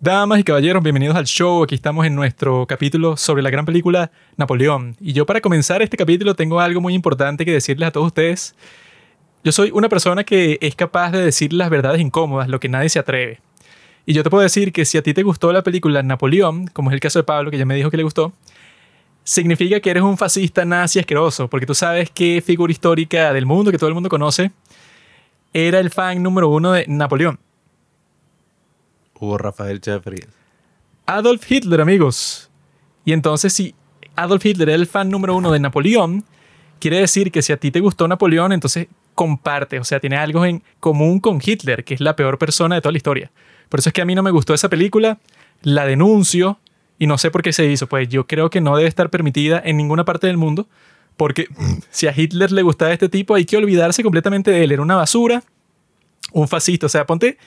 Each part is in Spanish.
Damas y caballeros, bienvenidos al show. Aquí estamos en nuestro capítulo sobre la gran película Napoleón. Y yo para comenzar este capítulo tengo algo muy importante que decirles a todos ustedes. Yo soy una persona que es capaz de decir las verdades incómodas, lo que nadie se atreve. Y yo te puedo decir que si a ti te gustó la película Napoleón, como es el caso de Pablo, que ya me dijo que le gustó, significa que eres un fascista nazi asqueroso, porque tú sabes qué figura histórica del mundo, que todo el mundo conoce, era el fan número uno de Napoleón. Hugo Rafael Jeffries. Adolf Hitler, amigos. Y entonces, si Adolf Hitler era el fan número uno de Napoleón, quiere decir que si a ti te gustó Napoleón, entonces comparte, o sea, tiene algo en común con Hitler, que es la peor persona de toda la historia. Por eso es que a mí no me gustó esa película, la denuncio y no sé por qué se hizo, pues yo creo que no debe estar permitida en ninguna parte del mundo, porque si a Hitler le gustaba este tipo, hay que olvidarse completamente de él, era una basura, un fascista, o sea, ponte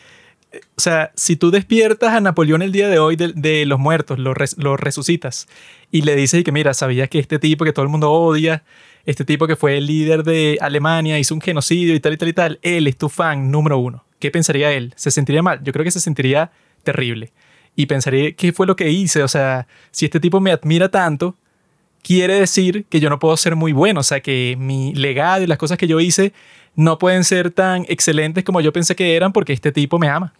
o sea, si tú despiertas a Napoleón el día de hoy de, los muertos, lo, resucitas y le dices que mira, sabías que este tipo que todo el mundo odia, este tipo que fue el líder de Alemania, hizo un genocidio y tal y tal y tal, él es tu fan número uno. ¿Qué pensaría él? ¿Se sentiría mal? Yo creo que se sentiría terrible. Y pensaría, ¿qué fue lo que hice? O sea, si este tipo me admira tanto, quiere decir que yo no puedo ser muy bueno. O sea, que mi legado y las cosas que yo hice no pueden ser tan excelentes como yo pensé que eran porque este tipo me ama.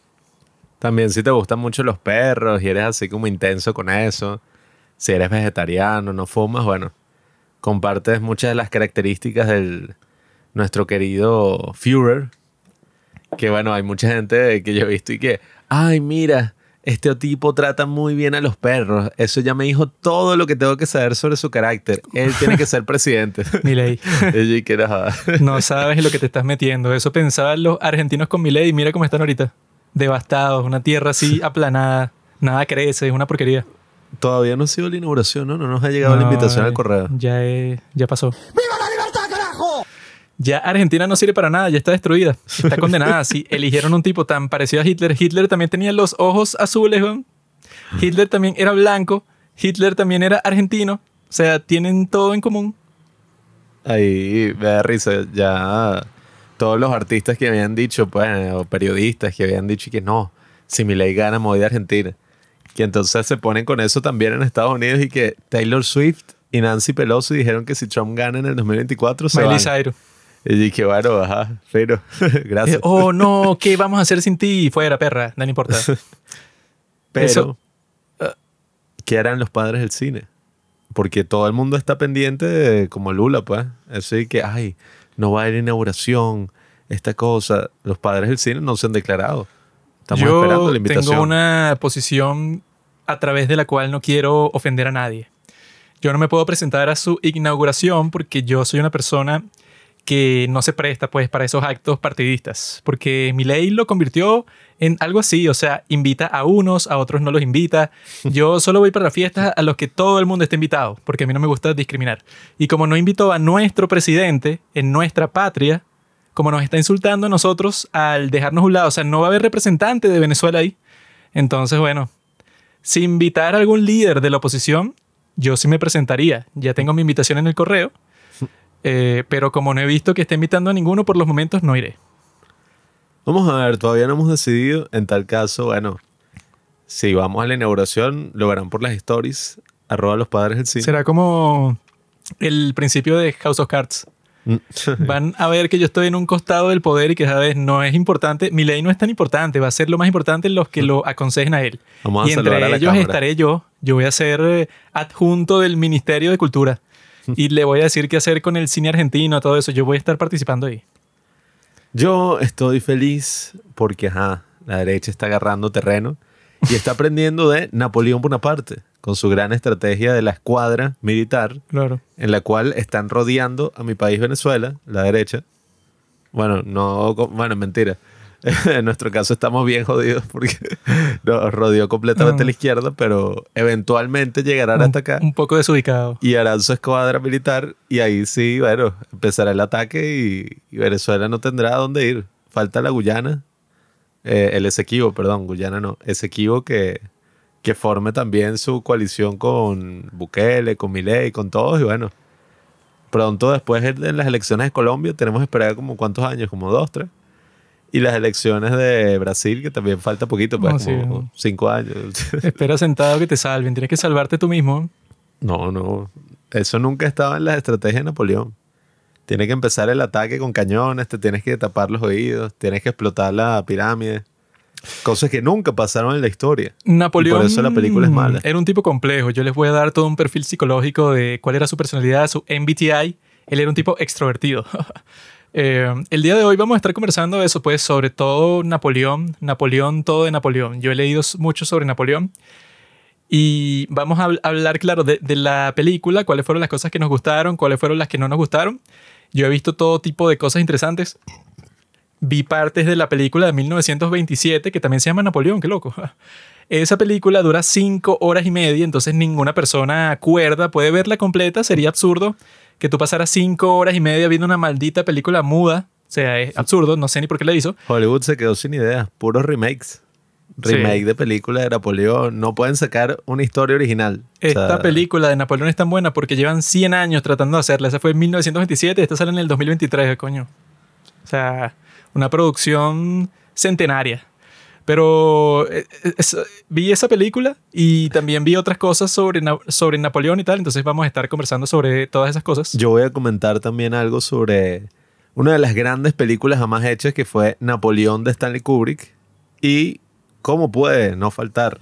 También si te gustan mucho los perros y eres así como intenso con eso, si eres vegetariano, no fumas, bueno, compartes muchas de las características del nuestro querido Führer, que bueno, hay mucha gente que yo he visto y que, ay, mira, este tipo trata muy bien a los perros. Eso ya me dijo todo lo que tengo que saber sobre su carácter. Él tiene que ser presidente. Milei. no sabes lo que te estás metiendo. Eso pensaban los argentinos con Milei. Mira cómo están ahorita devastados, una tierra así aplanada, nada crece, es una porquería. Todavía no ha sido la inauguración, ¿no? No nos ha llegado la invitación al correo. Ya, ya pasó. ¡Viva la! Ya Argentina no sirve para nada, ya está destruida, está condenada. Si eligieron un tipo tan parecido a Hitler, Hitler también tenía los ojos azules, Hitler también era blanco, Hitler también era argentino, o sea, tienen todo en común. Ahí me da risa, ya todos los artistas que habían dicho, pues, o periodistas que habían dicho que no, si mi ley gana, me voy de Argentina. Que entonces se ponen con eso también en Estados Unidos y que Taylor Swift y Nancy Pelosi dijeron que si Trump gana en el 2024 se Miley Cyrus. Y dije, bueno, ajá, pero gracias. Eh, oh, no, ¿qué vamos a hacer sin ti? Fuera, perra, no importa. pero, ¿qué harán los padres del cine? Porque todo el mundo está pendiente de, como Lula, pues. Así que, ay, no va a haber inauguración, esta cosa. Los padres del cine no se han declarado. Estamos esperando la invitación. Tengo una posición a través de la cual no quiero ofender a nadie. Yo no me puedo presentar a su inauguración porque yo soy una persona que no se presta pues para esos actos partidistas, porque mi ley lo convirtió en algo así, o sea, invita a unos, a otros no los invita. Yo solo voy para las fiestas a los que todo el mundo esté invitado, porque a mí no me gusta discriminar. Y como no invitó a nuestro presidente en nuestra patria, como nos está insultando a nosotros al dejarnos un lado, o sea, no va a haber representante de Venezuela ahí. Entonces, bueno, si invitar a algún líder de la oposición, yo sí me presentaría. Ya tengo mi invitación en el correo eh, pero como no he visto que esté invitando a ninguno, por los momentos no iré. Vamos a ver, todavía no hemos decidido. En tal caso, bueno, si vamos a la inauguración, lo verán por las stories. Arroba los padres del cine. Será como el principio de House of Cards. Mm. Van a ver que yo estoy en un costado del poder y que, ¿sabes? No es importante. Mi ley no es tan importante. Va a ser lo más importante los que lo aconsejen a él. Vamos y entre ellos estaré yo. Yo voy a ser eh, adjunto del Ministerio de Cultura y le voy a decir qué hacer con el cine argentino, todo eso. Yo voy a estar participando ahí. Yo estoy feliz porque, ajá, la derecha está agarrando terreno y está aprendiendo de Napoleón Bonaparte con su gran estrategia de la escuadra militar, claro. en la cual están rodeando a mi país Venezuela, la derecha. Bueno, no, bueno, mentira. en nuestro caso estamos bien jodidos porque nos rodeó completamente la izquierda, pero eventualmente llegarán hasta acá. Un poco desubicado. Y harán su escuadra militar y ahí sí, bueno, empezará el ataque y, Venezuela no tendrá a dónde ir. Falta la Guyana, eh, el Esequibo, perdón, Guyana no, Esequibo que, que forme también su coalición con Bukele, con Milei, con todos y bueno. Pronto después de las elecciones de Colombia tenemos que esperar como cuántos años, como dos, tres Y las elecciones de Brasil, que también falta poquito, pues No, sí, como no. cinco años. Espera sentado que te salven. Tienes que salvarte tú mismo. No, no. Eso nunca estaba en las estrategias de Napoleón. Tiene que empezar el ataque con cañones, te tienes que tapar los oídos, tienes que explotar la pirámide. Cosas que nunca pasaron en la historia. Napoleón. Y por eso la película es mala. Era un tipo complejo. Yo les voy a dar todo un perfil psicológico de cuál era su personalidad, su MBTI. Él era un tipo extrovertido. Eh, el día de hoy vamos a estar conversando de eso, pues, sobre todo Napoleón, Napoleón, todo de Napoleón. Yo he leído mucho sobre Napoleón y vamos a habl- hablar, claro, de, de la película, cuáles fueron las cosas que nos gustaron, cuáles fueron las que no nos gustaron. Yo he visto todo tipo de cosas interesantes. Vi partes de la película de 1927 que también se llama Napoleón, qué loco. Esa película dura cinco horas y media, entonces ninguna persona cuerda puede verla completa. Sería absurdo que tú pasaras cinco horas y media viendo una maldita película muda. O sea, es absurdo, no sé ni por qué la hizo. Hollywood se quedó sin ideas, puros remakes. Sí. Remake de películas de Napoleón. No pueden sacar una historia original. O Esta sea, película de Napoleón es tan buena porque llevan 100 años tratando de hacerla. Esa fue en 1927 y esta sale en el 2023, coño. O sea, una producción centenaria. Pero eh, eh, es- vi esa película y también vi otras cosas sobre, sobre Napoleón y tal. Entonces vamos a estar conversando sobre todas esas cosas. Yo voy a comentar también algo sobre una de las grandes películas jamás hechas que fue Napoleón de Stanley Kubrick. Y cómo puede no faltar.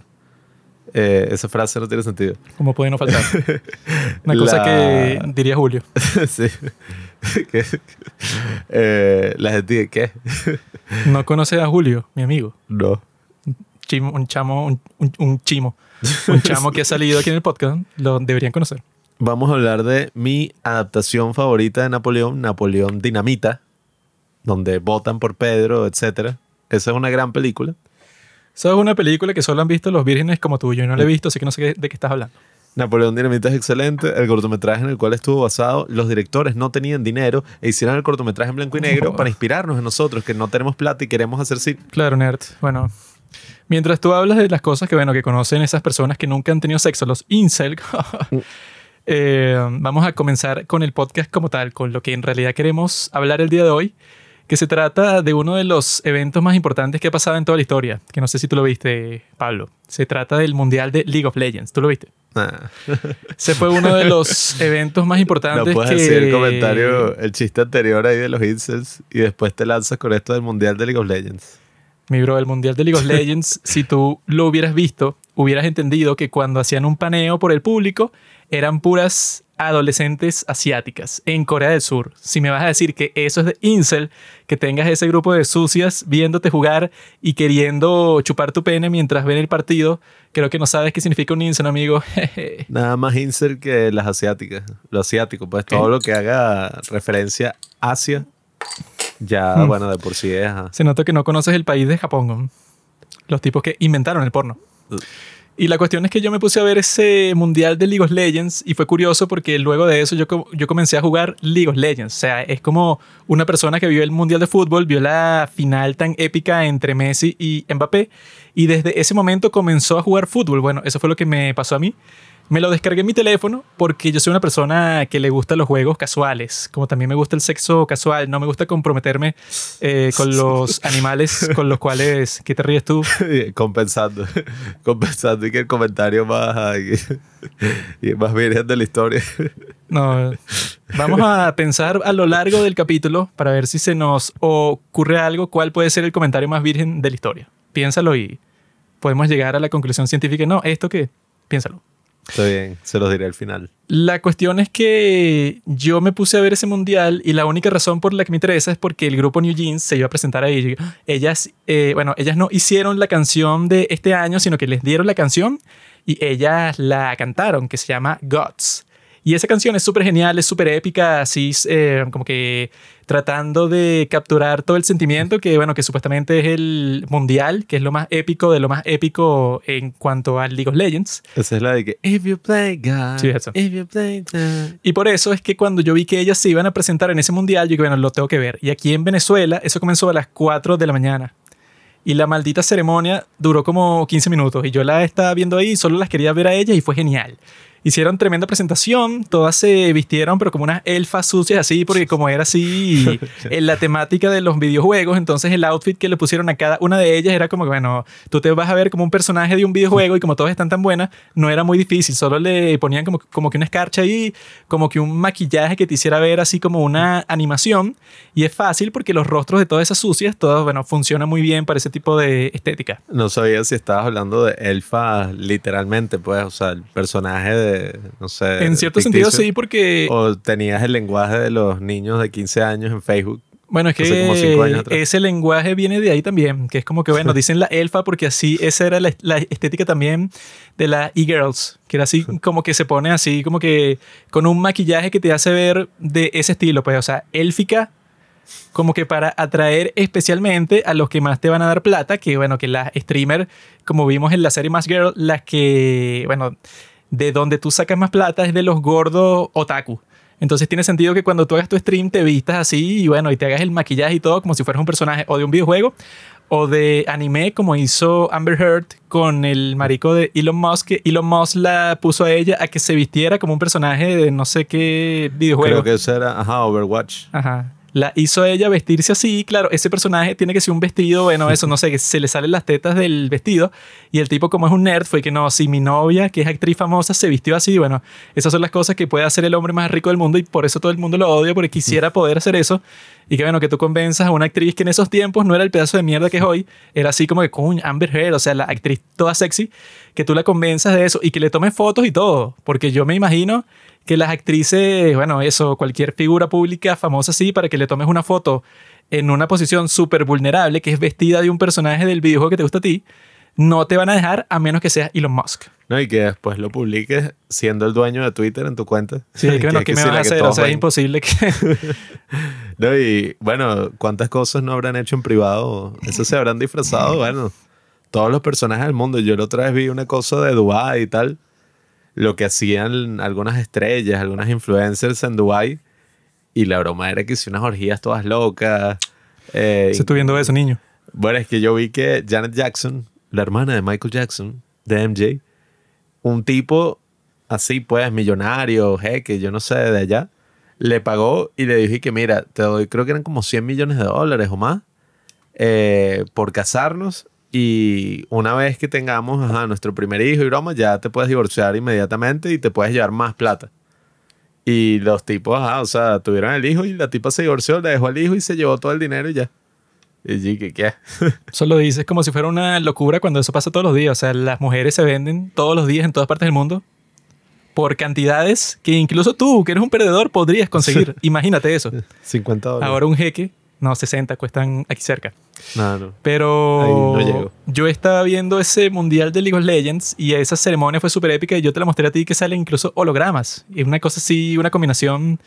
Eh, esa frase no tiene sentido. Como puede no faltar. Una cosa La- que diría Julio. sí. Que- eh, la gente, ¿qué? No conoce a Julio, mi amigo. no. Chimo- un chamo, un, un- un chimo. Un chamo que ha salido aquí en el podcast. Lo deberían conocer. Vamos a hablar de mi adaptación favorita de Napoleón, Napoleón Dinamita, donde votan por Pedro, etc. Esa es una gran película. Esa es una película que solo han visto los vírgenes como tú. Yo no la he visto, así que no sé qué- de qué estás hablando. Napoleón Dinamita es excelente. El cortometraje en el cual estuvo basado, los directores no tenían dinero e hicieron el cortometraje en blanco y negro Oh. para inspirarnos a nosotros que no tenemos plata y queremos hacer cine. Claro, nerd. Bueno, mientras tú hablas de las cosas que, bueno, que conocen esas personas que nunca han tenido sexo, los incel, eh, vamos a comenzar con el podcast como tal, con lo que en realidad queremos hablar el día de hoy, que se trata de uno de los eventos más importantes que ha pasado en toda la historia, que no sé si tú lo viste, Pablo. Se trata del Mundial de League of Legends. ¿Tú lo viste? Ah, Ese fue uno de los eventos más no importantes puedes que... decir el comentario, el chiste anterior ahí de los incels y después te lanzas con esto del Mundial de League of Legends. Mi bro, el Mundial de League of Legends, si tú lo hubieras visto, hubieras entendido que cuando hacían un paneo por el público, eran puras adolescentes asiáticas en Corea del Sur. Si me vas a decir que eso es de incel, que tengas ese grupo de sucias viéndote jugar y queriendo chupar tu pene mientras ven el partido, creo que no sabes qué significa un incel, amigo. Nada más incel que las asiáticas. Lo asiático, pues todo lo que haga referencia a Asia, ya, Hmm. bueno, de por sí es. ajá. Se nota que no conoces el país de Japón. ¿no? Los tipos que inventaron el porno. Y la cuestión es que yo me puse a ver ese mundial de League of Legends y fue curioso porque luego de eso yo, yo comencé a jugar League of Legends. O sea, es como una persona que vio el mundial de fútbol, vio la final tan épica entre Messi y Mbappé y desde ese momento comenzó a jugar fútbol. Bueno, eso fue lo que me pasó a mí. Me lo descargué en mi teléfono porque yo soy una persona que le gusta los juegos casuales, como también me gusta el sexo casual, no me gusta comprometerme eh, con los animales con los cuales... ¿Qué te ríes tú? compensando, compensando y que el comentario más, y más virgen de la historia. No, vamos a pensar a lo largo del capítulo para ver si se nos ocurre algo, cuál puede ser el comentario más virgen de la historia. Piénsalo y podemos llegar a la conclusión científica. No, ¿esto qué? Piénsalo. Está bien, se los diré al final. La cuestión es que yo me puse a ver ese mundial y la única razón por la que me interesa es porque el grupo New Jeans se iba a presentar a ellos. Ellas, eh, bueno, ellas no hicieron la canción de este año, sino que les dieron la canción y ellas la cantaron, que se llama Gods. Y esa canción es súper genial, es súper épica, así eh, como que tratando de capturar todo el sentimiento que, bueno, que supuestamente es el mundial, que es lo más épico de lo más épico en cuanto a League of Legends. Esa es la de que If you play God, Sí, eso. if you play God. Y por eso es que cuando yo vi que ellas se iban a presentar en ese mundial, yo dije, bueno, lo tengo que ver. Y aquí en Venezuela, eso comenzó a las 4 de la mañana. Y la maldita ceremonia duró como 15 minutos. Y yo la estaba viendo ahí, solo las quería ver a ellas y fue genial. Hicieron tremenda presentación, todas se vistieron, pero como unas elfas sucias así, porque como era así en la temática de los videojuegos, entonces el outfit que le pusieron a cada una de ellas era como que, bueno, tú te vas a ver como un personaje de un videojuego y como todas están tan buenas, no era muy difícil, solo le ponían como, como que una escarcha ahí, como que un maquillaje que te hiciera ver así como una animación, y es fácil porque los rostros de todas esas sucias, todas, bueno, funcionan muy bien para ese tipo de estética. No sabía si estabas hablando de elfas literalmente, pues, o sea, el personaje de no sé. En cierto sentido sí, porque... O tenías el lenguaje de los niños de 15 años en Facebook. Bueno, es que ese lenguaje viene de ahí también, que es como que, bueno, dicen la elfa porque así esa era la, la estética también de la e-girls, que era así como que se pone así como que con un maquillaje que te hace ver de ese estilo, pues, o sea, élfica, como que para atraer especialmente a los que más te van a dar plata, que bueno, que las streamers, como vimos en la serie Más Girl, las que, bueno, de donde tú sacas más plata es de los gordos otaku. Entonces tiene sentido que cuando tú hagas tu stream te vistas así y bueno, y te hagas el maquillaje y todo como si fueras un personaje o de un videojuego o de anime como hizo Amber Heard con el marico de Elon Musk, que Elon Musk la puso a ella a que se vistiera como un personaje de no sé qué videojuego. Creo que eso era, ajá, Overwatch. Ajá la hizo ella vestirse así. Claro, ese personaje tiene que ser un vestido, bueno, eso no sé, que se le salen las tetas del vestido. Y el tipo, como es un nerd, fue que no, si mi novia, que es actriz famosa, se vistió así, bueno, esas son las cosas que puede hacer el hombre más rico del mundo y por eso todo el mundo lo odia, porque quisiera poder hacer eso. Y que bueno, que tú convenzas a una actriz que en esos tiempos no era el pedazo de mierda que es hoy, era así como que, coño, Amber Heard, o sea, la actriz toda sexy, que tú la convenzas de eso y que le tomes fotos y todo. Porque yo me imagino que las actrices, bueno, eso, cualquier figura pública famosa así, para que le tomes una foto en una posición súper vulnerable, que es vestida de un personaje del videojuego que te gusta a ti, no te van a dejar a menos que seas Elon Musk. No, y que después lo publiques siendo el dueño de Twitter en tu cuenta. Sí, que bueno, ¿qué me vas a hacer? O sea, es imposible que... no, y bueno, ¿cuántas cosas no habrán hecho en privado? Eso se habrán disfrazado, bueno, todos los personajes del mundo. Yo la otra vez vi una cosa de Dubai y tal, lo que hacían algunas estrellas, algunas influencers en Dubai y la broma era que hicieron unas orgías todas locas. Eh, Se estuvo viendo eso, niño. Bueno, es que yo vi que Janet Jackson, la hermana de Michael Jackson, de MJ, un tipo así, pues, millonario, jeque, yo no sé, de allá, le pagó y le dije que, mira, te doy, creo que eran como 100 millones de dólares o más, eh, por casarnos y una vez que tengamos nuestro primer hijo y broma, ya te puedes divorciar inmediatamente y te puedes llevar más plata. Y los tipos, ajá, o sea, tuvieron el hijo y la tipa se divorció, le dejó al hijo y se llevó todo el dinero y ya. Y ¿qué? qué? Eso lo dices como si fuera una locura cuando eso pasa todos los días. O sea, las mujeres se venden todos los días en todas partes del mundo por cantidades que incluso tú, que eres un perdedor, podrías conseguir. Imagínate eso. 50 dólares. Ahora un jeque no, 60 cuestan aquí cerca. No, no. Pero yo estaba viendo ese mundial de League of Legends y esa ceremonia fue súper épica y yo te la mostré a ti que salen incluso hologramas. Y una cosa así, una combinación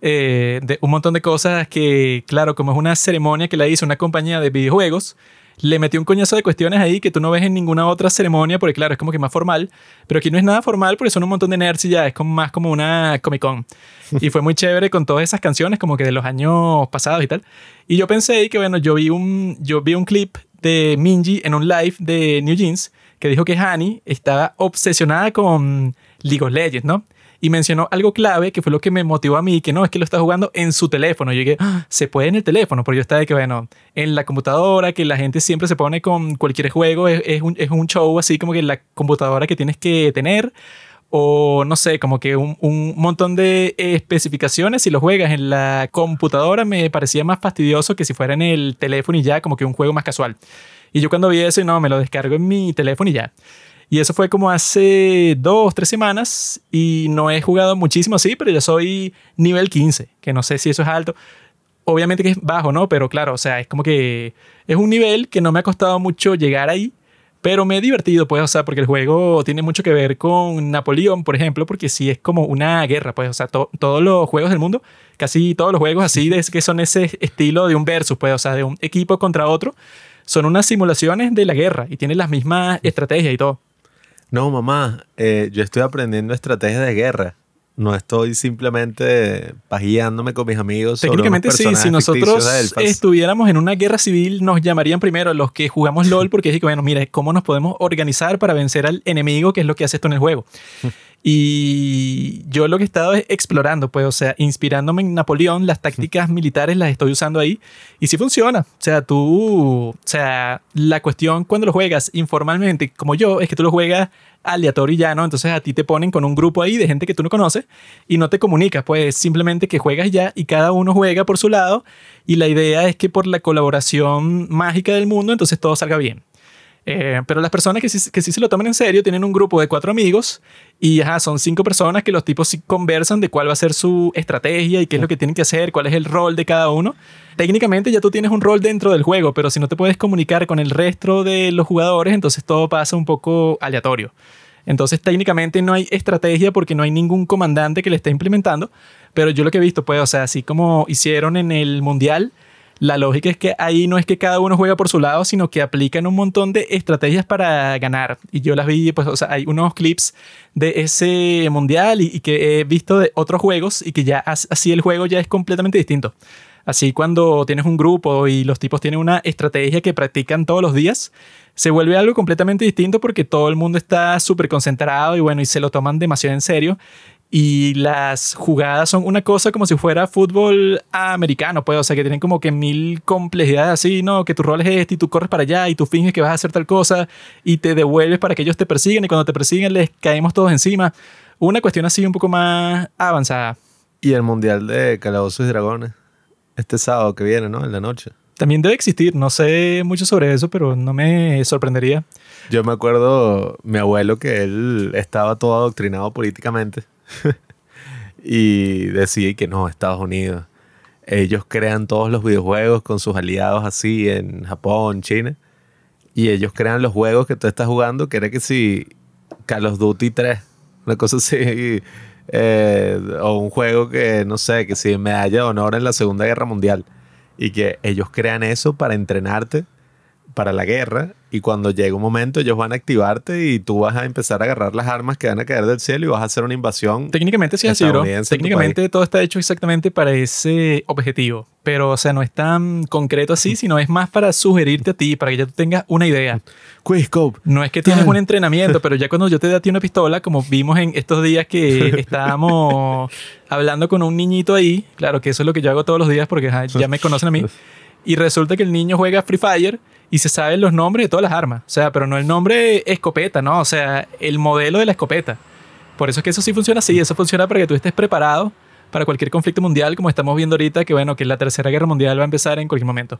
eh, de un montón de cosas que, claro, como es una ceremonia que la hizo una compañía de videojuegos, le metió un coñazo de cuestiones ahí que tú no ves en ninguna otra ceremonia, porque claro, es como que más formal, pero aquí no es nada formal porque son un montón de nerds y ya, es como más como una Comic Con. Y fue muy chévere con todas esas canciones como que de los años pasados y tal. Y yo pensé que, bueno, yo vi un, yo vi un clip de Minji en un live de New Jeans que dijo que Hani estaba obsesionada con League of Legends, ¿no? Y mencionó algo clave que fue lo que me motivó a mí, que no, es que lo está jugando en su teléfono. Yo dije, ah, se puede en el teléfono, porque yo estaba de que, bueno, en la computadora, que la gente siempre se pone con cualquier juego, es, un, es un show así como que la computadora que tienes que tener o no sé, como que un, un, montón de especificaciones. Si lo juegas en la computadora me parecía más fastidioso que si fuera en el teléfono y ya, como que un juego más casual. Y yo cuando vi eso, no, me lo descargo en mi teléfono y ya. Y eso fue como hace dos, tres semanas y no he jugado muchísimo así, pero yo soy nivel 15, que no sé si eso es alto. Obviamente que es bajo, ¿no? Pero claro, o sea, es como que es un nivel que no me ha costado mucho llegar ahí, pero me he divertido, pues, o sea, porque el juego tiene mucho que ver con Napoleón, por ejemplo, porque sí es como una guerra, pues, o sea, todos los juegos del mundo, casi todos los juegos así, de, que son ese estilo de un versus, pues, o sea, de un equipo contra otro, son unas simulaciones de la guerra y tienen las mismas estrategias y todo. No, mamá, eh, yo estoy aprendiendo estrategias de guerra. No estoy simplemente pajeándome con mis amigos. Técnicamente sí, si nosotros estuviéramos en una guerra civil, nos llamarían primero los que jugamos LOL porque es que, bueno, mira, ¿cómo nos podemos organizar para vencer al enemigo, que es lo que hace esto en el juego? Y yo lo que he estado es explorando, pues, o sea, inspirándome en Napoleón, las tácticas militares las estoy usando ahí y sí funciona. O sea, tú, o sea, la cuestión cuando lo juegas informalmente, como yo, es que tú lo juegas aleatorio y ya, ¿no? Entonces a ti te ponen con un grupo ahí de gente que tú no conoces y no te comunicas, pues simplemente que juegas ya y cada uno juega por su lado y la idea es que por la colaboración mágica del mundo, entonces todo salga bien. Eh, pero las personas que sí, que sí se lo toman en serio tienen un grupo de cuatro amigos y ajá, son cinco personas que los tipos sí conversan de cuál va a ser su estrategia y qué es lo que tienen que hacer, cuál es el rol de cada uno. Técnicamente ya tú tienes un rol dentro del juego, pero si no te puedes comunicar con el resto de los jugadores, entonces todo pasa un poco aleatorio. Entonces técnicamente no hay estrategia porque no hay ningún comandante que le esté implementando, pero yo lo que he visto, pues, o sea, así como hicieron en el Mundial, la lógica es que ahí no es que cada uno juega por su lado, sino que aplican un montón de estrategias para ganar. Y yo las vi, pues, o sea, hay unos clips de ese mundial y, que he visto de otros juegos y que ya así el juego ya es completamente distinto. Así cuando tienes un grupo y los tipos tienen una estrategia que practican todos los días, se vuelve algo completamente distinto porque todo el mundo está súper concentrado y bueno, y se lo toman demasiado en serio y las jugadas son una cosa como si fuera fútbol americano, pues, o sea, que tienen como que mil complejidades así, ¿no? Que tu rol es este y tú corres para allá y tú finges que vas a hacer tal cosa y te devuelves para que ellos te persigan y cuando te persiguen les caemos todos encima. Una cuestión así un poco más avanzada. Y el Mundial de Calabozos y Dragones, este sábado que viene, ¿no? En la noche. También debe existir, no sé mucho sobre eso, pero no me sorprendería. Yo me acuerdo mi abuelo que él estaba todo adoctrinado políticamente y decía que no, Estados Unidos. Ellos crean todos los videojuegos con sus aliados así en Japón, China. Y ellos crean los juegos que tú estás jugando, que era que si Call of Duty 3, una cosa así. Eh, o un juego que, no sé, que si medalla de honor en la Segunda Guerra Mundial. Y que ellos crean eso para entrenarte para la guerra y cuando llegue un momento ellos van a activarte y tú vas a empezar a agarrar las armas que van a caer del cielo y vas a hacer una invasión. Técnicamente sí así, bro. Técnicamente todo está hecho exactamente para ese objetivo, pero o sea, no es tan concreto así, sino es más para sugerirte a ti, para que ya tú tengas una idea. Quickscope. No es que tienes un entrenamiento, pero ya cuando yo te dé a ti una pistola, como vimos en estos días que estábamos hablando con un niñito ahí, claro que eso es lo que yo hago todos los días porque ya me conocen a mí, y resulta que el niño juega Free Fire y se saben los nombres de todas las armas. O sea, pero no el nombre escopeta, ¿no? O sea, el modelo de la escopeta. Por eso es que eso sí funciona así. Eso funciona para que tú estés preparado para cualquier conflicto mundial, como estamos viendo ahorita, que bueno, que la tercera guerra mundial va a empezar en cualquier momento.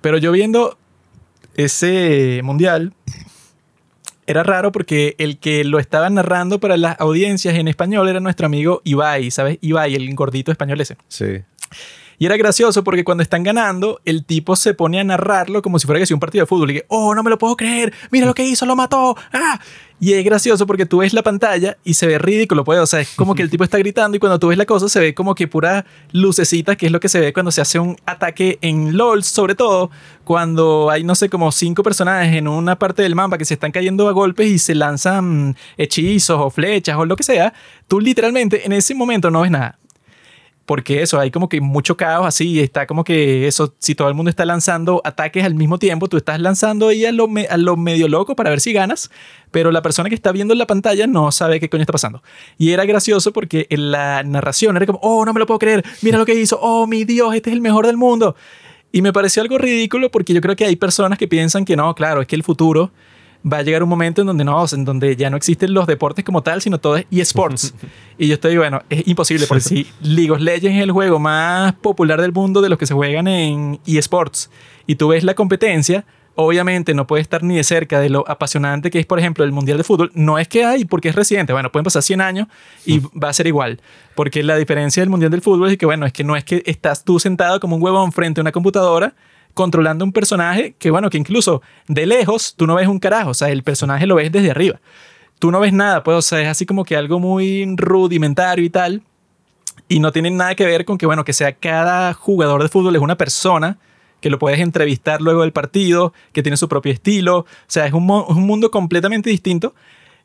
Pero yo viendo ese mundial, era raro porque el que lo estaba narrando para las audiencias en español era nuestro amigo Ibai, ¿sabes? Ibai, el gordito español ese. Sí. Y era gracioso porque cuando están ganando, el tipo se pone a narrarlo como si fuera que sea un partido de fútbol. Y que, oh, no me lo puedo creer, mira lo que hizo, lo mató. ¡Ah! Y es gracioso porque tú ves la pantalla y se ve ridículo, pues, o sea, es como que el tipo está gritando y cuando tú ves la cosa se ve como que pura lucecita, que es lo que se ve cuando se hace un ataque en LOL, sobre todo cuando hay, no sé, como cinco personajes en una parte del mapa que se están cayendo a golpes y se lanzan hechizos o flechas o lo que sea, tú literalmente en ese momento no ves nada porque eso, hay como que mucho caos así, está como que eso, si todo el mundo está lanzando ataques al mismo tiempo, tú estás lanzando ahí a lo, a lo medio loco para ver si ganas, pero la persona que está viendo en la pantalla no sabe qué coño está pasando. Y era gracioso porque en la narración era como, oh, no me lo puedo creer, mira lo que hizo, oh, mi Dios, este es el mejor del mundo. Y me pareció algo ridículo porque yo creo que hay personas que piensan que no, claro, es que el futuro va a llegar un momento en donde no, en donde ya no existen los deportes como tal, sino todo es eSports. y yo estoy, bueno, es imposible, porque si League of Legends es el juego más popular del mundo de los que se juegan en eSports, y tú ves la competencia, obviamente no puede estar ni de cerca de lo apasionante que es, por ejemplo, el Mundial de Fútbol. No es que hay, porque es reciente. Bueno, pueden pasar 100 años y va a ser igual. Porque la diferencia del Mundial del Fútbol es que, bueno, es que no es que estás tú sentado como un huevón frente a una computadora controlando un personaje que, bueno, que incluso de lejos tú no ves un carajo, o sea, el personaje lo ves desde arriba. Tú no ves nada, pues, o sea, es así como que algo muy rudimentario y tal. Y no tiene nada que ver con que, bueno, que sea cada jugador de fútbol es una persona que lo puedes entrevistar luego del partido, que tiene su propio estilo. O sea, es un, un mundo completamente distinto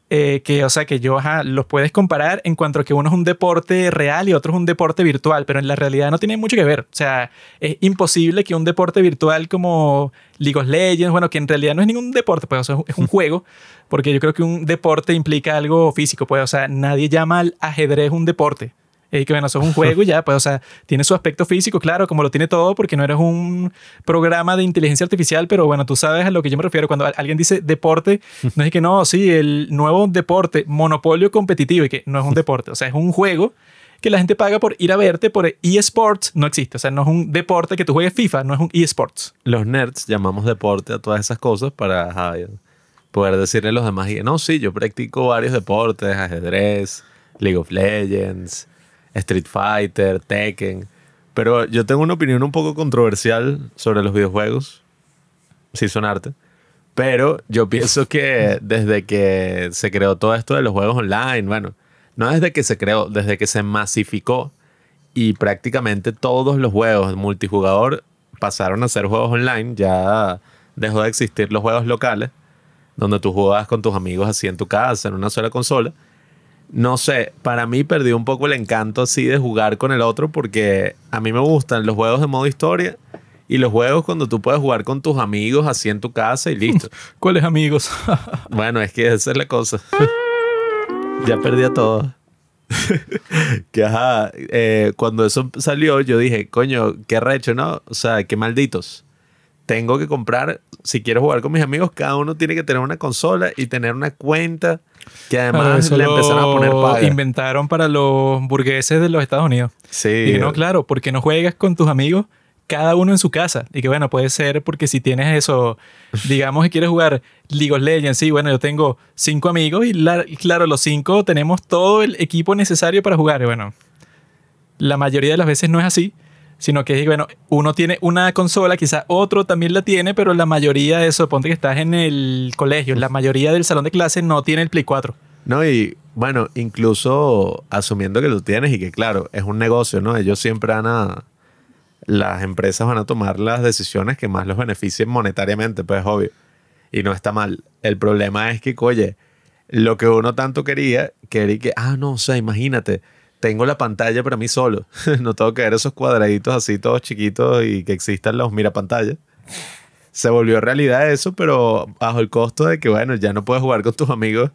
eh, que, o sea, que yo ajá, los puedes comparar en cuanto a que uno es un deporte real y otro es un deporte virtual, pero en la realidad no tiene mucho que ver. O sea, es imposible que un deporte virtual como League of Legends, bueno, que en realidad no es ningún deporte, pues, o sea, es un juego, porque yo creo que un deporte implica algo físico, pues, o sea, nadie llama al ajedrez un deporte. Eh, que bueno, eso es un juego y ya, pues, o sea, tiene su aspecto físico, claro, como lo tiene todo, porque no eres un programa de inteligencia artificial, pero bueno, tú sabes a lo que yo me refiero. Cuando alguien dice deporte, no es que no, sí, el nuevo deporte, monopolio competitivo, y que no es un deporte, o sea, es un juego que la gente paga por ir a verte por eSports, no existe. O sea, no es un deporte que tú juegues FIFA, no es un eSports. Los nerds llamamos deporte a todas esas cosas para ajá, poder decirle a los demás, no, sí, yo practico varios deportes, ajedrez, League of Legends, Street Fighter, Tekken. Pero yo tengo una opinión un poco controversial sobre los videojuegos. Sí son arte. Pero yo pienso que desde que se creó todo esto de los juegos online, bueno, no desde que se creó, desde que se masificó y prácticamente todos los juegos multijugador pasaron a ser juegos online, ya dejó de existir los juegos locales, donde tú jugabas con tus amigos así en tu casa, en una sola consola no sé, para mí perdió un poco el encanto así de jugar con el otro porque a mí me gustan los juegos de modo historia y los juegos cuando tú puedes jugar con tus amigos así en tu casa y listo. ¿Cuáles amigos? bueno, es que esa es la cosa. ya perdí a todos. que ajá, eh, cuando eso salió yo dije, coño, qué recho, ¿no? O sea, qué malditos. Tengo que comprar, si quiero jugar con mis amigos, cada uno tiene que tener una consola y tener una cuenta que además le empezaron a poner paga. Inventaron para los burgueses de los Estados Unidos. Sí. Y no, claro, porque no juegas con tus amigos cada uno en su casa. Y que bueno, puede ser porque si tienes eso, digamos que quieres jugar League of Legends, sí, bueno, yo tengo cinco amigos y, claro, los cinco tenemos todo el equipo necesario para jugar. Y bueno, la mayoría de las veces no es así sino que, bueno, uno tiene una consola, quizá otro también la tiene, pero la mayoría de eso, ponte que estás en el colegio, la mayoría del salón de clase no tiene el Play 4. No, y bueno, incluso asumiendo que lo tienes y que claro, es un negocio, ¿no? Ellos siempre van a... Las empresas van a tomar las decisiones que más los beneficien monetariamente, pues obvio. Y no está mal. El problema es que, oye, lo que uno tanto quería, quería que, ah, no, o sea, imagínate, tengo la pantalla para mí solo. no tengo que ver esos cuadraditos así todos chiquitos y que existan los mira pantalla. Se volvió realidad eso, pero bajo el costo de que, bueno, ya no puedes jugar con tus amigos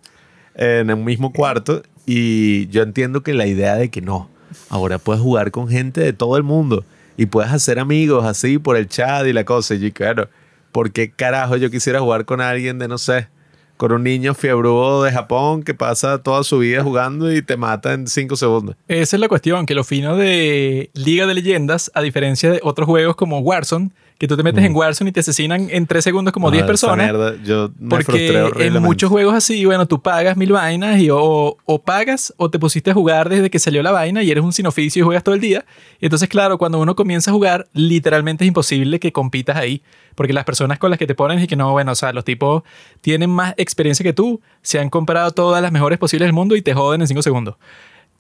en el mismo cuarto. Y yo entiendo que la idea de que no, ahora puedes jugar con gente de todo el mundo y puedes hacer amigos así por el chat y la cosa. Y claro, ¿por qué carajo yo quisiera jugar con alguien de, no sé, con un niño fiebrudo de Japón que pasa toda su vida jugando y te mata en 5 segundos. Esa es la cuestión, que lo fino de Liga de Leyendas, a diferencia de otros juegos como Warzone, que tú te metes en mm. Warzone y te asesinan en 3 segundos como 10 personas. Yo me porque en muchos juegos así, bueno, tú pagas mil vainas y o, o, pagas o te pusiste a jugar desde que salió la vaina y eres un sin oficio y juegas todo el día. Y entonces, claro, cuando uno comienza a jugar, literalmente es imposible que compitas ahí. Porque las personas con las que te ponen y que no, bueno, o sea, los tipos tienen más experiencia que tú, se han comprado todas las mejores posibles del mundo y te joden en 5 segundos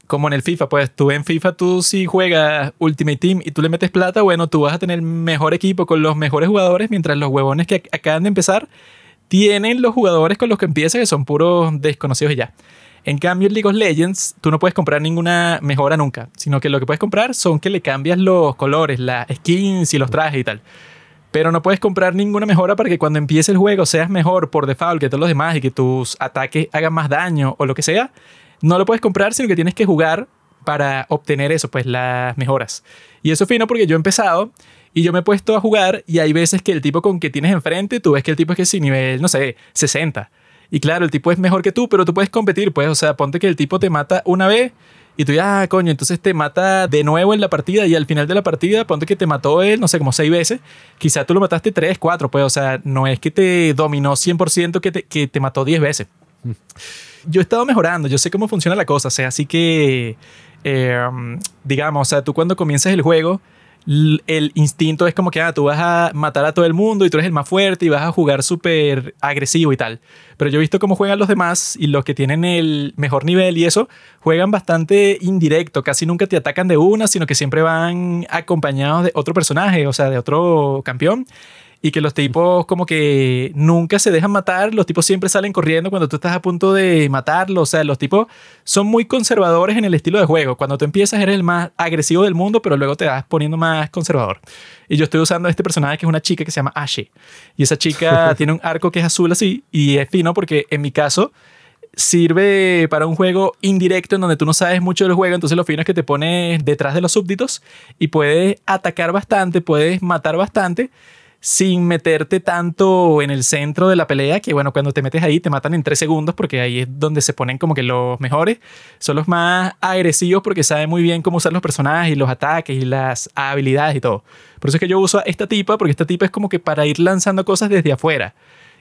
como en el FIFA, pues tú en FIFA tú si juegas Ultimate Team y tú le metes plata, bueno, tú vas a tener mejor equipo con los mejores jugadores, mientras los huevones que acaban de empezar tienen los jugadores con los que empiezan que son puros desconocidos y ya. En cambio, en League of Legends, tú no puedes comprar ninguna mejora nunca, sino que lo que puedes comprar son que le cambias los colores, las skins y los trajes y tal. Pero no puedes comprar ninguna mejora para que cuando empiece el juego seas mejor por default que todos los demás y que tus ataques hagan más daño o lo que sea no lo puedes comprar, sino que tienes que jugar para obtener eso, pues las mejoras. Y eso fino porque yo he empezado y yo me he puesto a jugar y hay veces que el tipo con que tienes enfrente, tú ves que el tipo es que sí, nivel, no sé, 60. Y claro, el tipo es mejor que tú, pero tú puedes competir, pues, o sea, ponte que el tipo te mata una vez y tú ya, ah, coño, entonces te mata de nuevo en la partida y al final de la partida, ponte que te mató él, no sé, como seis veces, quizá tú lo mataste tres, cuatro, pues, o sea, no es que te dominó 100% que te, que te mató diez veces. Mm yo he estado mejorando, yo sé cómo funciona la cosa, o sea, así que, eh, digamos, o sea, tú cuando comienzas el juego, el instinto es como que ah, tú vas a matar a todo el mundo y tú eres el más fuerte y vas a jugar súper agresivo y tal. Pero yo he visto cómo juegan los demás y los que tienen el mejor nivel y eso, juegan bastante indirecto, casi nunca te atacan de una, sino que siempre van acompañados de otro personaje, o sea, de otro campeón. Y que los tipos como que nunca se dejan matar, los tipos siempre salen corriendo cuando tú estás a punto de matarlo, o sea, los tipos son muy conservadores en el estilo de juego. Cuando tú empiezas eres el más agresivo del mundo, pero luego te vas poniendo más conservador. Y yo estoy usando este personaje que es una chica que se llama Ashe. Y esa chica tiene un arco que es azul así y es fino porque en mi caso sirve para un juego indirecto en donde tú no sabes mucho del juego, entonces lo fino es que te pones detrás de los súbditos y puedes atacar bastante, puedes matar bastante sin meterte tanto en el centro de la pelea, que bueno, cuando te metes ahí te matan en tres segundos porque ahí es donde se ponen como que los mejores, son los más agresivos porque saben muy bien cómo usar los personajes y los ataques y las habilidades y todo. Por eso es que yo uso a esta tipa, porque esta tipa es como que para ir lanzando cosas desde afuera.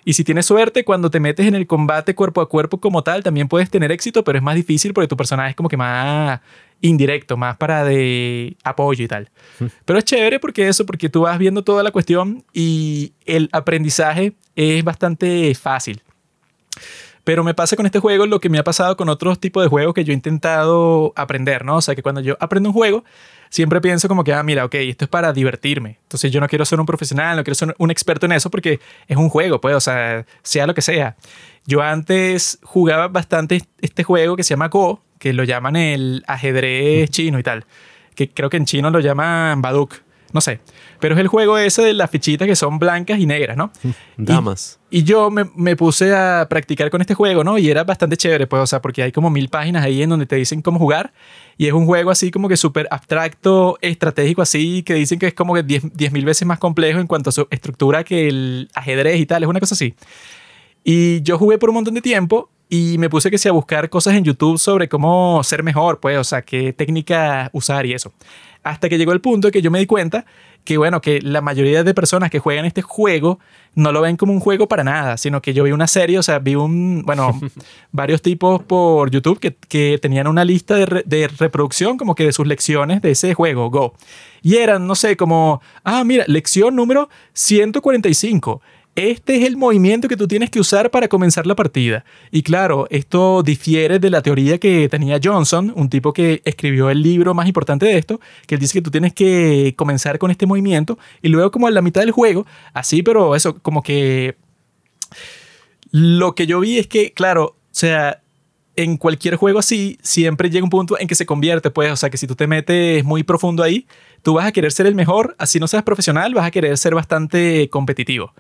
Y si tienes suerte, cuando te metes en el combate cuerpo a cuerpo como tal, también puedes tener éxito, pero es más difícil porque tu personaje es como que más indirecto, más para de apoyo y tal. Pero es chévere porque eso, porque tú vas viendo toda la cuestión y el aprendizaje es bastante fácil. Pero me pasa con este juego lo que me ha pasado con otros tipos de juegos que yo he intentado aprender, ¿no? O sea, que cuando yo aprendo un juego, siempre pienso como que, ah, mira, ok, esto es para divertirme. Entonces yo no quiero ser un profesional, no quiero ser un experto en eso porque es un juego, pues, o sea, sea lo que sea. Yo antes jugaba bastante este juego que se llama Go, que lo llaman el ajedrez chino y tal, que creo que en chino lo llaman Baduk no sé. Pero es el juego ese de las fichitas que son blancas y negras, ¿no? Damas. Y, yo me, me, puse a practicar con este juego, ¿no? Y era bastante chévere, pues, o sea, porque hay como mil páginas ahí en donde te dicen cómo jugar. Y es un juego así como que súper abstracto, estratégico, así, que dicen que es como que 10 mil veces más complejo en cuanto a su estructura que el ajedrez y tal. Es una cosa así. Y yo jugué por un montón de tiempo y me puse que sí a buscar cosas en YouTube sobre cómo ser mejor, pues, o sea, qué técnica usar y eso. Hasta que llegó el punto que yo me di cuenta que, bueno, que la mayoría de personas que juegan este juego no lo ven como un juego para nada, sino que yo vi una serie, o sea, vi un, bueno, varios tipos por YouTube que, que tenían una lista de, de, reproducción como que de sus lecciones de ese juego, Go. Y eran, no sé, como, ah, mira, lección número 145 este es el movimiento que tú tienes que usar para comenzar la partida. Y claro, esto difiere de la teoría que tenía Johnson, un tipo que escribió el libro más importante de esto, que él dice que tú tienes que comenzar con este movimiento y luego como a la mitad del juego, así, pero eso, como que... Lo que yo vi es que, claro, o sea, en cualquier juego así, siempre llega un punto en que se convierte, pues, o sea, que si tú te metes muy profundo ahí, tú vas a querer ser el mejor, así no seas profesional, vas a querer ser bastante competitivo.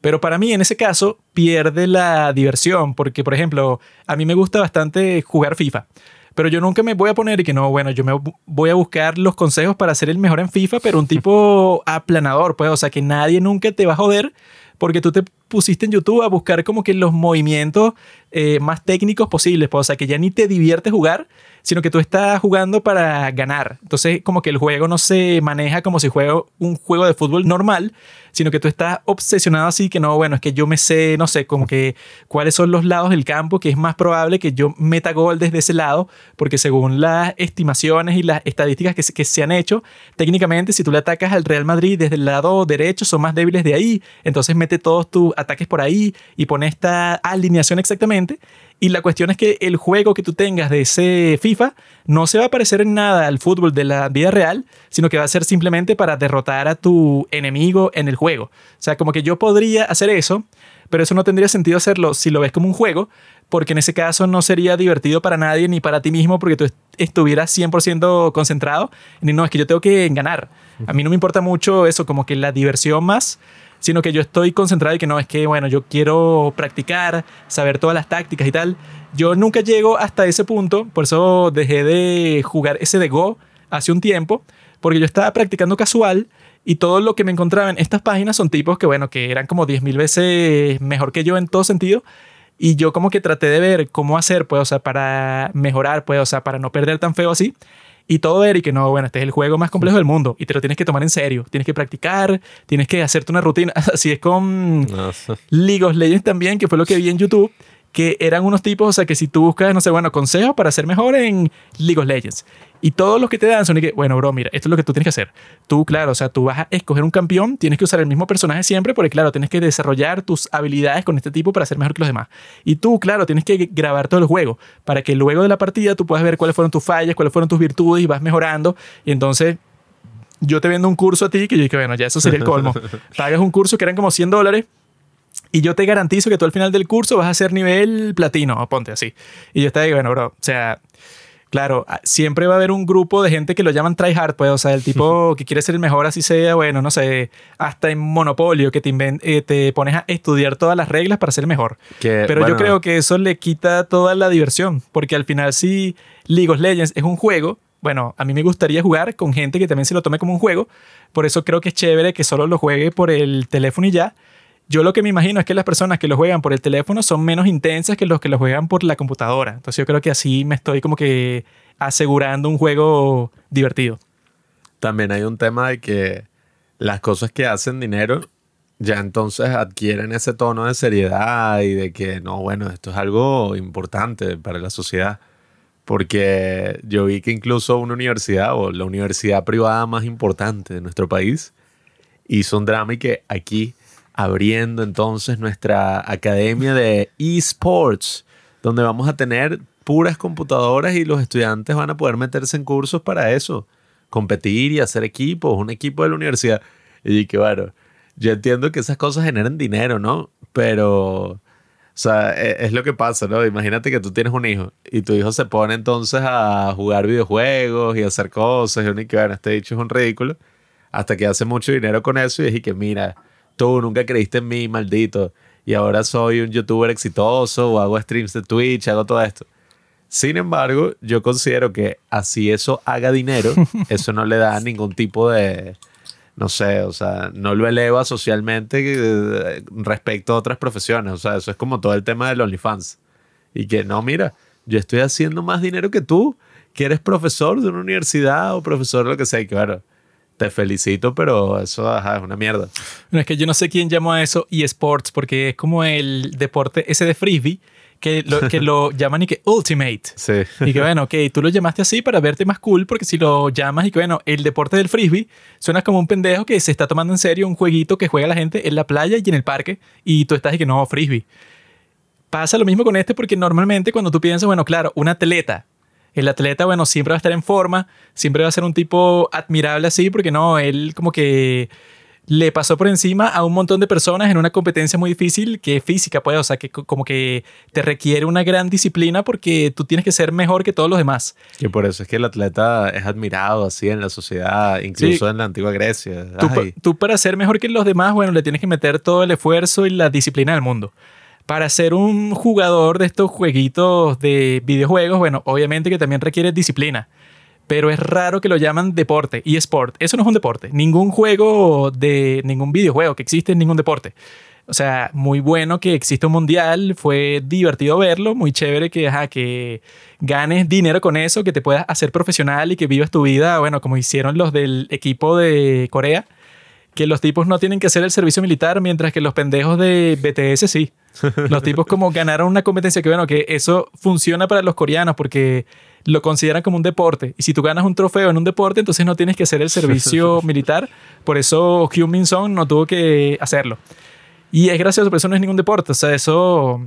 Pero para mí, en ese caso, pierde la diversión, porque, por ejemplo, a mí me gusta bastante jugar FIFA. Pero yo nunca me voy a poner y que no, bueno, yo me voy a buscar los consejos para ser el mejor en FIFA, pero un tipo aplanador, pues, o sea, que nadie nunca te va a joder porque tú te pusiste en YouTube a buscar como que los movimientos eh, más técnicos posibles, pues, o sea, que ya ni te divierte jugar, sino que tú estás jugando para ganar. Entonces, como que el juego no se maneja como si fuera un juego de fútbol normal, sino que tú estás obsesionado así que no, bueno, es que yo me sé, no sé, como que cuáles son los lados del campo que es más probable que yo meta gol desde ese lado, porque según las estimaciones y las estadísticas que se, que se han hecho, técnicamente si tú le atacas al Real Madrid desde el lado derecho, son más débiles de ahí, entonces mete todos tus ataques por ahí y pone esta alineación exactamente y la cuestión es que el juego que tú tengas de ese FIFA no se va a parecer en nada al fútbol de la vida real, sino que va a ser simplemente para derrotar a tu enemigo en el juego. O sea, como que yo podría hacer eso, pero eso no tendría sentido hacerlo si lo ves como un juego, porque en ese caso no sería divertido para nadie ni para ti mismo, porque tú estuvieras 100% concentrado. Ni no, es que yo tengo que ganar. A mí no me importa mucho eso, como que la diversión más sino que yo estoy concentrado y que no, es que, bueno, yo quiero practicar, saber todas las tácticas y tal. Yo nunca llego hasta ese punto, por eso dejé de jugar ese de Go hace un tiempo, porque yo estaba practicando casual y todo lo que me encontraba en estas páginas son tipos que, bueno, que eran como 10.000 veces mejor que yo en todo sentido. Y yo como que traté de ver cómo hacer, pues, o sea, para mejorar, pues, o sea, para no perder tan feo así. Y todo era y que no, bueno, este es el juego más complejo del mundo y te lo tienes que tomar en serio. Tienes que practicar, tienes que hacerte una rutina. Así es con League of Legends también, que fue lo que vi en YouTube que eran unos tipos, o sea, que si tú buscas, no sé, bueno, consejos para ser mejor en League of Legends. Y todos los que te dan son que, bueno, bro, mira, esto es lo que tú tienes que hacer. Tú, claro, o sea, tú vas a escoger un campeón, tienes que usar el mismo personaje siempre, porque, claro, tienes que desarrollar tus habilidades con este tipo para ser mejor que los demás. Y tú, claro, tienes que grabar todo el juego, para que luego de la partida tú puedas ver cuáles fueron tus fallas, cuáles fueron tus virtudes y vas mejorando. Y entonces yo te vendo un curso a ti, que yo dije, bueno, ya eso sería el colmo. Pagas un curso que eran como 100 dólares y yo te garantizo que tú al final del curso vas a ser nivel platino, ponte así. Y yo estaba ahí, bueno, bro, o sea, claro, siempre va a haber un grupo de gente que lo llaman tryhard, pues, o sea, el tipo que quiere ser el mejor, así sea, bueno, no sé, hasta en Monopolio, que te, eh, te pones a estudiar todas las reglas para ser el mejor. Pero yo creo que eso le quita toda la diversión, porque al final si League of Legends es un juego, bueno, a mí me gustaría jugar con gente que también se lo tome como un juego, por eso creo que es chévere que solo lo juegue por el teléfono y ya. Yo lo que me imagino es que las personas que lo juegan por el teléfono son menos intensas que los que lo juegan por la computadora. Entonces yo creo que así me estoy como que asegurando un juego divertido. También hay un tema de que las cosas que hacen dinero ya entonces adquieren ese tono de seriedad y de que no, bueno, esto es algo importante para la sociedad. Porque yo vi que incluso una universidad o la universidad privada más importante de nuestro país hizo un drama y que aquí abriendo entonces nuestra academia de esports, donde vamos a tener puras computadoras y los estudiantes van a poder meterse en cursos para eso, competir y hacer equipos, un equipo de la universidad. Y que bueno, yo entiendo que esas cosas generan dinero, ¿no? Pero o sea, e, es, lo que pasa, ¿no? Imagínate que tú tienes un hijo y tu hijo se pone entonces a jugar videojuegos y hacer cosas y uno y que, bueno, este dicho es un ridículo. Hasta que hace mucho dinero con eso y dije que, mira, tú nunca creíste en mí, maldito. Y ahora soy un youtuber exitoso o hago streams de Twitch, hago todo esto. Sin embargo, yo considero que así eso haga dinero, eso no le da ningún tipo de, no sé, o sea, no lo eleva socialmente eh, respecto a otras profesiones. O sea, eso es como todo el tema del OnlyFans. Y que no, mira, yo estoy haciendo más dinero que tú, que eres profesor de una universidad o profesor de lo que sea. Y claro, te felicito, pero eso es una mierda. No, es que yo no sé quién llamó a eso eSports, porque es como el deporte ese de frisbee que lo, que lo llaman y que Ultimate. Sí. Y que bueno, ok, tú lo llamaste así para verte más cool, porque si lo llamas y que bueno, el deporte del frisbee suena como un pendejo que se está tomando en serio un jueguito que juega la gente en la playa y en el parque, y tú estás y que no, frisbee. Pasa lo mismo con este porque normalmente cuando tú piensas, bueno, claro, un atleta, el atleta, bueno, siempre va a estar en forma, siempre va a ser un tipo admirable así, porque no, él como que le pasó por encima a un montón de personas en una competencia muy difícil que es física, pues, o sea, que como que te requiere una gran disciplina porque tú tienes que ser mejor que todos los demás. Y por eso es que el atleta es admirado así en la sociedad, incluso en la antigua Grecia. Tú, tú, para ser mejor que los demás, bueno, le tienes que meter todo el esfuerzo y la disciplina del mundo. Para ser un jugador de estos jueguitos de videojuegos, bueno, obviamente que también requiere disciplina pero es raro que lo llaman deporte y sport. Eso no es un deporte. Ningún juego de ningún videojuego que existe es ningún deporte. O sea, muy bueno que exista un mundial, fue divertido verlo, muy chévere que, que ganes dinero con eso, que te puedas hacer profesional y que vivas tu vida, bueno, como hicieron los del equipo de Corea, que los tipos no tienen que hacer el servicio militar, mientras que los pendejos de BTS sí. Los tipos como ganaron una competencia que, bueno, que eso funciona para los coreanos porque lo consideran como un deporte. Y si tú ganas un trofeo en un deporte, entonces no tienes que hacer el servicio militar. Por eso Hyun Min Song no tuvo que hacerlo. Y es gracioso, pero eso no es ningún deporte. O sea, eso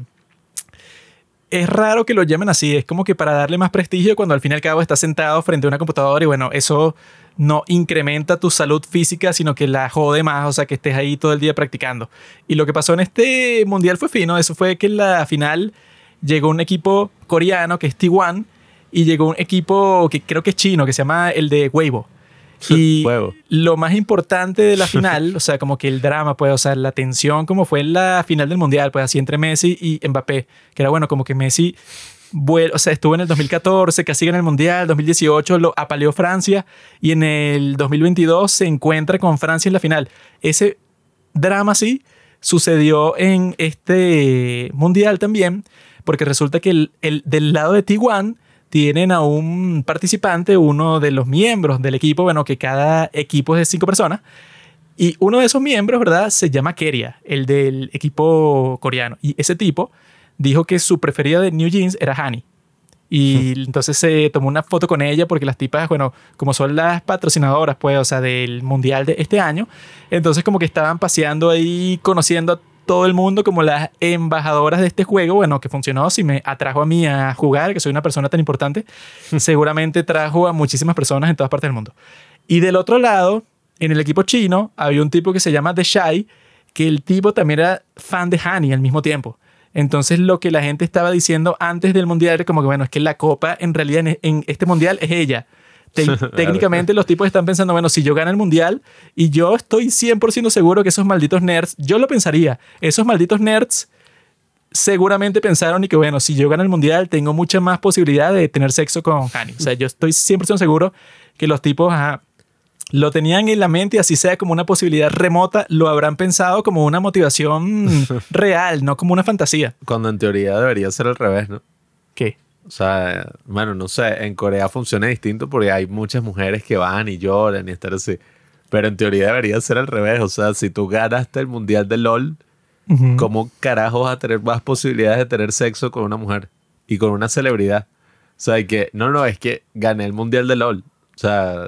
es raro que lo llamen así. Es como que para darle más prestigio cuando al fin y al cabo estás sentado frente a una computadora y bueno, eso no incrementa tu salud física, sino que la jode más, o sea, que estés ahí todo el día practicando. Y lo que pasó en este mundial fue fino. Eso fue que en la final llegó un equipo coreano que es T1 y llegó un equipo que creo que es chino, que se llama el de Weibo. Y lo más importante de la final, o sea, como que el drama, pues, o sea, la tensión, como fue en la final del Mundial, pues, así entre Messi y Mbappé, que era bueno, como que Messi, o sea, estuvo en el 2014, casi en el Mundial, 2018 lo apaleó Francia y en el 2022 se encuentra con Francia en la final. Ese drama, sí, sucedió en este Mundial también, porque resulta que el, el del lado de Taiwán tienen a un participante, uno de los miembros del equipo, bueno, que cada equipo es de cinco personas, y uno de esos miembros, ¿verdad? Se llama Keria, el del equipo coreano. Y ese tipo dijo que su preferida de New Jeans era Hani. Y entonces se tomó una foto con ella porque las tipas, bueno, como son las patrocinadoras, pues, o sea, del mundial de este año, entonces como que estaban paseando ahí, conociendo a todo el mundo como las embajadoras de este juego, bueno, que funcionó, si me atrajo a mí a jugar, que soy una persona tan importante, seguramente trajo a muchísimas personas en todas partes del mundo. Y del otro lado, en el equipo chino, había un tipo que se llama The Shai, que el tipo también era fan de Hani al mismo tiempo. Entonces lo que la gente estaba diciendo antes del mundial era como que, bueno, es que la copa en realidad en, en este mundial es ella. Te- técnicamente los tipos están pensando, bueno, si yo gano el mundial y yo estoy 100% seguro que esos malditos nerds, yo lo pensaría, esos malditos nerds seguramente pensaron y que bueno, si yo gano el mundial tengo mucha más posibilidad de tener sexo con Hani. O sea, yo estoy 100% seguro que los tipos ajá, lo tenían en la mente y así sea como una posibilidad remota, lo habrán pensado como una motivación real, no como una fantasía. Cuando en teoría debería ser al revés, ¿no? ¿Qué? O sea, bueno, no sé, en Corea funciona distinto porque hay muchas mujeres que van y lloran y estar así. Pero en teoría debería ser al revés. O sea, si tú ganaste el mundial de LOL, Ujú. ¿cómo carajo vas a tener más posibilidades de tener sexo con una mujer y con una celebridad? O sea, que, no, no, es que gané el mundial de LOL. O sea,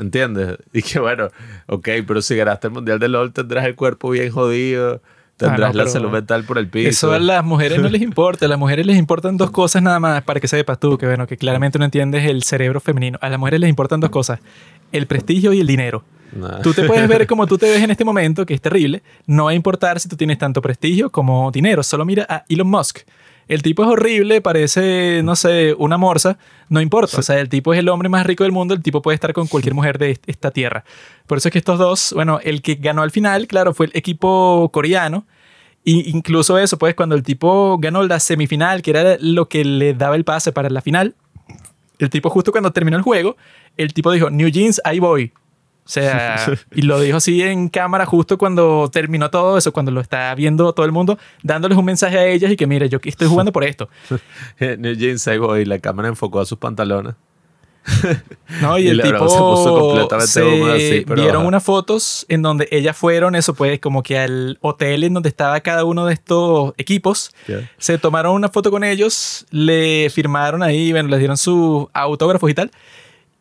¿entiendes? Y que bueno, ok, pero si ganaste el mundial de LOL tendrás el cuerpo bien jodido, tendrás Ah, no, la salud mental por el piso. Eso a las mujeres no les importa. A las mujeres les importan dos cosas nada más, para que sepas tú, que bueno, que claramente no entiendes el cerebro femenino. A las mujeres les importan dos cosas, el prestigio y el dinero. Nah. Tú te puedes ver como tú te ves en este momento, que es terrible. No va a importar si tú tienes tanto prestigio como dinero. Solo mira a Elon Musk. El tipo es horrible, parece, no sé, una morsa. No importa. O sea, el tipo es el hombre más rico del mundo. El tipo puede estar con cualquier mujer de est- esta tierra. Por eso es que estos dos, bueno, el que ganó al final, claro, fue el equipo coreano. Y incluso eso, pues, cuando el tipo ganó la semifinal, que era lo que le daba el pase para la final, el tipo justo cuando terminó el juego, el tipo dijo, New Jeans, ahí voy. O sea, y lo dijo así en cámara justo cuando terminó todo eso, cuando lo está viendo todo el mundo, dándoles un mensaje a ellas y que mire, yo estoy jugando por esto. New Jeans voy, la cámara enfocó a sus pantalones. ¿no? Y, Y el tipo se puso completamente se húmeda, sí, pero vieron ajá. unas fotos en donde ellas fueron, eso pues, como que al hotel en donde estaba cada uno de estos equipos. Se tomaron una foto con ellos, le firmaron ahí, bueno, les dieron sus autógrafos y tal.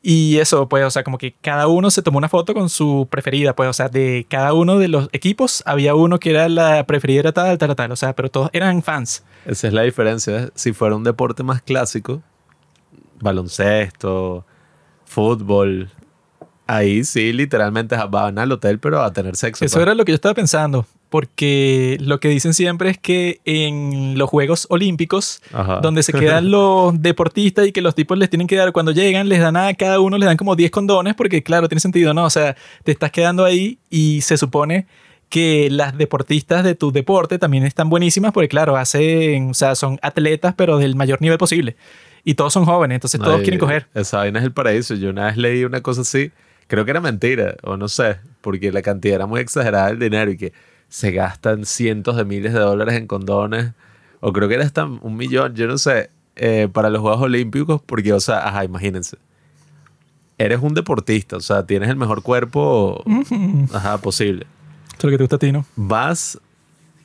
Y eso, pues, o sea, como que cada uno se tomó una foto con su preferida, pues, o sea, de cada uno de los equipos había uno que era la preferida era tal, tal, tal, o sea, pero todos eran fans. Esa es la diferencia. ¿eh? Si fuera un deporte más clásico, baloncesto, fútbol, ahí sí, literalmente van al hotel, pero a tener sexo. Eso pues. era lo que yo estaba pensando, porque lo que dicen siempre es que en los Juegos Olímpicos, Ajá. donde se quedan los deportistas y que los tipos les tienen que dar, cuando llegan, les dan a cada uno, les dan como 10 condones, porque claro, tiene sentido, ¿no? O sea, te estás quedando ahí y se supone que las deportistas de tu deporte también están buenísimas, porque claro, hacen, o sea, son atletas, pero del mayor nivel posible. Y todos son jóvenes, entonces todos Ay, quieren coger. Esa vaina es el paraíso. Yo una vez leí una cosa así, creo que era mentira, o no sé, porque la cantidad era muy exagerada del dinero y que se gastan cientos de miles de dólares en condones, o creo que era hasta un millón, yo no sé, eh, para los Juegos Olímpicos, porque, o sea, ajá, imagínense. Eres un deportista, o sea, tienes el mejor cuerpo ajá, posible. Eso es lo que te gusta a ti, ¿no? Vas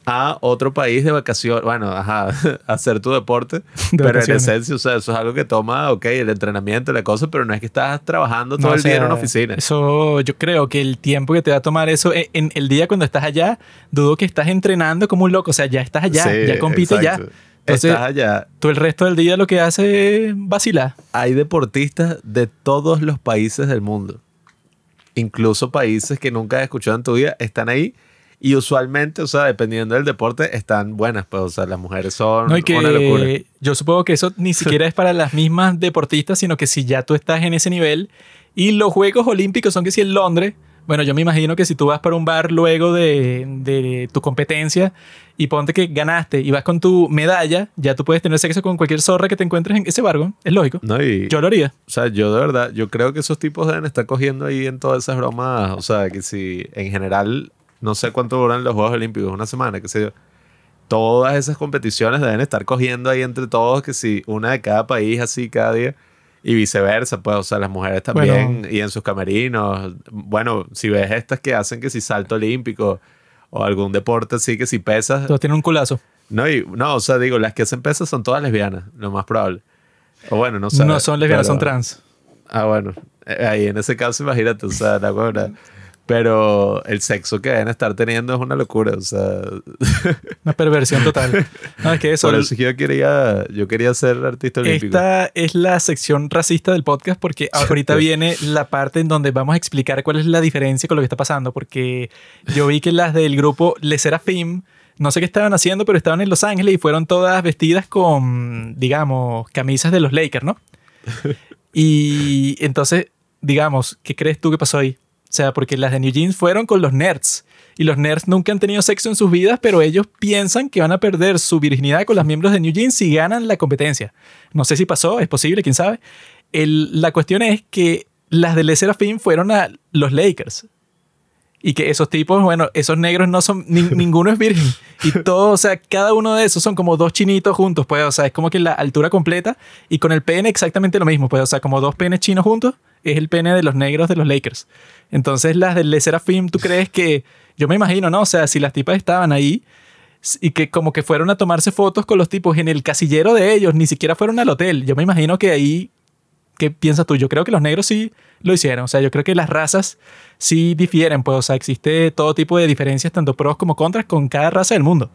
a otro país de vacaciones, bueno, ajá, a hacer tu deporte, De pero vacaciones. en esencia, o sea, eso es algo que toma, ok, el entrenamiento, la cosa, pero no es que estás trabajando todo No, el o día en una oficina. Eso, yo creo que el tiempo que te va a tomar eso en, en el día cuando estás allá, dudo que estás entrenando como un loco. O sea, ya estás allá, Sí, ya compites ya. Entonces, estás allá. tú el resto del día lo que haces es vacilar. Hay deportistas de todos los países del mundo. Incluso países que nunca has escuchado en tu vida están ahí. Y usualmente, o sea, dependiendo del deporte, están buenas. Pues, o sea, las mujeres son No, y una locura. que yo supongo que eso ni siquiera es para las mismas deportistas, sino que si ya tú estás en ese nivel y los Juegos Olímpicos son que si en Londres, bueno, yo me imagino que si tú vas para un bar luego de, de tu competencia y ponte que ganaste y vas con tu medalla, ya tú puedes tener sexo con cualquier zorra que te encuentres en ese barco. Es lógico. No, y, Yo lo haría. O sea, yo de verdad, yo creo que esos tipos deben estar cogiendo ahí en todas esas bromas. O sea, que si en general, no sé cuánto duran los Juegos Olímpicos, una semana, qué sé yo. Todas esas competiciones deben estar cogiendo ahí entre todos, que si una de cada país así cada día. Y viceversa, pues, o sea, las mujeres también, Bueno. y en sus camerinos. Bueno, si ves estas que hacen que si salto olímpico o algún deporte así, que si pesas, Todos tienen un culazo. no, y, no, o sea, digo, las que hacen pesas son todas lesbianas, lo más probable. O bueno, no sé. no son lesbianas, pero- son trans. Ah, bueno. Eh, Ahí en ese caso, imagínate, o sea, la buena. Pero el sexo que deben estar teniendo es una locura, o sea... Una perversión total. No, es que eso... Por eso yo quería, yo quería ser artista olímpico. Esta es la sección racista del podcast porque ahorita viene la parte en donde vamos a explicar cuál es la diferencia con lo que está pasando. Porque yo vi que las del grupo Le Serafim, no sé qué estaban haciendo, pero estaban en Los Ángeles y fueron todas vestidas con, digamos, camisas de los Lakers, ¿no? Y entonces, digamos, ¿qué crees tú que pasó ahí? O sea, porque las de New Jeans fueron con los nerds. Y los nerds nunca han tenido sexo en sus vidas, pero ellos piensan que van a perder su virginidad con los miembros de New Jeans si ganan la competencia. No sé si pasó, es posible, quién sabe. la cuestión es que las de Le Serafim fueron a los Lakers. Y que esos tipos, bueno, esos negros no son, ninguno es virgen. Y todo, o sea, cada uno de esos son como dos chinitos juntos, pues, o sea, es como que la altura completa y con el pene exactamente lo mismo, pues, o sea, como dos penes chinos juntos es el pene de los negros de los Lakers. Entonces las del Le Serafim, ¿tú crees que, yo me imagino, ¿no? O sea, si las tipas estaban ahí y que como que fueron a tomarse fotos con los tipos en el casillero de ellos, ni siquiera fueron al hotel. Yo me imagino que ahí, ¿qué piensas tú? Yo creo que los negros sí lo hicieron. O sea, yo creo que las razas sí difieren, pues, o sea, existe todo tipo de diferencias, tanto pros como contras, con cada raza del mundo.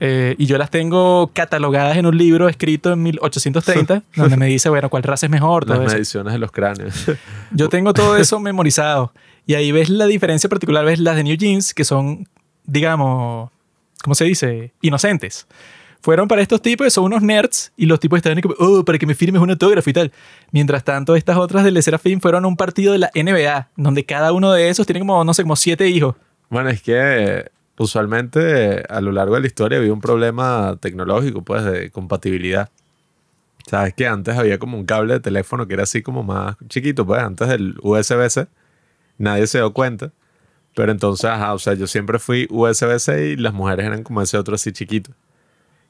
Eh, y yo las tengo catalogadas en un libro escrito en 1830, donde me dice, bueno, cuál raza es mejor. Las mediciones de los cráneos. yo tengo todo eso memorizado. Y ahí ves la diferencia particular, ves las de New Jeans, que son, digamos, ¿cómo se dice? Inocentes. Fueron para estos tipos, son unos nerds, y los tipos estaban como, oh, para que me firmes un autógrafo y tal. Mientras tanto, estas otras de Le Serafim fueron a un partido de la NBA, donde cada uno de esos tiene como, no sé, como siete hijos. Bueno, es que usualmente a lo largo de la historia había un problema tecnológico, pues, de compatibilidad. Sabes que antes había como un cable de teléfono que era así como más chiquito, pues, antes del USB-C. Nadie se dio cuenta. Pero entonces, ajá, o sea, yo siempre fui USB-C y las mujeres eran como ese otro así chiquito.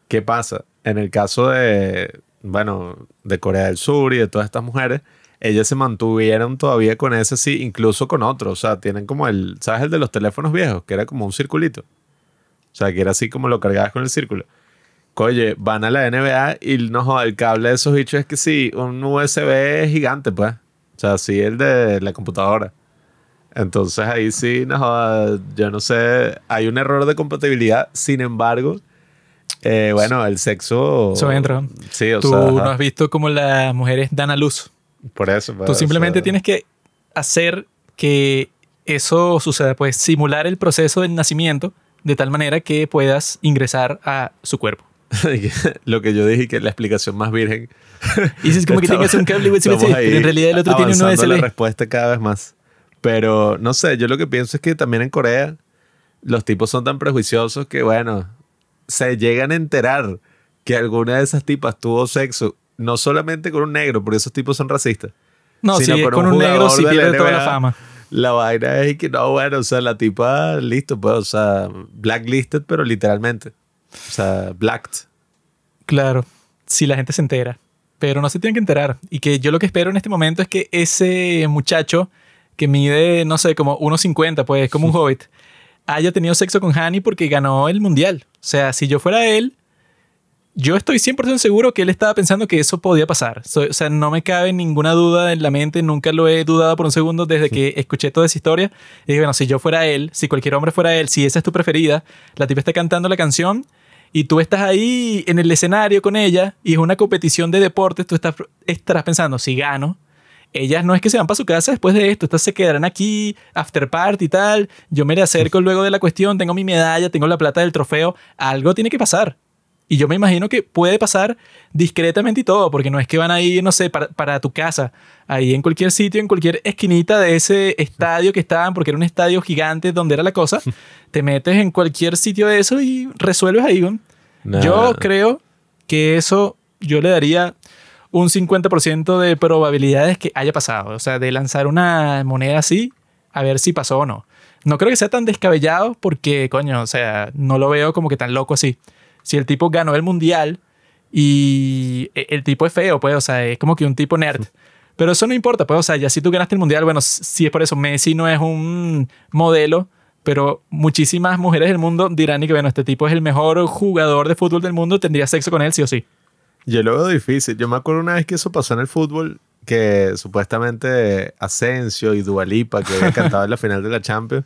¿Qué pasa? En el caso de, bueno, de Corea del Sur y de todas estas mujeres, ellas se mantuvieron todavía con ese sí, incluso con otros. O sea, tienen como el, ¿sabes? El de los teléfonos viejos, que era como un circulito. O sea, que era así como lo cargabas con el círculo. Oye, van a la NBA y no el cable de esos bichos es que sí, un USB gigante, pues. O sea, sí, el de la computadora. Entonces ahí sí, no yo no sé, hay un error de compatibilidad. Sin embargo, eh, bueno, el sexo. Eso entra. Sí, o Tú sea. no has visto cómo las mujeres dan a luz. Por eso. Tú simplemente tienes que hacer que eso suceda, pues simular el proceso del nacimiento de tal manera que puedas ingresar a su cuerpo. Lo que yo dije que la explicación más virgen. Y es como que tengas un cable USB, pero en realidad el otro tiene un USB. la respuesta cada vez más. Pero no sé, yo lo que pienso es que también en Corea los tipos son tan prejuiciosos que, bueno, se llegan a enterar que alguna de esas tipas tuvo sexo no solamente con un negro, porque esos tipos son racistas. No, sino si con, un, negro sí pierde toda la fama. La vaina es que no, bueno, o sea, la tipa, listo, pues, o sea, blacklisted, pero literalmente. O sea, blacked. Claro, si la gente se entera. Pero no se tienen que enterar. Y que yo lo que espero en este momento es que ese muchacho que mide, no sé, como 1,50, pues, como un hobbit, haya tenido sexo con Hani porque ganó el mundial. O sea, si yo fuera él, yo estoy 100% seguro que él estaba pensando que eso podía pasar. o sea, no me cabe ninguna duda en la mente, nunca lo he dudado por un segundo desde que escuché toda esa historia. Y dije, bueno, si yo fuera él, si cualquier hombre fuera él, si esa es tu preferida, la tipa está cantando la canción y tú estás ahí en el escenario con ella y es una competición de deportes, tú estás, estarás pensando, si gano, ellas no es que se van para su casa después de esto, estas se quedarán aquí, after party y tal, yo me le acerco luego de la cuestión, tengo mi medalla, tengo la plata del trofeo, algo tiene que pasar. Y yo me imagino que puede pasar discretamente y todo, porque no es que van a ir, no sé, para, tu casa, ahí en cualquier sitio, en cualquier esquinita de ese estadio que estaban, porque era un estadio gigante donde era la cosa, te metes en cualquier sitio de eso y resuelves ahí. Yo creo que eso yo le daría un 50% de probabilidades que haya pasado, o sea, de lanzar una moneda así, a ver si pasó o no. No creo que sea tan descabellado porque, coño, o sea, no lo veo como que tan loco así si el tipo ganó el mundial y e, el tipo es feo, pues, o sea, es como que un tipo nerd. Pero eso no importa, pues, o sea, ya si tú ganaste el mundial, bueno, si es por eso, Messi no es un modelo, pero muchísimas mujeres del mundo dirán y que, bueno, este tipo es el mejor jugador de fútbol del mundo, tendría sexo con él sí o sí. Yo lo veo difícil. Yo me acuerdo una vez que eso pasó en el fútbol, que supuestamente Asensio y Dualipa, que habían cantado en la final de la Champions,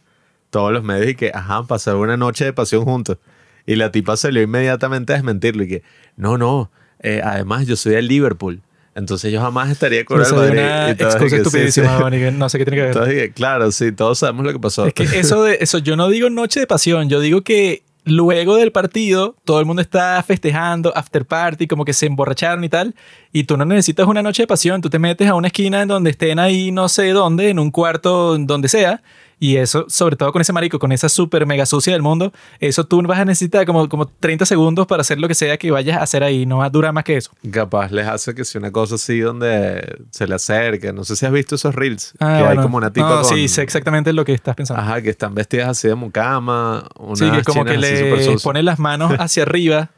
todos los medios y que, ajá, pasaron una noche de pasión juntos. Y la tipa salió inmediatamente a desmentirlo y que, no, no, eh, además yo soy del Liverpool. Entonces yo jamás estaría con el Eso es Madrid. una Y excusa que, estupidísima, sí. No sé qué tiene que ver. Claro, sí, todos sabemos lo que pasó. Es que eso de eso, yo no digo noche de pasión, yo digo que luego del partido todo el mundo está festejando, after party, como que se emborracharon y tal, y tú no necesitas una noche de pasión, tú te metes a una esquina en donde estén ahí no sé dónde, en un cuarto, donde sea, y eso, sobre todo con ese marico, con esa super mega sucia del mundo, eso tú vas a necesitar como, como 30 segundos para hacer lo que sea que vayas a hacer ahí, no va a durar más que eso. Capaz les hace que si una cosa así donde se le acerque. No sé si has visto esos reels. Ah, que hay como una tipa No, con... sí, sé exactamente lo que estás pensando. Ajá, que están vestidas así de mucama. sí, que como que le sucias. pone las manos hacia arriba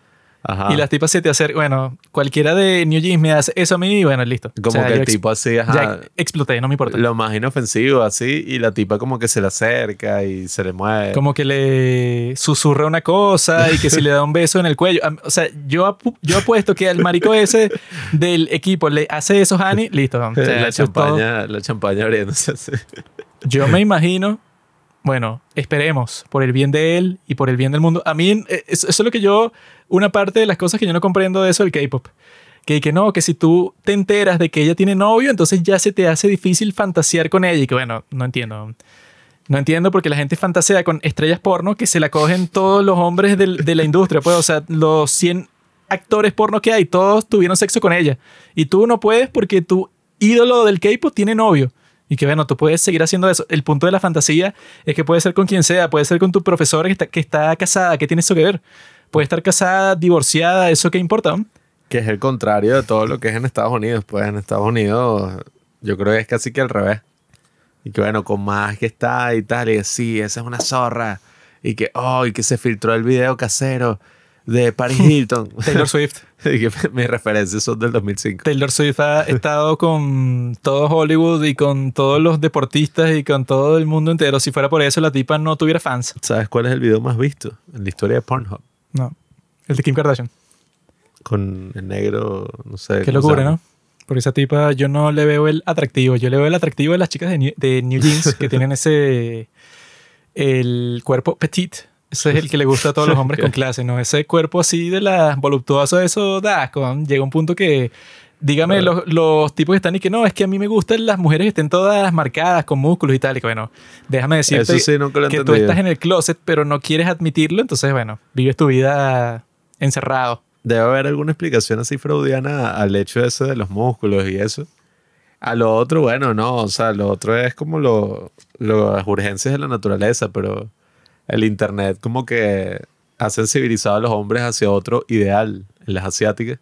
Ajá. Y las tipas se te acercan. Bueno, cualquiera de New Jeans me hace eso a mí y bueno, listo. Como O sea, que el tipo así, Ya ajá. exploté, no me importa. Lo más inofensivo, así. Y la tipa como que se le acerca y se le mueve. Como que le susurra una cosa y que si le da un beso en el cuello. O sea, yo, apu- yo apuesto que al marico ese del equipo le hace eso a Hani, listo. O sea, la, es champaña, la champaña abriéndose así. Yo me imagino, bueno, esperemos por el bien de él y por el bien del mundo. A mí, eh, eso, es lo que yo, una parte de las cosas que yo no comprendo de eso del K-pop. Que, que no, que si tú te enteras de que ella tiene novio, entonces ya se te hace difícil fantasear con ella. Y que bueno, no entiendo. No entiendo porque la gente fantasea con estrellas porno que se la cogen todos los hombres del- de la industria. Pues, o sea, los 100 actores porno que hay, todos tuvieron sexo con ella. Y tú no puedes porque tu ídolo del K-pop tiene novio. Y que bueno, tú puedes seguir haciendo eso. El punto de la fantasía es que puede ser con quien sea, puede ser con tu profesora que está, que está casada, ¿qué tiene eso que ver? Puede estar casada, divorciada, ¿eso qué importa? Que es el contrario de todo lo que es en Estados Unidos. Pues en Estados Unidos yo creo que es casi que al revés. Y que bueno, con más que está y tal, y que sí, esa es una zorra. Y que, oh, y que se filtró el video casero de Paris Hilton. Taylor Swift. mis referencias son del 2005. Taylor Swift ha estado con todo Hollywood y con todos los deportistas y con todo el mundo entero. Si fuera por eso, la tipa no tuviera fans. ¿Sabes cuál es el video más visto en la historia de Pornhub? No. El de Kim Kardashian. Con el negro, no sé. Qué locura. ¿no? Porque esa tipa yo no le veo el atractivo. Yo le veo el atractivo de las chicas de New, de New Jeans que tienen ese... El cuerpo petit. Ese es el que le gusta a todos los hombres con clase, ¿no? Ese cuerpo así de las voluptuoso, eso da asco. Llega un punto que... Dígame, Claro. los, los tipos que están y que no, es que a mí me gustan las mujeres que estén todas marcadas con músculos y tal. Y que bueno, déjame decirte sí, que tú estás en el closet, pero no quieres admitirlo. Entonces, bueno, vives tu vida encerrado. Debe haber alguna explicación así freudiana al hecho ese de los músculos y eso. A lo otro, bueno, no, o sea, lo otro es como lo- las urgencias de la naturaleza, pero el internet como que ha sensibilizado a los hombres hacia otro ideal en las asiáticas.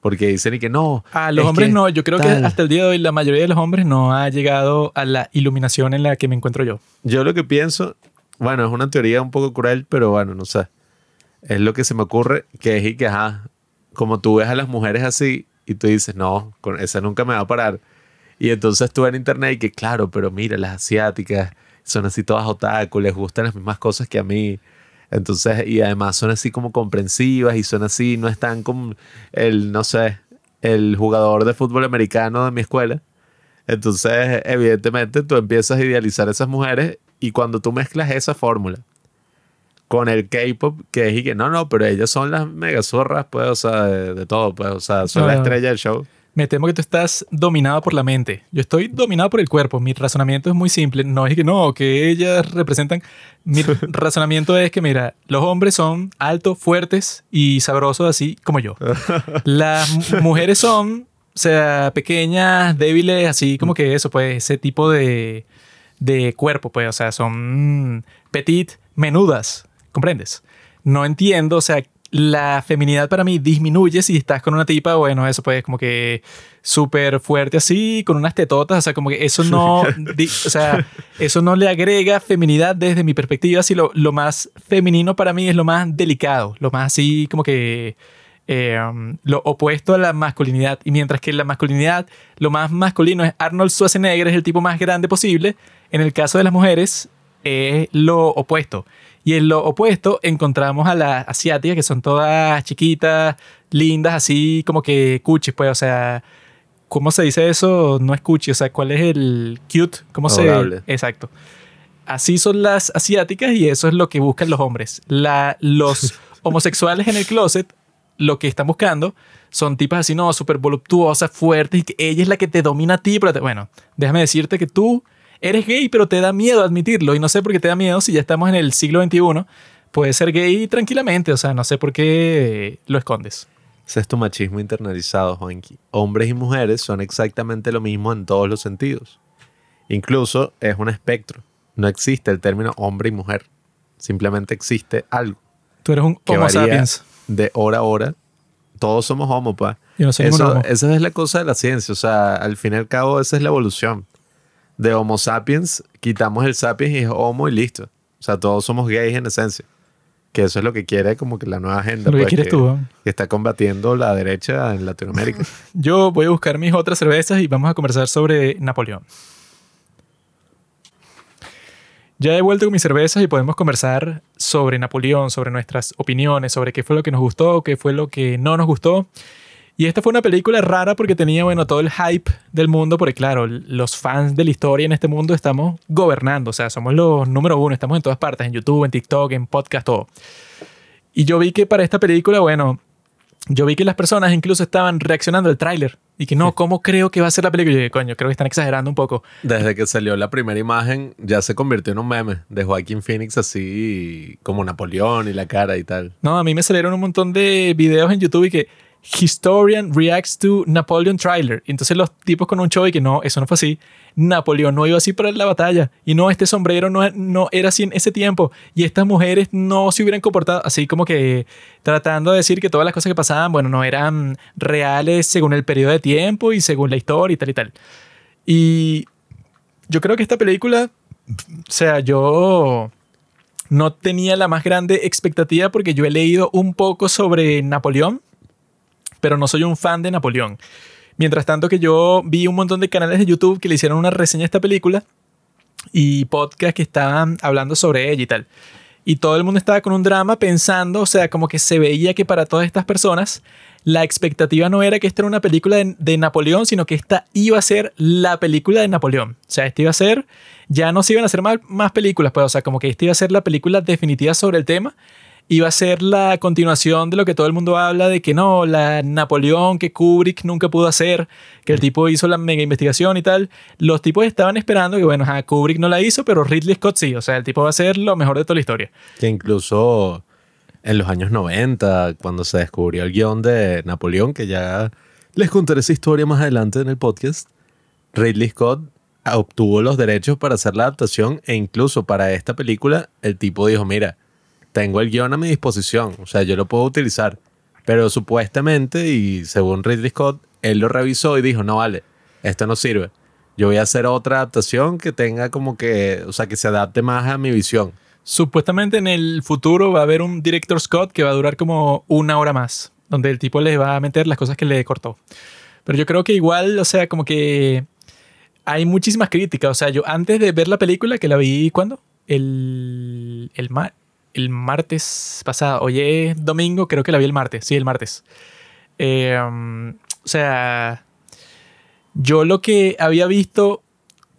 Porque dicen y que no. A los es hombres que no, yo creo que tal. hasta el día de hoy la mayoría de los hombres no ha llegado a la iluminación en la que me encuentro yo. Yo lo que pienso, bueno, es una teoría un poco cruel, pero bueno, no sé. Es lo que se me ocurre, que es y que, ajá, como tú ves a las mujeres así y tú dices, no, con esa nunca me va a parar. Y entonces tú en internet y que, claro, pero mira, las asiáticas son así todas otaku, les gustan las mismas cosas que a mí. Entonces, y además son así como comprensivas y son así, no están como el, no sé, el jugador de fútbol americano de mi escuela. Entonces, evidentemente, tú empiezas a idealizar a esas mujeres y cuando tú mezclas esa fórmula con el K-pop, que es y que no, no, pero ellas son las mega zorras, pues, o sea, de, de todo, pues, o sea, son la No. estrella del show. Me temo que tú estás dominado por la mente. Yo estoy dominado por el cuerpo. Mi razonamiento es muy simple. No es que no, que ellas representan. Mi razonamiento es que, mira, los hombres son altos, fuertes y sabrosos, así como yo. Las mu- mujeres son, o sea, pequeñas, débiles, así como que eso, pues, ese tipo de, de cuerpo, pues, o sea, son mm, petit, menudas, ¿comprendes? No entiendo, o sea, la feminidad para mí disminuye si estás con una tipa, bueno, eso pues como que súper fuerte así, con unas tetotas, o sea, como que eso no, di- o sea, eso no le agrega feminidad desde mi perspectiva, si lo, lo más femenino para mí es lo más delicado, lo más así como que eh, um, lo opuesto a la masculinidad. Y mientras que la masculinidad, lo más masculino es Arnold Schwarzenegger, es el tipo más grande posible, en el caso de las mujeres es lo opuesto. Y en lo opuesto encontramos a las asiáticas, que son todas chiquitas, lindas, así como que cuchis, pues, o sea, ¿cómo se dice eso? No escuche, o sea, ¿cuál es el cute? ¿Cómo Adorable. se...? Exacto. Así son las asiáticas y eso es lo que buscan los hombres. La, los homosexuales en el closet, lo que están buscando son tipas así, no, súper voluptuosas, fuertes, y que ella es la que te domina a ti. Pero te- bueno, déjame decirte que tú eres gay, pero te da miedo admitirlo. Y no sé por qué te da miedo si ya estamos en el siglo XXI. Puedes ser gay tranquilamente, o sea, no sé por qué lo escondes. Ese es tu machismo internalizado, Juanqui. Hombres y mujeres son exactamente lo mismo en todos los sentidos. Incluso es un espectro. No existe el término hombre y mujer. Simplemente existe algo Tú eres un que homo sapiens. de hora a hora. Todos somos homo, pa. Yo no soy Eso, homo. esa es la cosa de la ciencia. O sea, al fin y al cabo, esa es la evolución. De Homo sapiens, quitamos el sapiens y es homo y listo. O sea, todos somos gays en esencia. Que eso es lo que quiere como que la nueva agenda. Lo que pues, quieres tú. que está combatiendo la derecha en Latinoamérica. Yo voy a buscar mis otras cervezas y vamos a conversar sobre Napoleón. Ya he vuelto con mis cervezas y podemos conversar sobre Napoleón, sobre nuestras opiniones, sobre qué fue lo que nos gustó, qué fue lo que no nos gustó. Y esta fue una película rara porque tenía, bueno, todo el hype del mundo, porque claro, los fans de la historia en este mundo estamos gobernando, o sea, somos los número uno, estamos en todas partes, en YouTube, en TikTok, en podcast, todo. Y yo vi que para esta película, bueno, yo vi que las personas incluso estaban reaccionando al tráiler y que no, ¿cómo creo que va a ser la película? Y yo dije, coño, creo que están exagerando un poco. Desde que salió la primera imagen, ya se convirtió en un meme de Joaquín Phoenix así como Napoleón y la cara y tal. No, a mí me salieron un montón de videos en YouTube y que Historian reacts to Napoleon trailer. Entonces los tipos con un show y que no, eso no fue así. Napoleón no iba así para la batalla. Y no, este sombrero no, no era así en ese tiempo. Y estas mujeres no se hubieran comportado así como que tratando de decir que todas las cosas que pasaban, bueno, no eran reales según el periodo de tiempo y según la historia y tal y tal. Y yo creo que esta película, o sea, yo no tenía la más grande expectativa porque yo he leído un poco sobre Napoleón, pero no soy un fan de Napoleón. Mientras tanto que yo vi un montón de canales de YouTube que le hicieron una reseña a esta película y podcast que estaban hablando sobre ella y tal. Y todo el mundo estaba con un drama pensando, o sea, como que se veía que para todas estas personas la expectativa no era que esta era una película de, Napoleón, sino que esta iba a ser la película de Napoleón. O sea, esta iba a ser, ya no se iban a hacer más, películas, pues, o sea, como que esta iba a ser la película definitiva sobre el tema iba a ser la continuación de lo que todo el mundo habla de que no, la Napoleón que Kubrick nunca pudo hacer, que el tipo hizo la mega investigación y tal. Los tipos estaban esperando que, bueno, ajá, Kubrick no la hizo, pero Ridley Scott sí. O sea, el tipo va a ser lo mejor de toda la historia. Que incluso en los años 90, cuando se descubrió el guion de Napoleón, que ya les contaré esa historia más adelante en el podcast, Ridley Scott obtuvo los derechos para hacer la adaptación e incluso para esta película el tipo dijo, mira, tengo el guion a mi disposición, o sea, yo lo puedo utilizar. Pero supuestamente, y según Ridley Scott, él lo revisó y dijo, no vale, esto no sirve. Yo voy a hacer otra adaptación que tenga como que, o sea, que se adapte más a mi visión. Supuestamente en el futuro va a haber un director Scott que va a durar como una hora más, donde el tipo le va a meter las cosas que le cortó. Pero yo creo que igual, o sea, como que hay muchísimas críticas. O sea, yo antes de ver la película, que la vi, ¿cuándo? El, el, el martes pasado. Hoy es domingo, creo que la vi el martes. Sí, el martes. Eh, um, o sea, yo lo que había visto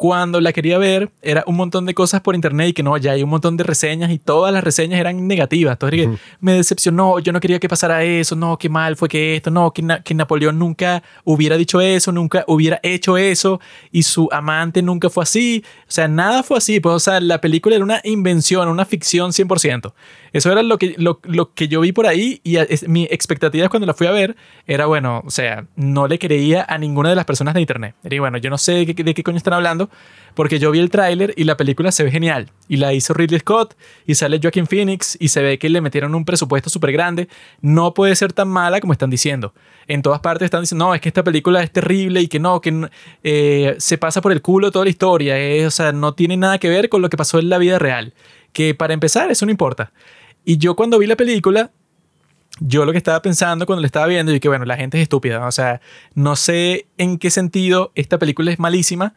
cuando la quería ver era un montón de cosas por internet y que no, ya hay un montón de reseñas y todas las reseñas eran negativas. Entonces, me decepcionó, yo no quería que pasara eso, no, qué mal fue que esto, no, que, Na- que Napoleón nunca hubiera dicho eso, nunca hubiera hecho eso y su amante nunca fue así. O sea, nada fue así, pues, o sea, la película era una invención, una ficción 100%. Eso era lo que, lo, lo que yo vi por ahí y a- es- mi expectativa cuando la fui a ver era, bueno, o sea, no le creía a ninguna de las personas de internet. Era, bueno, yo no sé de qué, de qué coño están hablando, porque yo vi el tráiler y la película se ve genial. Y la hizo Ridley Scott y sale Joaquin Phoenix y se ve que le metieron un presupuesto súper grande. No puede ser tan mala como están diciendo. En todas partes están diciendo, no, es que esta película es terrible y que no, que eh, se pasa por el culo toda la historia. eh, o sea, no tiene nada que ver con lo que pasó en la vida real. Que para empezar, eso no importa. Y yo cuando vi la película, yo lo que estaba pensando cuando la estaba viendo y que bueno, la gente es estúpida, o sea, no sé en qué sentido esta película es malísima,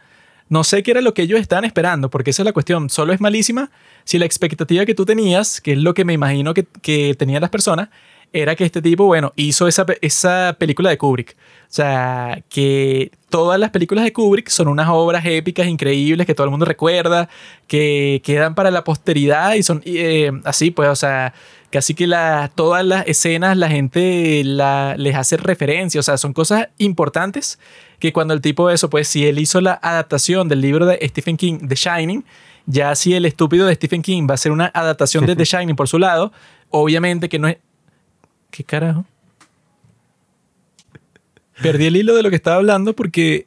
no sé qué era lo que ellos estaban esperando, porque esa es la cuestión, solo es malísima si la expectativa que tú tenías, que es lo que me imagino que, que tenían las personas, era que este tipo, bueno, hizo esa, esa película de Kubrick. O sea, que todas las películas de Kubrick son unas obras épicas, increíbles, que todo el mundo recuerda, que quedan para la posteridad y son eh, así, pues, o sea, casi que la, todas las escenas la gente la, les hace referencia, o sea, son cosas importantes que cuando el tipo eso, pues si él hizo la adaptación del libro de Stephen King, The Shining, ya si el estúpido de Stephen King va a hacer una adaptación de The Shining por su lado, obviamente que no es... ¿Qué carajo? Perdí el hilo de lo que estaba hablando porque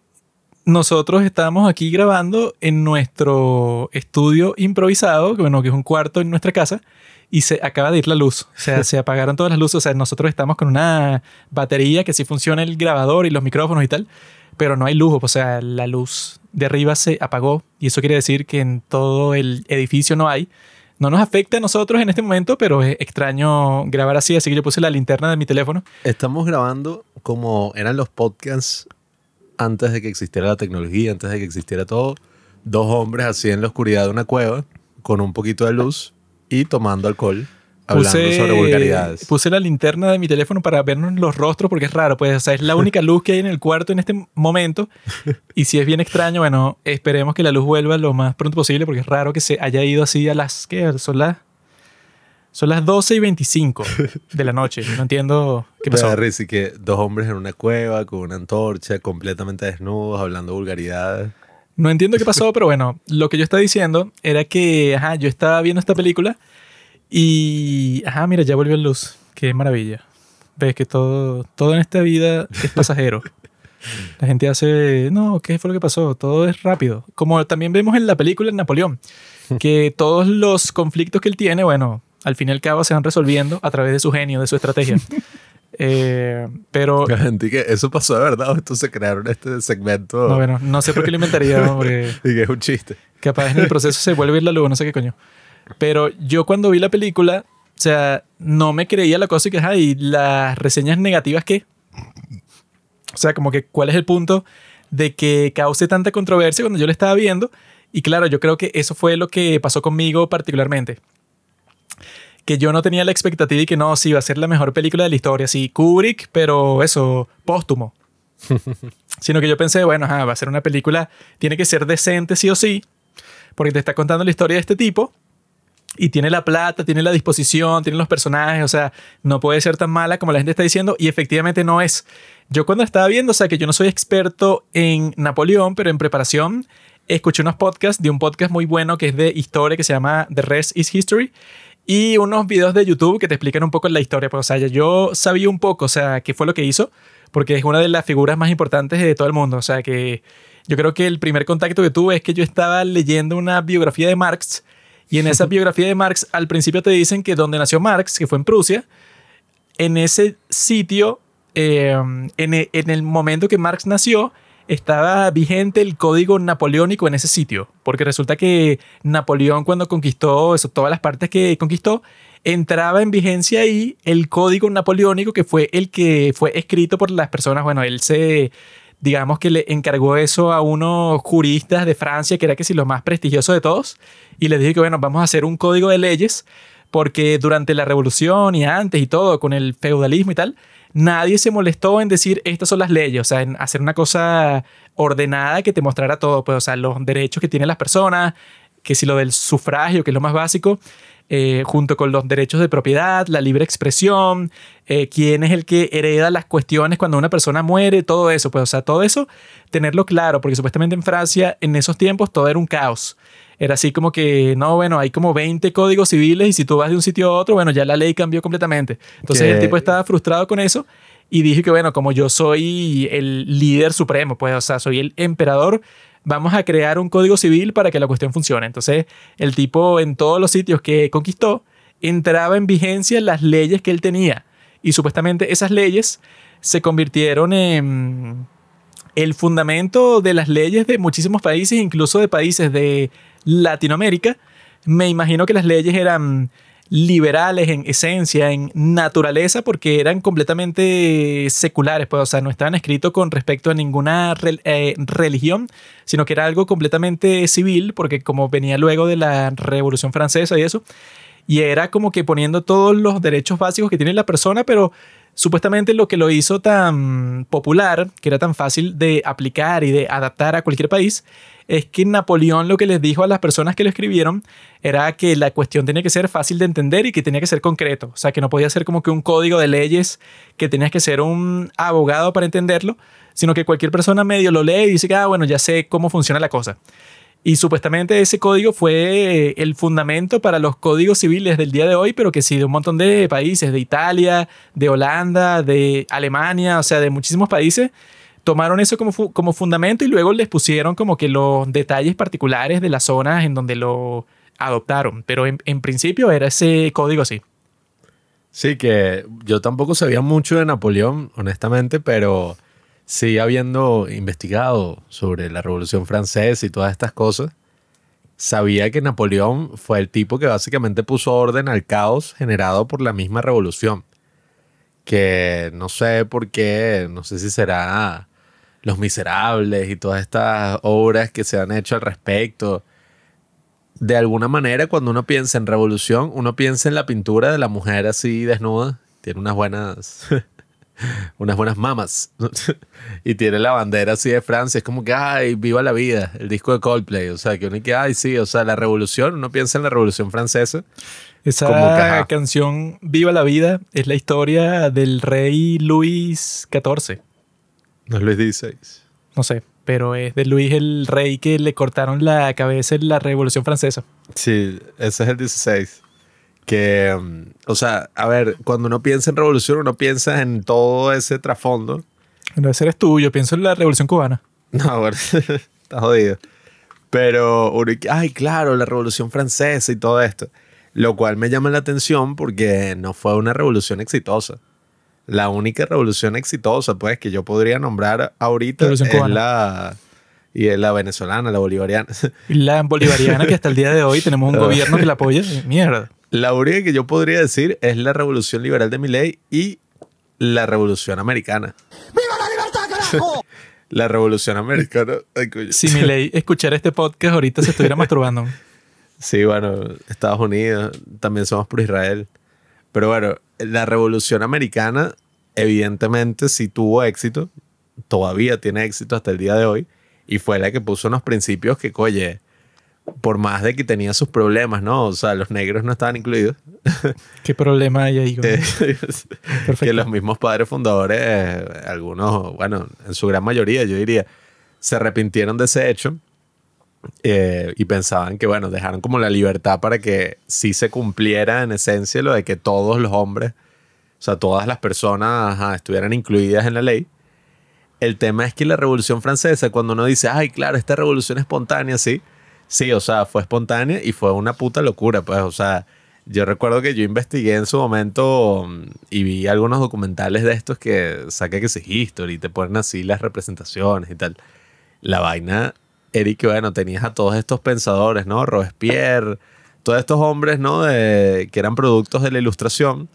nosotros estábamos aquí grabando en nuestro estudio improvisado, que bueno, que es un cuarto en nuestra casa, y se acaba de ir la luz. O sea, se apagaron todas las luces. O sea, nosotros estamos con una batería que sí funciona el grabador y los micrófonos y tal, pero no hay luz. O sea, la luz de arriba se apagó y eso quiere decir que en todo el edificio no hay. No nos afecta a nosotros en este momento, pero es extraño grabar así, así que yo puse la linterna de mi teléfono. Estamos grabando como eran los podcasts antes de que existiera la tecnología, antes de que existiera todo. Dos hombres así en la oscuridad de una cueva, con un poquito de luz y tomando alcohol, hablando sobre vulgaridades. puse la linterna de mi teléfono para vernos los rostros porque es raro, pues, o sea, es la única luz que hay en el cuarto en este momento. Y si es bien extraño, bueno, esperemos que la luz vuelva lo más pronto posible porque es raro que se haya ido así a las, ¿qué? Son las, son las 12 y 25 de la noche. No entiendo qué pasó. risa que dos hombres en una cueva con una antorcha, completamente desnudos, hablando vulgaridades. No entiendo qué pasó, pero bueno, lo que yo estaba diciendo era que, ajá, yo estaba viendo esta película y, ajá, mira, ya volvió la luz. Qué maravilla. Ves que todo, todo en esta vida es pasajero. La gente hace, no, ¿qué fue lo que pasó? Todo es rápido. Como también vemos en la película Napoleón, que todos los conflictos que él tiene, bueno, al fin y al cabo se van resolviendo a través de su genio, de su estrategia. Eh, pero La gente que eso pasó de verdad, o entonces crearon este segmento no, bueno, no sé por qué lo inventaría, porque y que es un chiste. Capaz en el proceso se vuelve a ir la luz, no sé qué coño. Pero yo cuando vi la película, o sea, no me creía la cosa y que, ay, las reseñas negativas que... O sea, como que cuál es el punto de que cause tanta controversia cuando yo la estaba viendo. Y claro, yo creo que eso fue lo que pasó conmigo particularmente. Que yo no tenía la expectativa y que no, sí, iba a ser la mejor película de la historia. Sí, Kubrick, pero eso, póstumo. Sino que yo pensé, bueno, ajá, va a ser una película, tiene que ser decente sí o sí, porque te está contando la historia de este tipo y tiene la plata, tiene la disposición, tiene los personajes, o sea, no puede ser tan mala como la gente está diciendo y efectivamente no es. Yo cuando estaba viendo, o sea, que yo no soy experto en Napoleón, pero en preparación escuché unos podcasts de un podcast muy bueno que es de historia que se llama The Rest is History y unos videos de YouTube que te explican un poco la historia. Pues, o sea, yo sabía un poco, o sea, qué fue lo que hizo, porque es una de las figuras más importantes de todo el mundo. O sea, que yo creo que el primer contacto que tuve es que yo estaba leyendo una biografía de Marx y en esa biografía de Marx al principio te dicen que donde nació Marx, que fue en Prusia, en ese sitio, eh, en, e- en el momento que Marx nació, estaba vigente el código napoleónico en ese sitio, porque resulta que Napoleón cuando conquistó eso, todas las partes que conquistó, entraba en vigencia ahí el código napoleónico que fue el que fue escrito por las personas, bueno, él se, digamos que le encargó eso a unos juristas de Francia, que era que si lo más prestigioso de todos, y les dije que bueno, vamos a hacer un código de leyes, porque durante la revolución y antes y todo, con el feudalismo y tal, nadie se molestó en decir estas son las leyes, o sea, en hacer una cosa ordenada que te mostrara todo, pues, o sea, los derechos que tienen las personas, que si lo del sufragio, que es lo más básico, eh, junto con los derechos de propiedad, la libre expresión, eh, quién es el que hereda las cuestiones cuando una persona muere, todo eso, pues, o sea, todo eso, tenerlo claro, porque supuestamente en Francia en esos tiempos todo era un caos. Era así como que, no, bueno, hay como 20 códigos civiles y si tú vas de un sitio a otro, bueno, ya la ley cambió completamente. Entonces Que- el tipo estaba frustrado con eso y dije que, bueno, como yo soy el líder supremo, pues, o sea, soy el emperador, vamos a crear un código civil para que la cuestión funcione. Entonces el tipo en todos los sitios que conquistó entraba en vigencia las leyes que él tenía y supuestamente esas leyes se convirtieron en el fundamento de las leyes de muchísimos países, incluso de países de Latinoamérica. Me imagino que las leyes eran liberales en esencia, en naturaleza, porque eran completamente seculares, pues, o sea, no estaban escritos con respecto a ninguna eh, religión, sino que era algo completamente civil, porque como venía luego de la Revolución Francesa y eso, Y era como que poniendo todos los derechos básicos que tiene la persona, pero supuestamente lo que lo hizo tan popular, que era tan fácil de aplicar y de adaptar a cualquier país, es que Napoleón lo que les dijo a las personas que lo escribieron era que la cuestión tenía que ser fácil de entender y que tenía que ser concreto. O sea, que no podía ser como que un código de leyes que tenías que ser un abogado para entenderlo, sino que cualquier persona medio lo lee y dice que, ah, bueno, ya sé cómo funciona la cosa. Y supuestamente ese código fue el fundamento para los códigos civiles del día de hoy, pero que sí, de un montón de países, de Italia, de Holanda, de Alemania, o sea, de muchísimos países, tomaron eso como, como fundamento y luego les pusieron como que los detalles particulares de las zonas en donde lo adoptaron. Pero en, en principio era ese código así. Sí, que yo tampoco sabía mucho de Napoleón, honestamente, pero sí habiendo investigado sobre la Revolución Francesa y todas estas cosas, sabía que Napoleón fue el tipo que básicamente puso orden al caos generado por la misma revolución. Que no sé por qué, no sé si será Los Miserables y todas estas obras que se han hecho al respecto. De alguna manera, cuando uno piensa en revolución, uno piensa en la pintura de la mujer así desnuda. Tiene unas buenas unas buenas mamas. y tiene la bandera así de Francia. Es como que, ay, viva la vida, el disco de Coldplay. O sea, que uno que, ay, sí, o sea, la revolución, uno piensa en la revolución francesa. Esa canción Viva la vida es la historia del rey Luis XIV. No es Luis XVI. No sé, pero es de Luis el rey que le cortaron la cabeza en la revolución francesa. Sí, ese es el 16 que, o sea, a ver, cuando uno piensa en revolución, uno piensa en todo ese trasfondo. No, ese eres tú, yo pienso en la revolución cubana. No, bueno, está jodido. Pero, ay, claro, la revolución francesa y todo esto. Lo cual me llama la atención porque no fue una revolución exitosa. La única revolución exitosa, pues, que yo podría nombrar ahorita es la y es la venezolana, la bolivariana. La bolivariana que hasta el día de hoy tenemos un gobierno que la apoya. Mierda. La única que yo podría decir es la revolución liberal de Milley y la revolución americana. ¡Viva la libertad, carajo! la revolución americana. si Milley escuchara este podcast ahorita se estuviera masturbando. Sí, bueno, Estados Unidos, también somos por Israel. Pero bueno, la revolución americana evidentemente sí tuvo éxito, todavía tiene éxito hasta el día de hoy, y fue la que puso unos principios que, oye, por más de que tenía sus problemas, ¿no? O sea, los negros no estaban incluidos. ¿Qué problema hay ahí? que los mismos padres fundadores, algunos, bueno, en su gran mayoría, yo diría, se arrepintieron de ese hecho eh, y pensaban que, bueno, dejaron como la libertad para que sí se cumpliera en esencia lo de que todos los hombres, o sea, todas las personas estuvieran incluidas en la ley. El tema es que la Revolución Francesa, cuando uno dice, ay, claro, esta revolución espontánea, sí, Sí, o sea, fue espontánea y fue una puta locura, pues, o sea, yo recuerdo que yo investigué en su momento mm, y vi algunos documentales de estos que saqué que es History y te ponen así las representaciones y tal. La vaina, Eric, bueno, tenías a todos estos pensadores, ¿no? Robespierre, todos estos hombres, ¿no? De, que eran productos de la ilustración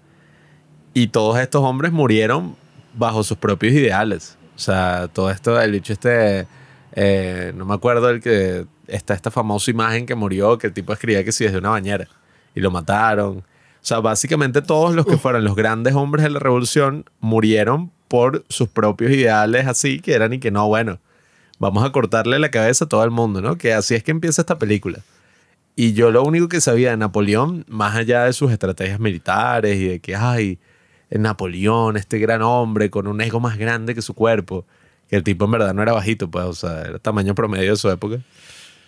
y todos estos hombres murieron bajo sus propios ideales. O sea, todo esto, el dicho este, eh, no me acuerdo el que está esta famosa imagen que murió, que el tipo escribía que sí desde una bañera y lo mataron. O sea, básicamente todos los que fueron los grandes hombres de la revolución murieron por sus propios ideales así, que eran y que no, bueno, vamos a cortarle la cabeza a todo el mundo, ¿no? Que así es que empieza esta película. Y yo lo único que sabía de Napoleón, más allá de sus estrategias militares y de que, ay, Napoleón, este gran hombre con un ego más grande que su cuerpo, que el tipo en verdad no era bajito, pues, o sea, era tamaño promedio de su época.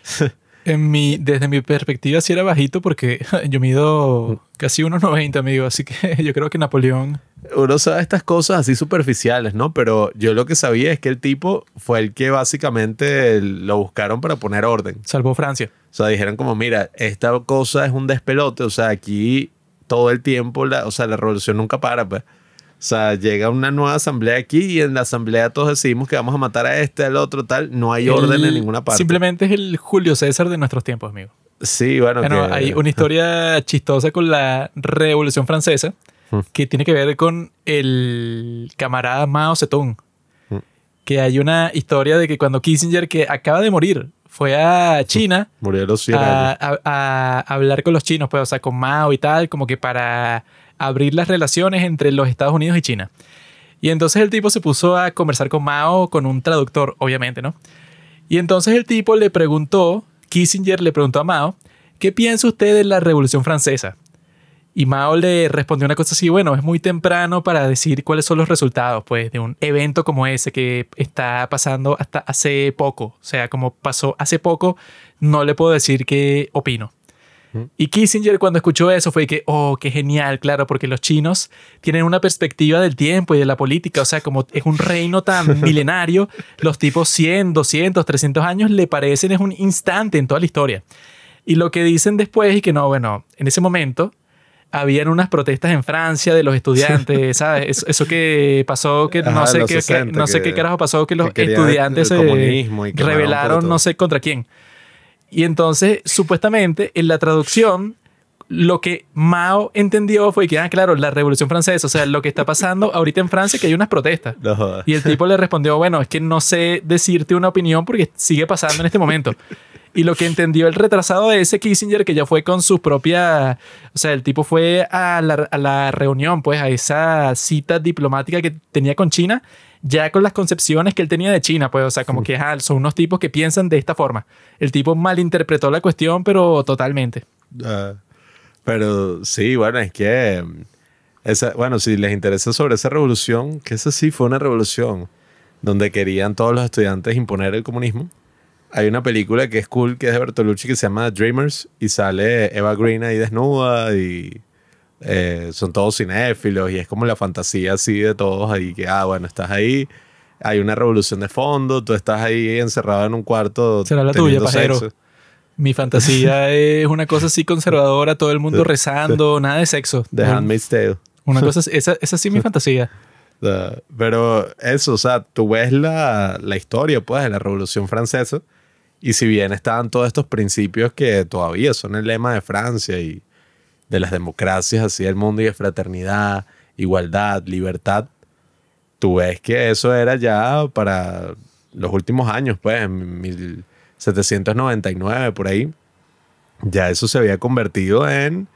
En mi, desde mi perspectiva sí era bajito porque yo mido casi 1,90, amigo, así que yo creo que Napoleón... Uno sabe estas cosas así superficiales, ¿no? Pero yo lo que sabía es que el tipo fue el que básicamente lo buscaron para poner orden. Salvó Francia. O sea, dijeron como, mira, esta cosa es un despelote, o sea, aquí todo el tiempo, la, o sea, la revolución nunca para, pues. O sea, llega una nueva asamblea aquí y en la asamblea todos decimos que vamos a matar a este, al otro, tal. No hay orden en ninguna parte. Simplemente es el Julio César de nuestros tiempos, amigo. Sí, bueno. bueno Hay una historia chistosa con la Revolución Francesa hmm. que tiene que ver con el camarada Mao Zedong. Hmm. Que hay una historia de que cuando Kissinger, que acaba de morir, Fue a China a los 100 a, años. a- a hablar con los chinos, pues, o sea, con Mao y tal, como que para abrir las relaciones entre los Estados Unidos y China. Y entonces el tipo se puso a conversar con Mao, con un traductor, obviamente, ¿no? Y entonces el tipo le preguntó, Kissinger le preguntó a Mao, ¿qué piensa usted de la Revolución Francesa? Y Mao le respondió una cosa así, bueno, es muy temprano para decir cuáles son los resultados, pues, de un evento como ese que está pasando hasta hace poco. O sea, como pasó hace poco, no le puedo decir qué opino. Y Kissinger cuando escuchó eso fue que, oh, qué genial, claro, porque los chinos tienen una perspectiva del tiempo y de la política, o sea, como es un reino tan milenario, los tipos 100, 200, 300 años le parecen es un instante en toda la historia. Y lo que dicen después y que no, bueno, en ese momento habían unas protestas en Francia de los estudiantes, ¿sabes? Eso, eso que pasó, que Ajá, no sé qué, 60, no sé qué carajo pasó, que los que estudiantes se todo. no sé contra quién. Y entonces, supuestamente, en la traducción, lo que Mao entendió fue que, ah, claro, la Revolución Francesa, o sea, lo que está pasando ahorita en Francia, que hay unas protestas. No jodas. Y el tipo le respondió, bueno, es que no sé decirte una opinión porque sigue pasando en este momento. Y lo que entendió el retrasado de ese Kissinger, que ya fue con su propia... O sea, el tipo fue a la, a la reunión, pues, a esa cita diplomática que tenía con China, ya con las concepciones que él tenía de China, pues, o sea, como que ah, son unos tipos que piensan de esta forma. El tipo malinterpretó la cuestión, pero totalmente. Ah, pero sí, bueno, es que. mm, Esa, bueno, si les interesa sobre esa revolución, que esa sí fue una revolución donde querían todos los estudiantes imponer el comunismo. Hay una película que es cool, que es de Bertolucci, que se llama Dreamers, y sale Eva Green ahí desnuda, y eh, son todos cinéfilos, y es como la fantasía así de todos ahí, que, ah, bueno, estás ahí, hay una revolución de fondo, tú estás ahí encerrado en un cuarto. Será la tuya, pajero. sexo. Mi fantasía es una cosa así conservadora, todo el mundo rezando, nada de sexo. The Handmaid's Tale. Una cosa, esa, esa sí es mi fantasía. Pero eso, o sea, tú ves la, la historia, pues, de la Revolución Francesa. Y si bien estaban todos estos principios que todavía son el lema de Francia y de las democracias así del mundo y de fraternidad, igualdad, libertad, tú ves que eso era ya para los últimos años, pues, en 1799, por ahí. Ya eso se había convertido en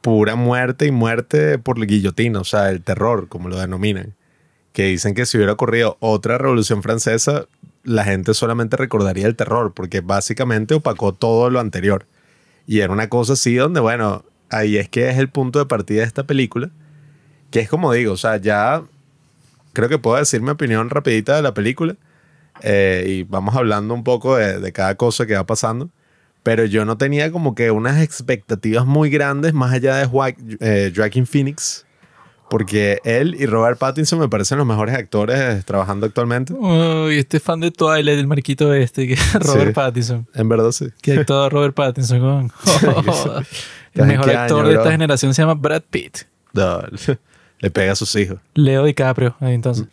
pura muerte y muerte por guillotina, o sea, el terror, como lo denominan. Que dicen que si hubiera ocurrido otra revolución francesa, la gente solamente recordaría el terror, porque básicamente opacó todo lo anterior. Y era una cosa así donde, bueno, ahí es que es el punto de partida de esta película, que es como digo, o sea, ya creo que puedo decir mi opinión rapidita de la película eh, y vamos hablando un poco de, de cada cosa que va pasando. Pero yo no tenía como que unas expectativas muy grandes más allá de eh, Joaquin Phoenix. Porque él y Robert Pattinson me parecen los mejores actores trabajando actualmente. Uy, este fan de Twilight, el mariquito este, que es Robert Sí. Pattinson. En verdad sí. Que actúa Robert Pattinson con... ¿Cada el mejor actor año, de esta generación se llama Brad Pitt. No, le pega a sus hijos. Leo DiCaprio, ahí entonces.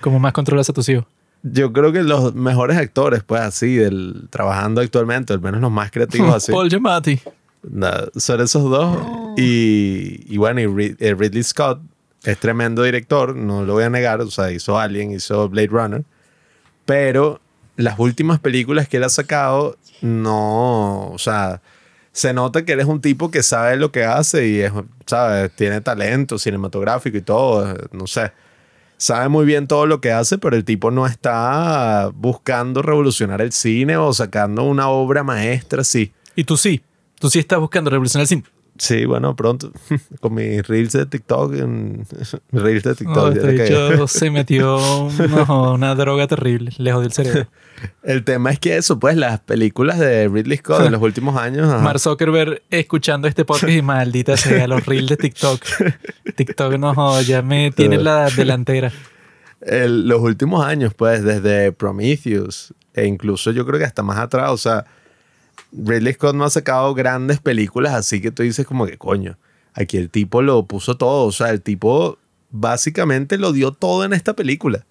¿Cómo más controlas a tus hijos? Yo creo que los mejores actores, pues así, del, trabajando actualmente, al menos los más creativos así. Paul Giamatti. Nada, son esos dos. Y, y bueno, y Rid- eh, Ridley Scott es tremendo director, no lo voy a negar. O sea, hizo Alien, hizo Blade Runner. Pero las últimas películas que él ha sacado, no. O sea, se nota que él es un tipo que sabe lo que hace y es, ¿sabes? Tiene talento cinematográfico y todo. No sé. Sabe muy bien todo lo que hace, pero el tipo no está buscando revolucionar el cine o sacando una obra maestra así. Y tú sí. Tú sí estás buscando revolucionar el cine. Sí, bueno, pronto. Con mis reels de TikTok. En, mis reels de TikTok. Oh, ya este se metió no, una droga terrible, lejos del cerebro. El tema es que eso, pues, las películas de Ridley Scott en los últimos años. ajá. Mark Zuckerberg escuchando este podcast y maldita sea los reels de TikTok. TikTok no ya me tiene la delantera. El- los últimos años, pues, desde Prometheus. E incluso yo creo que hasta más atrás. O sea, Ridley Scott no ha sacado grandes películas así que tú dices como que coño. Aquí el tipo lo puso todo. O sea, el tipo básicamente lo dio todo en esta película.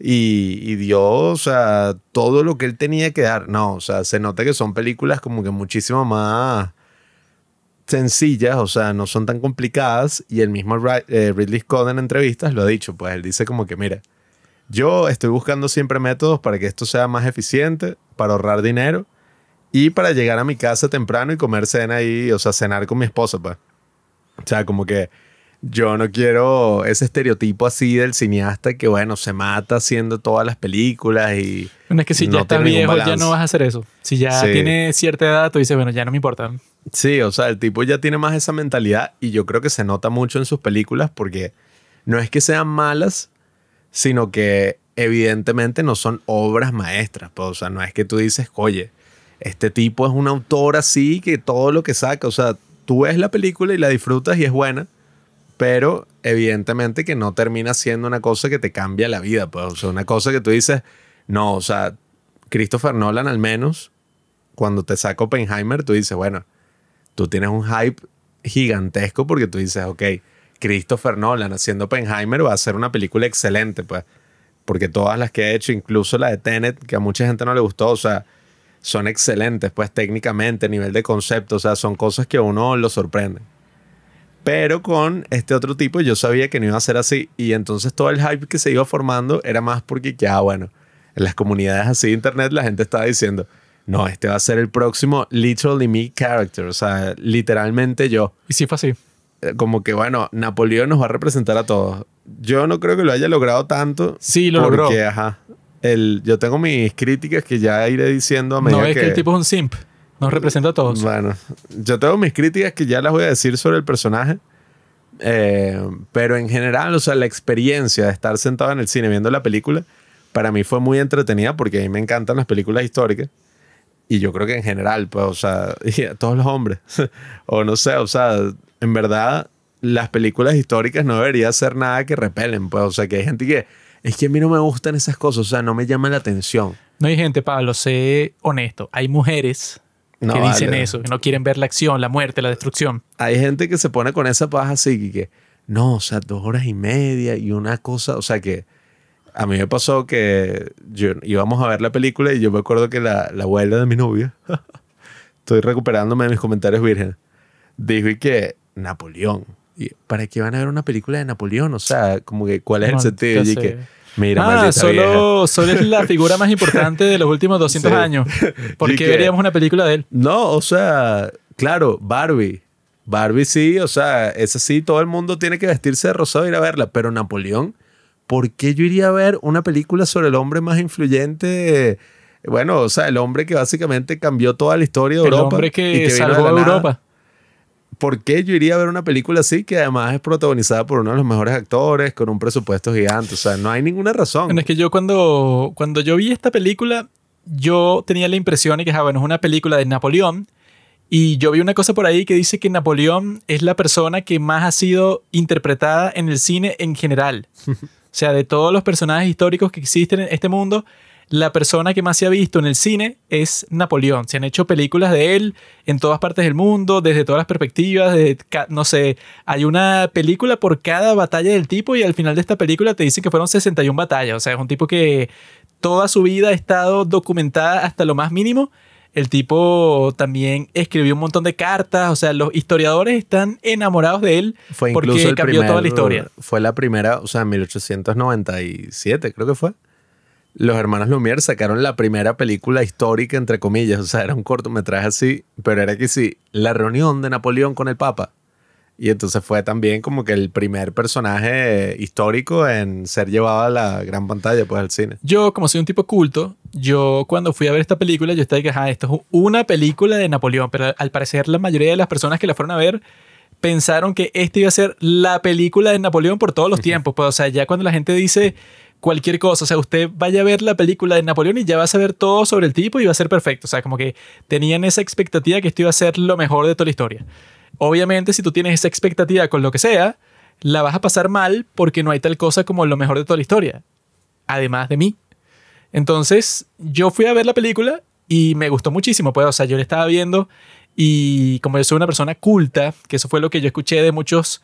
y, y dio, o sea, todo lo que él tenía que dar. No, o sea, se nota que son películas como que muchísimo más sencillas, o sea, no son tan complicadas. Y el mismo eh, Ridley Scott en entrevistas lo ha dicho, pues él dice como que, mira, Yo estoy buscando siempre métodos para que esto sea más eficiente, para ahorrar dinero y para llegar a mi casa temprano y comer cena ahí, o sea, cenar con mi esposa, pues. O sea, como que yo no quiero ese estereotipo así del cineasta que, bueno, se mata haciendo todas las películas y... Bueno, es que si no ya ningún viejo, ya no vas a hacer eso. Si ya Sí. tiene cierta edad, tú dices, bueno, ya no me importa. Sí, o sea, el tipo ya tiene más esa mentalidad y yo creo que se nota mucho en sus películas porque no es que sean malas, sino que evidentemente no son obras maestras. Pues, o sea, no es que tú dices, oye, este tipo es un autor así que todo lo que saca, o sea, tú ves la película y la disfrutas y es buena, pero evidentemente que no termina siendo una cosa que te cambia la vida, pues, o sea, una cosa que tú dices, no, o sea, Christopher Nolan al menos, cuando te saca Oppenheimer, tú dices, bueno, tú tienes un hype gigantesco porque tú dices, ok, Christopher Nolan haciendo Oppenheimer va a ser una película excelente, pues, porque todas las que ha hecho, incluso la de Tenet, que a mucha gente no le gustó, o sea, son excelentes, pues técnicamente, a nivel de concepto, o sea, son cosas que a uno lo sorprenden. Pero con este otro tipo yo sabía que no iba a ser así y entonces todo el hype que se iba formando era más porque ya, bueno, en las comunidades así de internet la gente estaba diciendo, no, este va a ser el próximo literally me character, o sea, literalmente yo. Y sí fue así. Eh, Como que, bueno, Napoleón nos va a representar a todos. Yo no creo que lo haya logrado tanto. Sí, lo logró. porque, ajá, el, yo tengo mis críticas que ya iré diciendo a medida No es que... el tipo es un simp. Nos representa a todos. bueno, yo tengo mis críticas que ya las voy a decir sobre el personaje. Eh, pero en general, o sea, la experiencia de estar sentado en el cine viendo la película, para mí fue muy entretenida porque a mí me encantan las películas históricas. Y yo creo que en general, pues, o sea, y a todos los hombres, o no sé, o sea, en verdad, las películas históricas no debería ser nada que repelen, pues, o sea, que hay gente que, es que a mí no me gustan esas cosas, o sea, no me llama la atención. No hay gente, Pablo, sé honesto. Hay mujeres No, que dicen vale. eso, que no quieren ver la acción, la muerte, la destrucción. hay gente que se pone con esa paja así que, que, no, o sea, dos horas y media y una cosa, o sea que a mí me pasó que yo, íbamos a ver la película y yo me acuerdo que la, la abuela de mi novia, estoy recuperándome de mis comentarios vírgenes, dijo y que Napoleón. Y, ¿Para qué van a ver una película de Napoleón? O sea, como que, ¿cuál es el sentido? Y que, mira, ah, vieja. solo, solo es la figura más importante de los últimos 200 Sí. años. ¿Por Y qué veríamos una película de él? No, o sea, claro, Barbie. Barbie sí, o sea, esa sí, todo el mundo tiene que vestirse de rosado e ir a verla. Pero Napoleón, ¿por qué yo iría a ver una película sobre el hombre más influyente? Bueno, o sea, el hombre que básicamente cambió toda la historia de El Europa. hombre y que, salvó a nada. ¿Por qué yo iría a ver una película así que además es protagonizada por uno de los mejores actores con un presupuesto gigante? O sea, no hay ninguna razón. Bueno, es que yo cuando, cuando yo vi esta película, yo tenía la impresión de que, ah, bueno, es una película de Napoleón. Y yo vi una cosa por ahí que dice que Napoleón es la persona que más ha sido interpretada en el cine en general. O sea, de todos los personajes históricos que existen en este mundo, la persona que más se ha visto en el cine es Napoleón. Se han hecho películas de él en todas partes del mundo, desde todas las perspectivas, no sé, hay una película por cada batalla del tipo y al final de esta película te dicen que fueron 61 batallas. O sea, es un tipo que toda su vida ha estado documentada hasta lo más mínimo. El tipo también escribió un montón de cartas, o sea, los historiadores están enamorados de él Fue porque incluso el cambió toda la historia. Fue la primera, o sea, en 1897 creo que fue. Los hermanos Lumière sacaron la primera película histórica, entre comillas. O sea, era un cortometraje así, pero era que sí, la reunión de Napoleón con el Papa. Y entonces fue también como que el primer personaje histórico en ser llevado a la gran pantalla, pues al cine. Yo, como soy un tipo culto, yo cuando fui a ver esta película, yo estaba que, ajá, esto es una película de Napoleón, pero al parecer la mayoría de las personas que la fueron a ver pensaron que esta iba a ser la película de Napoleón por todos los tiempos. Pues, o sea, ya cuando la gente dice cualquier cosa, o sea, usted vaya a ver la película de Napoleón y ya va a saber todo sobre el tipo y va a ser perfecto. O sea, como que tenían esa expectativa que esto iba a ser lo mejor de toda la historia. Obviamente, si tú tienes esa expectativa con lo que sea, la vas a pasar mal porque no hay tal cosa como lo mejor de toda la historia. Además de mí. Entonces, yo fui a ver la película y me gustó muchísimo. Pues, o sea, yo la estaba viendo y como yo soy una persona culta, que eso fue lo que yo escuché de muchos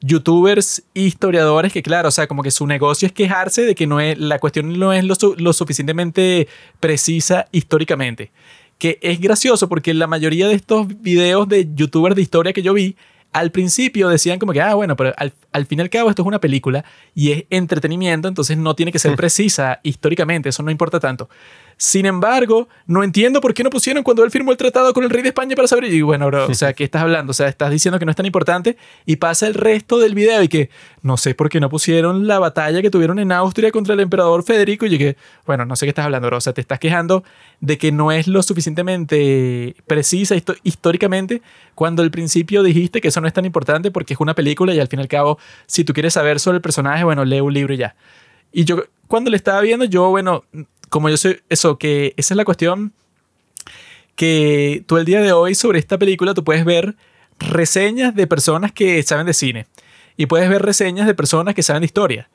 youtubers e historiadores, que claro, o sea, como que su negocio es quejarse de que no es, la cuestión no es lo, lo suficientemente precisa históricamente. Que es gracioso porque la mayoría de estos videos de youtubers de historia que yo vi al principio decían como que, ah, bueno, pero al, al fin y al cabo esto es una película y es entretenimiento, entonces no tiene que ser precisa históricamente, eso no importa tanto. Sin embargo, no entiendo por qué no pusieron cuando él firmó el tratado con el rey de España para saber. Y bueno, bro, o sea, ¿qué estás hablando? O sea, estás diciendo que no es tan importante y pasa el resto del video y que no sé por qué no pusieron la batalla que tuvieron en Austria contra el emperador Federico. Y llegué, bueno, no sé qué estás hablando, bro. O sea, te estás quejando de que no es lo suficientemente precisa históricamente cuando al principio dijiste que eso no es tan importante porque es una película y al fin y al cabo, si tú quieres saber sobre el personaje, bueno, lee un libro y ya. Y yo, cuando le estaba viendo, yo, bueno, como yo soy, eso, que esa es la cuestión, que tú el día de hoy sobre esta película tú puedes ver reseñas de personas que saben de cine y puedes ver reseñas de personas que saben de historia.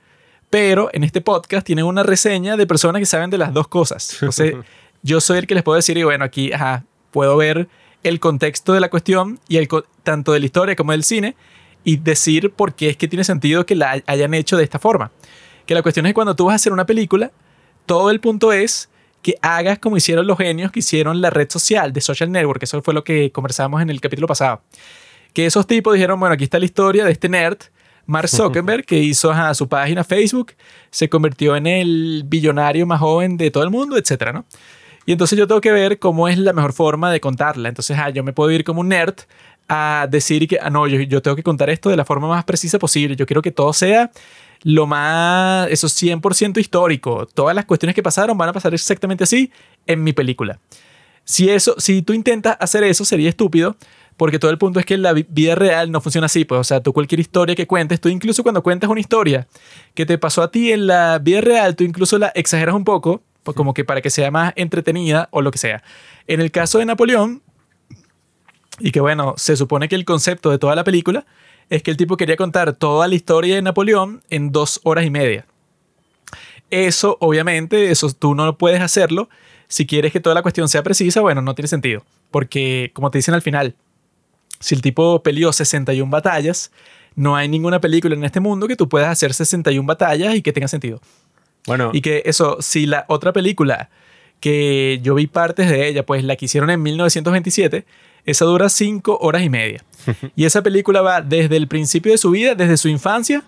Pero en este podcast tienen una reseña de personas que saben de las dos cosas. Entonces, yo soy el que les puedo decir, y bueno, aquí ajá, puedo ver el contexto de la cuestión y el, tanto de la historia como del cine y decir por qué es que tiene sentido que la hay- hayan hecho de esta forma. Que la cuestión es que cuando tú vas a hacer una película, todo el punto es que hagas como hicieron los genios que hicieron la red social de Social Network. Eso fue lo que conversábamos en el capítulo pasado. Que esos tipos dijeron, bueno, aquí está la historia de este nerd, Mark Zuckerberg, que hizo ajá, su página Facebook, se convirtió en el billonario más joven de todo el mundo, etcétera, ¿no? Y entonces yo tengo que ver cómo es la mejor forma de contarla. Entonces, ah, yo me puedo ir como un nerd a decir que, ah, no, yo, yo tengo que contar esto de la forma más precisa posible. Yo quiero que todo sea lo más, eso 100% histórico. Todas las cuestiones que pasaron van a pasar exactamente así en mi película. Si, eso, si tú intentas hacer eso, sería estúpido, porque todo el punto es que la vi- vida real no funciona así. Pues, o sea, tú cualquier historia que cuentes, tú incluso cuando cuentas una historia que te pasó a ti en la vida real, tú incluso la exageras un poco, pues, como que para que sea más entretenida o lo que sea. En el caso de Napoleón, y que bueno, se supone que el concepto de toda la película es que el tipo quería contar toda la historia de Napoleón en dos horas y media. Eso, obviamente, eso tú no puedes hacerlo. Si quieres que toda la cuestión sea precisa, bueno, no tiene sentido. Porque, como te dicen al final, si el tipo peleó 61 batallas, no hay ninguna película en este mundo que tú puedas hacer 61 batallas y que tenga sentido. Bueno, Y que eso, si la otra película que yo vi partes de ella, pues la que hicieron en 1927, esa dura 5 horas y media. Y esa película va desde el principio de su vida, desde su infancia,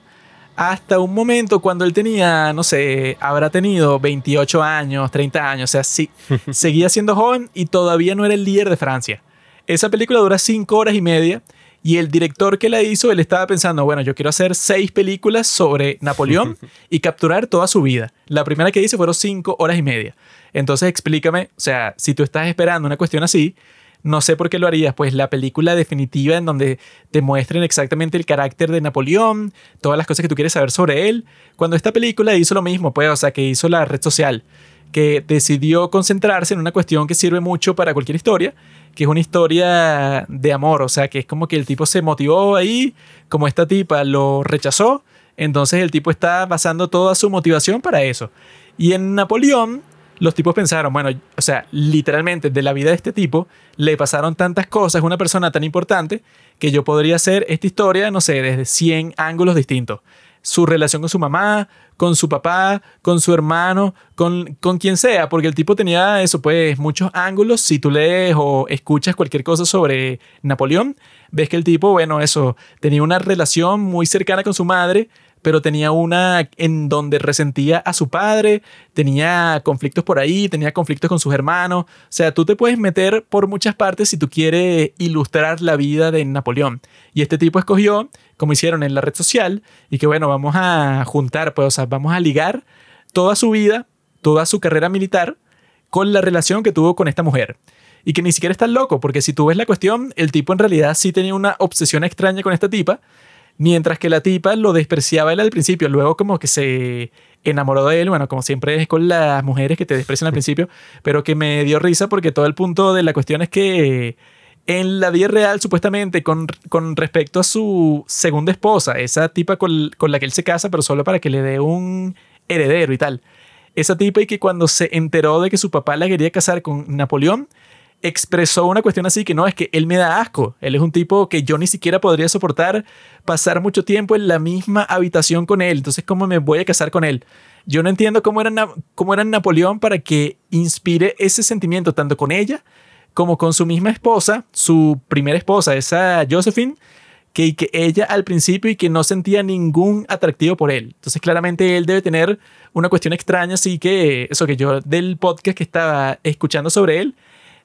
hasta un momento cuando él tenía, no sé, habrá tenido 28 años, 30 años, o sea, sí, seguía siendo joven y todavía no era el líder de Francia. Esa película dura 5 horas y media y el director que la hizo, él estaba pensando, bueno, yo quiero hacer seis películas sobre Napoleón y capturar toda su vida. La primera que hice fueron 5 horas y media. Entonces explícame, o sea, si tú estás esperando una cuestión así, no sé por qué lo harías, pues la película definitiva en donde te muestren exactamente el carácter de Napoleón, todas las cosas que tú quieres saber sobre él. Cuando esta película hizo lo mismo, pues, o sea, que hizo la red social, que decidió concentrarse en una cuestión que sirve mucho para cualquier historia, que es una historia de amor, o sea, que es como que el tipo se motivó ahí, como esta tipa lo rechazó, entonces el tipo está basando toda su motivación para eso. Y en Napoleón, los tipos pensaron, bueno, o sea, literalmente de la vida de este tipo le pasaron tantas cosas, una persona tan importante, que yo podría hacer esta historia, no sé, desde 100 ángulos distintos. Su relación con su mamá, con su papá, con su hermano, con, con quien sea, porque el tipo tenía eso, pues muchos ángulos. Si tú lees o escuchas cualquier cosa sobre Napoleón, ves que el tipo, bueno, eso, tenía una relación muy cercana con su madre, pero tenía una en donde resentía a su padre, tenía conflictos por ahí, tenía conflictos con sus hermanos. O sea, tú te puedes meter por muchas partes si tú quieres ilustrar la vida de Napoleón. Y este tipo escogió, como hicieron en la red social, y que bueno, vamos a juntar, pues, o sea, vamos a ligar toda su vida, toda su carrera militar, con la relación que tuvo con esta mujer. Y que ni siquiera es tan loco, porque si tú ves la cuestión, el tipo en realidad sí tenía una obsesión extraña con esta tipa, Mientras que la tipa lo despreciaba él al principio, luego como que se enamoró de él, bueno, como siempre es con las mujeres que te desprecian al principio, pero que me dio risa porque todo el punto de la cuestión es que en la vida real, supuestamente, con, con respecto a su segunda esposa, esa tipa con, con la que él se casa, pero solo para que le dé un heredero y tal, esa tipa y que cuando se enteró de que su papá la quería casar con Napoleón, expresó una cuestión así que no, es que él me da asco. Él es un tipo que yo ni siquiera podría soportar pasar mucho tiempo en la misma habitación con él. Entonces, ¿cómo me voy a casar con él? Yo no entiendo cómo era, cómo era Napoleón para que inspire ese sentimiento tanto con ella como con su misma esposa, su primera esposa, esa Josephine, que, que ella al principio y que no sentía ningún atractivo por él. Entonces claramente él debe tener una cuestión extraña, así que eso que yo del podcast que estaba escuchando sobre él,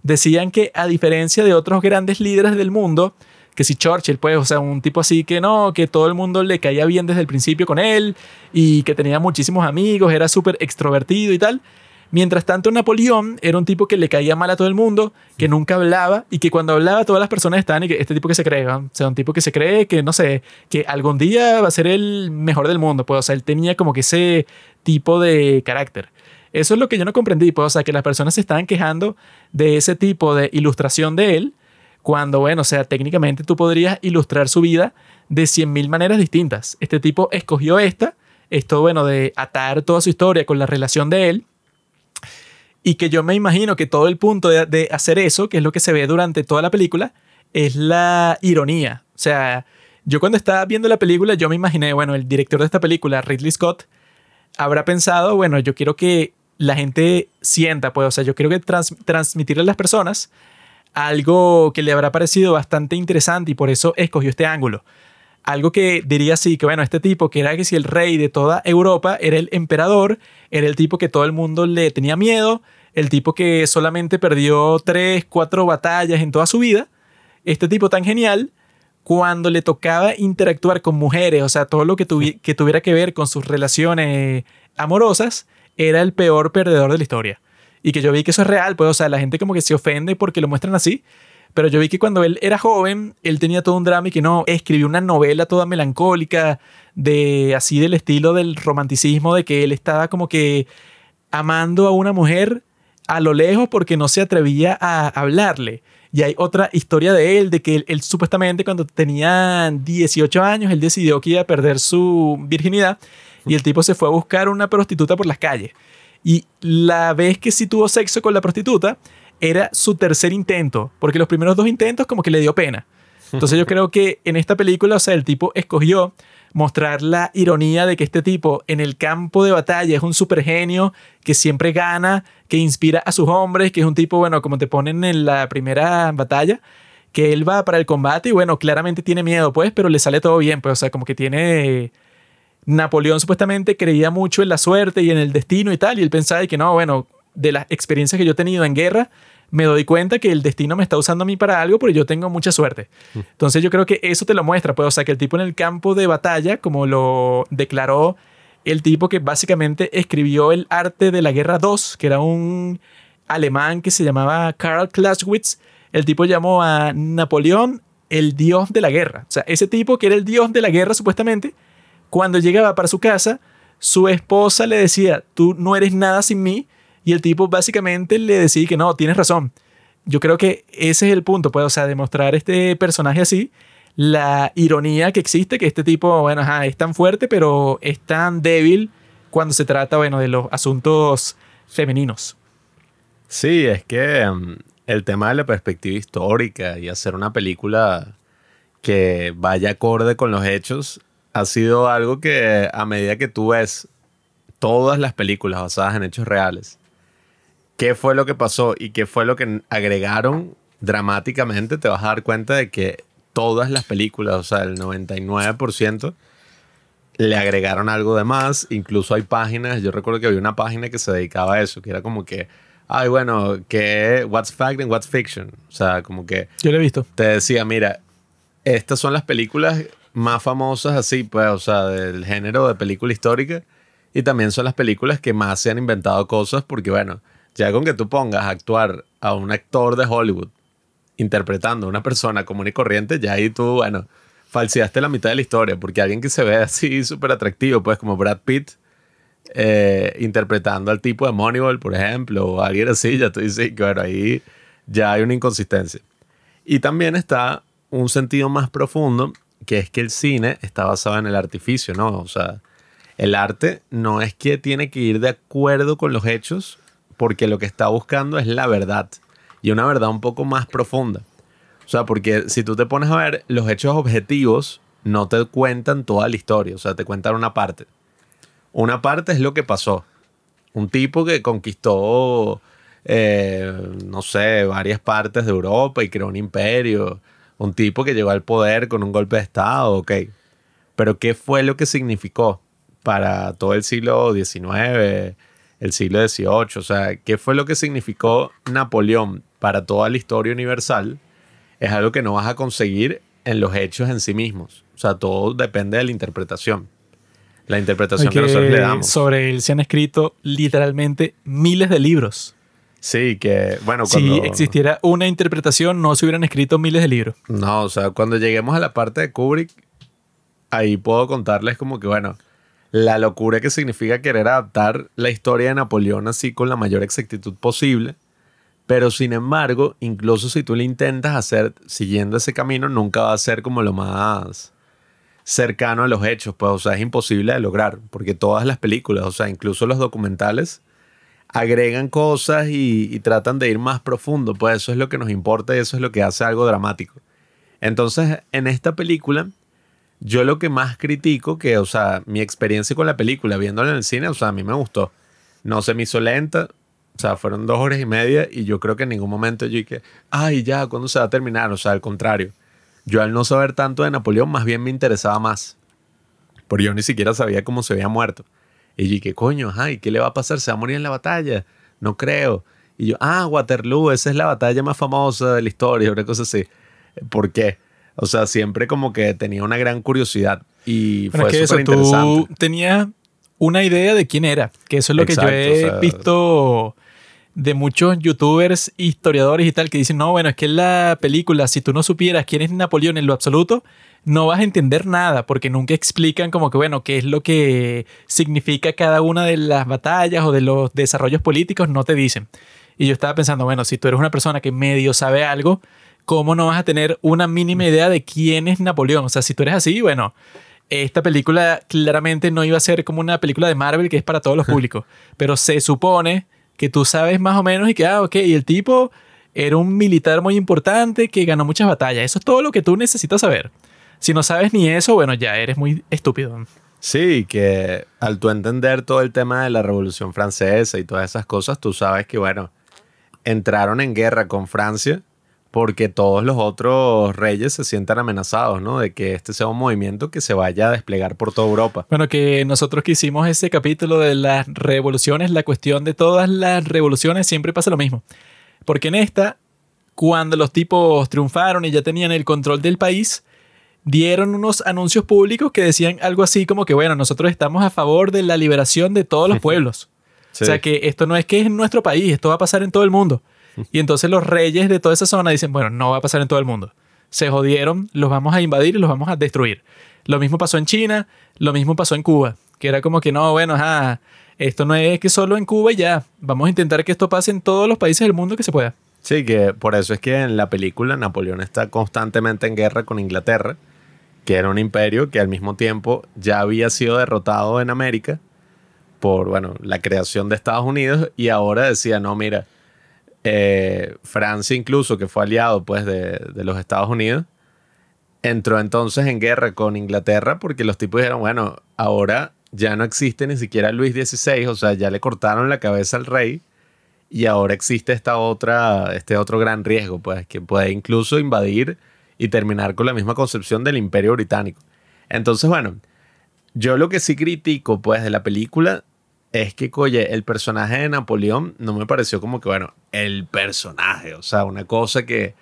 decían que a diferencia de otros grandes líderes del mundo, que si Churchill, pues, o sea, un tipo así que no, que todo el mundo le caía bien desde el principio con él y que tenía muchísimos amigos, era súper extrovertido y tal. Mientras tanto, Napoleón era un tipo que le caía mal a todo el mundo, que nunca hablaba y que cuando hablaba todas las personas estaban y que este tipo que se cree, o sea, un tipo que se cree que, no sé, que algún día va a ser el mejor del mundo, pues, o sea, él tenía como que ese tipo de carácter. Eso es lo que yo no comprendí, pues, o sea, que las personas se estaban quejando de ese tipo de ilustración de él, cuando, bueno, o sea, técnicamente tú podrías ilustrar su vida de 100.000 maneras distintas. Este tipo escogió esta, esto, bueno, de atar toda su historia con la relación de él, y que yo me imagino que todo el punto de, de hacer eso, que es lo que se ve durante toda la película, es la ironía. O sea, yo cuando estaba viendo la película, yo me imaginé, bueno, el director de esta película, Ridley Scott, habrá pensado, bueno, yo quiero que la gente sienta, pues, o sea, yo quiero que trans transmitirle a las personas algo que le habrá parecido bastante interesante y por eso escogió este ángulo. Algo que diría así, que bueno, este tipo que era que si el rey de toda Europa era el emperador, era el tipo que todo el mundo le tenía miedo, el tipo que solamente perdió tres, cuatro batallas en toda su vida, este tipo tan genial, cuando le tocaba interactuar con mujeres, o sea, todo lo que, tuvi que tuviera que ver con sus relaciones amorosas, era el peor perdedor de la historia. Y que yo vi que eso es real, pues, o sea, la gente como que se ofende porque lo muestran así. Pero yo vi que cuando él era joven, él tenía todo un drama y que no, escribió una novela toda melancólica, de así del estilo del romanticismo, de que él estaba como que amando a una mujer a lo lejos porque no se atrevía a hablarle. Y hay otra historia de él, de que él, él, supuestamente cuando tenía 18 años, él decidió que iba a perder su virginidad y el tipo se fue a buscar una prostituta por las calles. Y la vez que sí tuvo sexo con la prostituta era su tercer intento, porque los primeros dos intentos como que le dio pena. Entonces yo creo que en esta película, o sea, el tipo escogió mostrar la ironía de que este tipo en el campo de batalla es un super genio que siempre gana, que inspira a sus hombres, que es un tipo, bueno, como te ponen en la primera batalla, que él va para el combate y bueno, claramente tiene miedo, pues, pero le sale todo bien, pues, o sea, como que tiene... Napoleón supuestamente creía mucho en la suerte y en el destino y tal, y él pensaba que no, bueno, de las experiencias que yo he tenido en guerra, me doy cuenta que el destino me está usando a mí para algo, pero yo tengo mucha suerte. Entonces yo creo que eso te lo muestra, pues, o sea, que el tipo en el campo de batalla, como lo declaró el tipo que básicamente escribió el arte de la guerra 2, que era un alemán que se llamaba Karl Clausewitz, el tipo llamó a Napoleón el dios de la guerra. O sea, ese tipo que era el dios de la guerra supuestamente, cuando llegaba para su casa, su esposa le decía, tú no eres nada sin mí, y el tipo básicamente le decía que no, tienes razón. Yo creo que ese es el punto, pues, o sea, demostrar este personaje así, la ironía que existe, que este tipo, bueno, es tan fuerte, pero es tan débil cuando se trata, bueno, de los asuntos femeninos. Sí, es que um, el tema de la perspectiva histórica y hacer una película que vaya acorde con los hechos ha sido algo que a medida que tú ves todas las películas basadas en hechos reales, qué fue lo que pasó y qué fue lo que agregaron dramáticamente, te vas a dar cuenta de que todas las películas, o sea, el 99%, le agregaron algo de más. Incluso hay páginas, yo recuerdo que había una página que se dedicaba a eso, que era como que, ay, bueno, que what's fact and what's fiction. O sea, como que... Yo lo he visto. Te decía, mira, estas son las películas más famosas así, pues, o sea, del género de película histórica. Y también son las películas que más se han inventado cosas porque, bueno, ya con que tú pongas a actuar a un actor de Hollywood interpretando a una persona común y corriente, ya ahí tú, bueno, falseaste la mitad de la historia, porque alguien que se ve así súper atractivo, pues como Brad Pitt, eh, interpretando al tipo de Moneyball, por ejemplo, o alguien así, ya tú dices que, bueno, ahí ya hay una inconsistencia. Y también está un sentido más profundo, que es que el cine está basado en el artificio, ¿no? O sea, el arte no es que tiene que ir de acuerdo con los hechos, porque lo que está buscando es la verdad y una verdad un poco más profunda. O sea, porque si tú te pones a ver, los hechos objetivos no te cuentan toda la historia, o sea, te cuentan una parte. Una parte es lo que pasó. Un tipo que conquistó, eh, no sé, varias partes de Europa y creó un imperio. Un tipo que llegó al poder con un golpe de Estado, ok. Pero ¿qué fue lo que significó para todo el siglo XIX, el siglo XVIII? O sea, ¿qué fue lo que significó Napoleón para toda la historia universal? Es algo que no vas a conseguir en los hechos en sí mismos. O sea, todo depende de la interpretación. La interpretación que, Que nosotros le damos. Sobre él se han escrito literalmente miles de libros. Sí, que bueno, Si cuando... existiera una interpretación, no se hubieran escrito miles de libros. No, o sea, cuando lleguemos a la parte de Kubrick, ahí puedo contarles como que, bueno, la locura que significa querer adaptar la historia de Napoleón así con la mayor exactitud posible. Pero sin embargo, incluso si tú lo intentas hacer siguiendo ese camino, nunca va a ser como lo más cercano a los hechos, pues, o sea, es imposible de lograr, porque todas las películas, o sea, incluso los documentales, agregan cosas y, tratan de ir más profundo, pues eso es lo que nos importa y eso es lo que hace algo dramático. Entonces, en esta película, yo lo que más critico, que, o sea, mi experiencia con la película, viéndola en el cine, o sea, a mí me gustó. No se me hizo lenta, o sea, fueron dos horas y media y yo creo que en ningún momento yo dije, ay, ya, ¿cuándo se va a terminar? O sea, al contrario. Yo al no saber tanto de Napoleón, más bien me interesaba más. Porque yo ni siquiera sabía cómo se había muerto. Y yo dije, coño, ay, ¿qué le va a pasar? ¿Se va a morir en la batalla? No creo. Y yo, ah, Waterloo, esa es la batalla más famosa de la historia, una cosa así. ¿Por qué? O sea, siempre como que tenía una gran curiosidad. Y Pero fue es que eso, súper tú interesante. tenías una idea de quién era, que eso es lo Exacto, que yo he o sea- visto de muchos youtubers, historiadores y tal, que dicen, no, bueno, es que la película, si tú no supieras quién es Napoleón en lo absoluto, no vas a entender nada, porque nunca explican como que, bueno, qué es lo que significa cada una de las batallas o de los desarrollos políticos, no te dicen. Y yo estaba pensando, bueno, si tú eres una persona que medio sabe algo, ¿cómo no vas a tener una mínima idea de quién es Napoleón? O sea, si tú eres así, bueno, esta película claramente no iba a ser como una película de Marvel que es para todos los públicos, pero se supone que tú sabes más o menos y que, ah, ok, y el tipo era un militar muy importante que ganó muchas batallas. Eso es todo lo que tú necesitas saber. Si no sabes ni eso, bueno, ya eres muy estúpido. Sí, que al tú entender todo el tema de la Revolución Francesa y todas esas cosas, tú sabes que, bueno, entraron en guerra con Francia porque todos los otros reyes se sientan amenazados, ¿no? De que este sea un movimiento que se vaya a desplegar por toda Europa. Bueno, que nosotros que hicimos ese capítulo de las revoluciones, la cuestión de todas las revoluciones siempre pasa lo mismo. Porque en esta, cuando los tipos triunfaron y ya tenían el control del país, dieron unos anuncios públicos que decían algo así como que, bueno, nosotros estamos a favor de la liberación de todos los pueblos. Sí. O sea que esto no es que es en nuestro país, esto va a pasar en todo el mundo. Y entonces los reyes de toda esa zona dicen, bueno, no va a pasar en todo el mundo. Se jodieron, los vamos a invadir y los vamos a destruir. Lo mismo pasó en China, lo mismo pasó en Cuba, que era como que no, bueno, esto no es que solo en Cuba ya, vamos a intentar que esto pase en todos los países del mundo que se pueda. Sí, que por eso es que en la película Napoleón está constantemente en guerra con Inglaterra, que era un imperio que al mismo tiempo ya había sido derrotado en América por, bueno, la creación de Estados Unidos y ahora decía, no, mira, eh, Francia incluso, que fue aliado pues de, los Estados Unidos, entró entonces en guerra con Inglaterra porque los tipos dijeron, bueno, ahora ya no existe ni siquiera Luis XVI, o sea, ya le cortaron la cabeza al rey y ahora existe esta otra, este otro gran riesgo, pues, que puede incluso invadir y terminar con la misma concepción del imperio británico. Entonces, bueno, yo lo que sí critico, pues, de la película es que, oye, el personaje de Napoleón no me pareció como que, bueno, el personaje, o sea, una cosa que,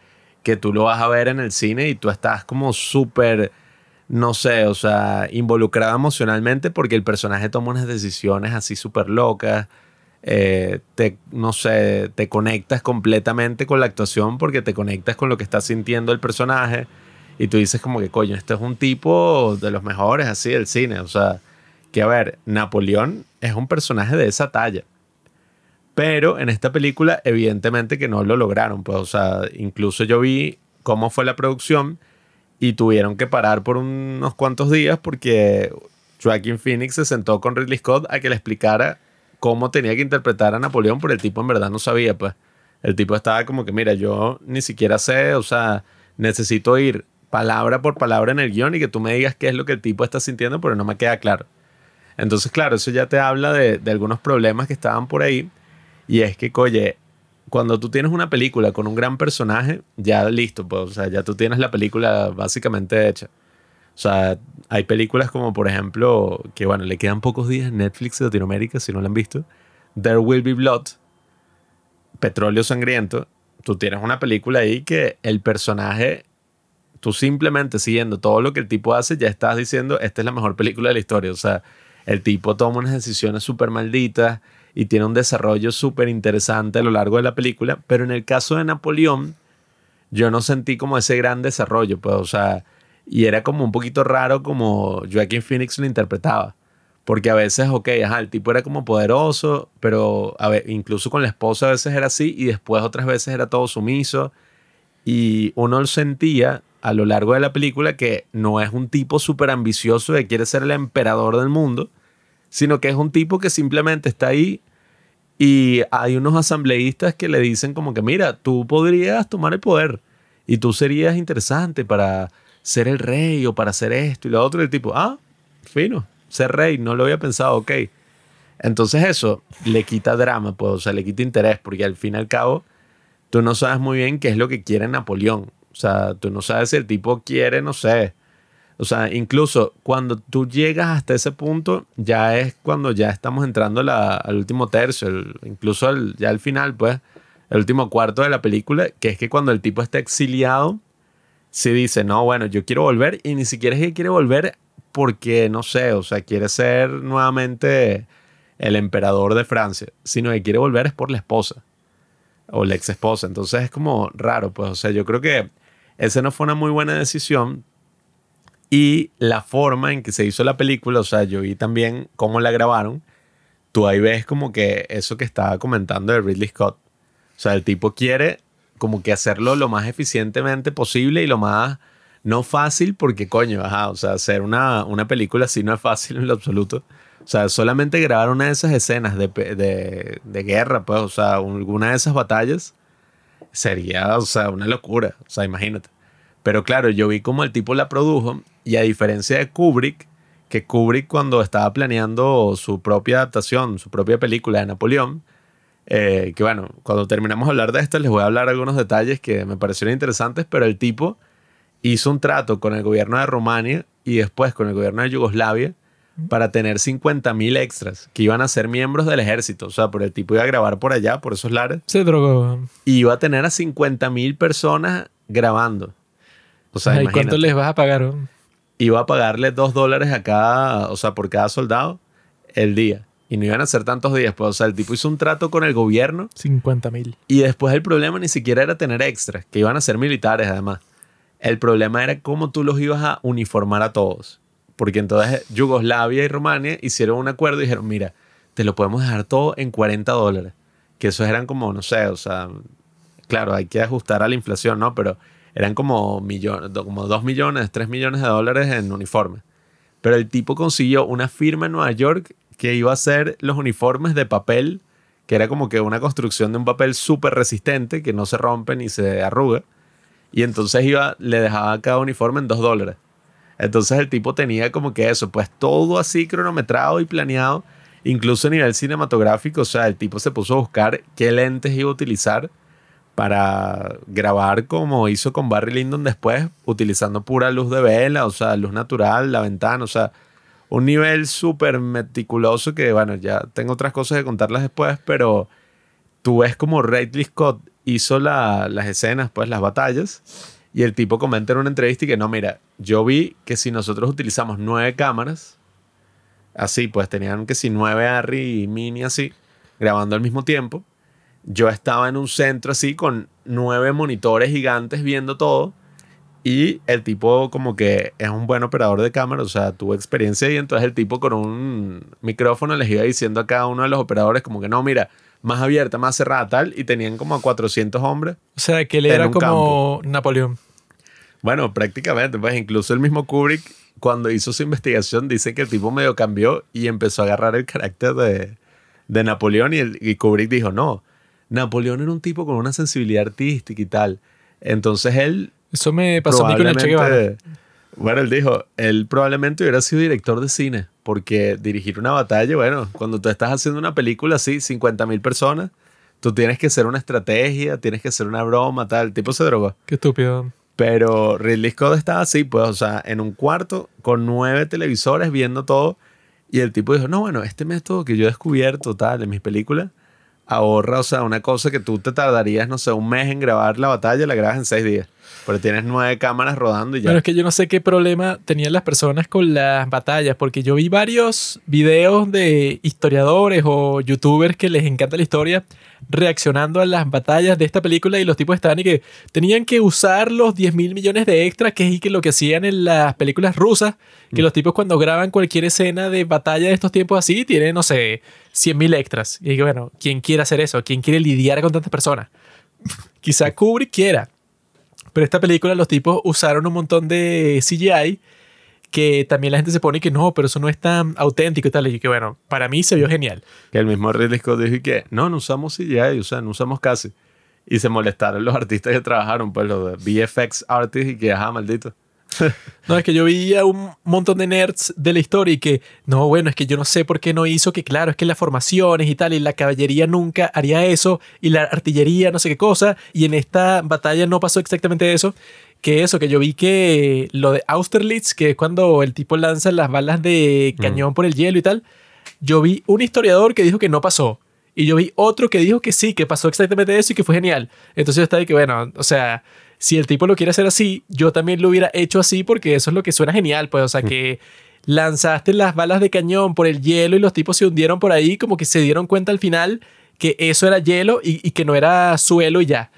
que tú lo vas a ver en el cine y tú estás como súper, no sé, o sea, involucrado emocionalmente porque el personaje toma unas decisiones así súper locas. eh, te, no sé, te conectas completamente con la actuación porque te conectas con lo que está sintiendo el personaje y tú dices como que, coño, este es un tipo de los mejores así del cine, o sea, que a ver, Napoleón es un personaje de esa talla. Pero en esta película, evidentemente que no lo lograron. Pues, o sea, incluso yo vi cómo fue la producción y tuvieron que parar por unos cuantos días porque Joaquin Phoenix se sentó con Ridley Scott a que le explicara cómo tenía que interpretar a Napoleón, porque el tipo en verdad no sabía, pues. El tipo estaba como que, mira, yo ni siquiera sé, o sea, necesito ir palabra por palabra en el guion y que tú me digas qué es lo que el tipo está sintiendo, pero no me queda claro. Entonces, claro, eso ya te habla de, de algunos problemas que estaban por ahí. Y es que, oye, cuando tú tienes una película con un gran personaje, ya listo, pues, o sea, ya tú tienes la película básicamente hecha. O sea, hay películas como, por ejemplo, que bueno, le quedan pocos días en Netflix de Latinoamérica, si no la han visto. There Will Be Blood, Petróleo Sangriento. Tú tienes una película ahí que el personaje, tú simplemente siguiendo todo lo que el tipo hace, ya estás diciendo, esta es la mejor película de la historia. O sea, el tipo toma unas decisiones súper malditas y tiene un desarrollo súper interesante a lo largo de la película. Pero en el caso de Napoleón, yo no sentí como ese gran desarrollo, pues, o sea, y era como un poquito raro como Joaquin Phoenix lo interpretaba. Porque a veces, ok, ajá, el tipo era como poderoso, pero a ver, incluso con la esposa a veces era así y después otras veces era todo sumiso. Y uno sentía a lo largo de la película que no es un tipo súper ambicioso que quiere ser el emperador del mundo, sino que es un tipo que simplemente está ahí y hay unos asambleístas que le dicen como que, mira, tú podrías tomar el poder y tú serías interesante para ser el rey o para hacer esto y lo otro. Y el tipo, ah, fino, ser rey, no lo había pensado, ok. Entonces eso le quita drama, pues, o sea, le quita interés, porque al fin y al cabo tú no sabes muy bien qué es lo que quiere Napoleón. O sea, tú no sabes si el tipo quiere, no sé. O sea, incluso cuando tú llegas hasta ese punto, ya es cuando ya estamos entrando al último tercio, incluso ya al final, pues, el último cuarto de la película, que es que cuando el tipo está exiliado, se dice, no, bueno, yo quiero volver y ni siquiera es que quiere volver porque, no sé, o sea, quiere ser nuevamente el emperador de Francia, sino que quiere volver es por la esposa o la ex esposa. Entonces es como raro, pues, o sea, yo creo que esa no fue una muy buena decisión y la forma en que se hizo la película, o sea, yo vi también cómo la grabaron, tú ahí ves como que eso que estaba comentando de Ridley Scott. O sea, el tipo quiere como que hacerlo lo más eficientemente posible y lo más no fácil, porque coño, ajá, o sea, hacer una, una película así no es fácil en lo absoluto. O sea, solamente grabar una de esas escenas de, de, de guerra, pues, o sea, alguna de esas batallas sería, o sea, una locura. O sea, imagínate. Pero claro, yo vi como el tipo la produjo y a diferencia de Kubrick, que Kubrick cuando estaba planeando su propia adaptación, su propia película de Napoleón, eh, que bueno, cuando terminamos de hablar de esto les voy a hablar algunos detalles que me parecieron interesantes, pero el tipo hizo un trato con el gobierno de Rumania y después con el gobierno de Yugoslavia para tener 50.000 extras que iban a ser miembros del ejército. O sea, por el tipo iba a grabar por allá, por esos lares. Se drogó. Y iba a tener a 50.000 personas grabando. O sea, ¿Y cuánto les vas a pagar? Iba a pagarle 2 dólares a cada, o sea, por cada soldado el día. Y no iban a ser tantos días. Pues, o sea, el tipo hizo un trato con el gobierno. 50 mil. Y después el problema ni siquiera era tener extras, que iban a ser militares además. El problema era cómo tú los ibas a uniformar a todos. Porque entonces Yugoslavia y Rumania hicieron un acuerdo y dijeron, mira, te lo podemos dejar todo en 40 dólares. Que esos eran como, no sé, o sea, claro, hay que ajustar a la inflación, ¿no? Pero eran como, millones, como 2 millones, 3 millones de dólares en uniforme. Pero el tipo consiguió una firma en Nueva York que iba a ser los uniformes de papel, que era como que una construcción de un papel súper resistente, que no se rompe ni se arruga. Y entonces iba, le dejaba cada uniforme en dos dólares. Entonces el tipo tenía como que eso, pues todo así cronometrado y planeado, incluso a nivel cinematográfico. O sea, el tipo se puso a buscar qué lentes iba a utilizar para grabar como hizo con Barry Lyndon después, utilizando pura luz de vela, o sea, luz natural, la ventana, o sea, un nivel súper meticuloso que, bueno, ya tengo otras cosas que contarlas después, pero tú ves como Ridley Scott hizo las escenas, pues las batallas, y el tipo comenta en una entrevista y que no, mira, yo vi que si nosotros utilizamos nueve cámaras, así, pues tenían que si nueve Harry y Mini así, grabando al mismo tiempo, yo estaba en un centro así con nueve monitores gigantes viendo todo y el tipo como que es un buen operador de cámara, o sea, tuvo experiencia y entonces el tipo con un micrófono les iba diciendo a cada uno de los operadores como que no, mira, más abierta, más cerrada, tal, y tenían como a 400 hombres. O sea, que él era como Napoleón. Bueno, prácticamente, pues incluso el mismo Kubrick, cuando hizo su investigación, dice que el tipo medio cambió y empezó a agarrar el carácter de, de Napoleón y, el, y Kubrick dijo, no, Napoleón era un tipo con una sensibilidad artística y tal. Entonces él eso me pasó a mí con el Che Guevara. Bueno, él dijo, él probablemente hubiera sido director de cine, porque dirigir una batalla, bueno, cuando tú estás haciendo una película así, 50 mil personas, Tú tienes que ser una estrategia, tienes que ser una broma, tal. El tipo se drogó. Qué estúpido. Pero Ridley Scott estaba así, pues, o sea, en un cuarto con nueve televisores viendo todo. Y el tipo dijo, no, bueno, este método que yo he descubierto, tal, en mis películas, ahorra, o sea, una cosa que tú te tardarías, no sé, un mes en grabar la batalla, la grabas en seis días. Pero tienes nueve cámaras rodando y ya. Bueno, es que yo no sé qué problema tenían las personas con las batallas, porque yo vi varios videos de historiadores o youtubers que les encanta la historia reaccionando a las batallas de esta película y los tipos estaban y que tenían que usar los 10 mil millones de extras, que es que lo que hacían en las películas rusas, que los tipos cuando graban cualquier escena de batalla de estos tiempos así, tienen, no sé, 100 mil extras. Y digo, bueno, ¿quién quiere hacer eso? ¿Quién quiere lidiar con tantas personas? Quizá Kubrick quiera, pero esta película los tipos usaron un montón de CGI que también la gente se pone que no, pero eso no es tan auténtico y tal. Y que bueno, para mí se vio genial. Que el mismo Ridley dijo que no, no usamos CGI, o sea, no usamos casi. Y se molestaron los artistas que trabajaron, pues los de VFX artists y que, ajá, maldito. No, es que yo veía un montón de nerds de la historia y que, no, bueno, es que yo no sé por qué no hizo, que claro, es que las formaciones y tal, y la caballería nunca haría eso, y la artillería no sé qué cosa, y en esta batalla no pasó exactamente eso, que eso, que yo vi que lo de Austerlitz, que es cuando el tipo lanza las balas de cañón por el hielo y tal, yo vi un historiador que dijo que no pasó. Y yo vi otro que dijo que sí, que pasó exactamente eso y que fue genial. Entonces yo estaba de que, bueno, o sea, si el tipo lo quiere hacer así, yo también lo hubiera hecho así porque eso es lo que suena genial, pues, o sea, que lanzaste las balas de cañón por el hielo y los tipos se hundieron por ahí, como que se dieron cuenta al final que eso era hielo y, y que no era suelo y ya.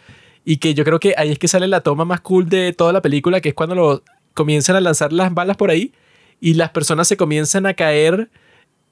Y que yo creo que ahí es que sale la toma más cool de toda la película, que es cuando lo, comienzan a lanzar las balas por ahí y las personas se comienzan a caer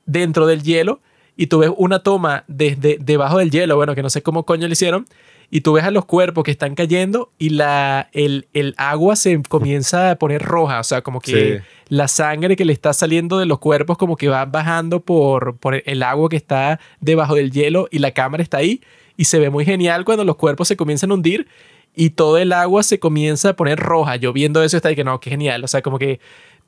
dentro del hielo y tú ves una toma desde debajo del hielo, bueno, que no sé cómo coño le hicieron, y tú ves a los cuerpos que están cayendo y la, el, el agua se comienza a poner roja, o sea, como que Sí. la sangre que le está saliendo de los cuerpos como que va bajando por, por el agua que está debajo del hielo y la cámara está ahí y se ve muy genial cuando los cuerpos se comienzan a hundir y todo el agua se comienza a poner roja. Yo viendo eso está de que no, qué genial, o sea, como que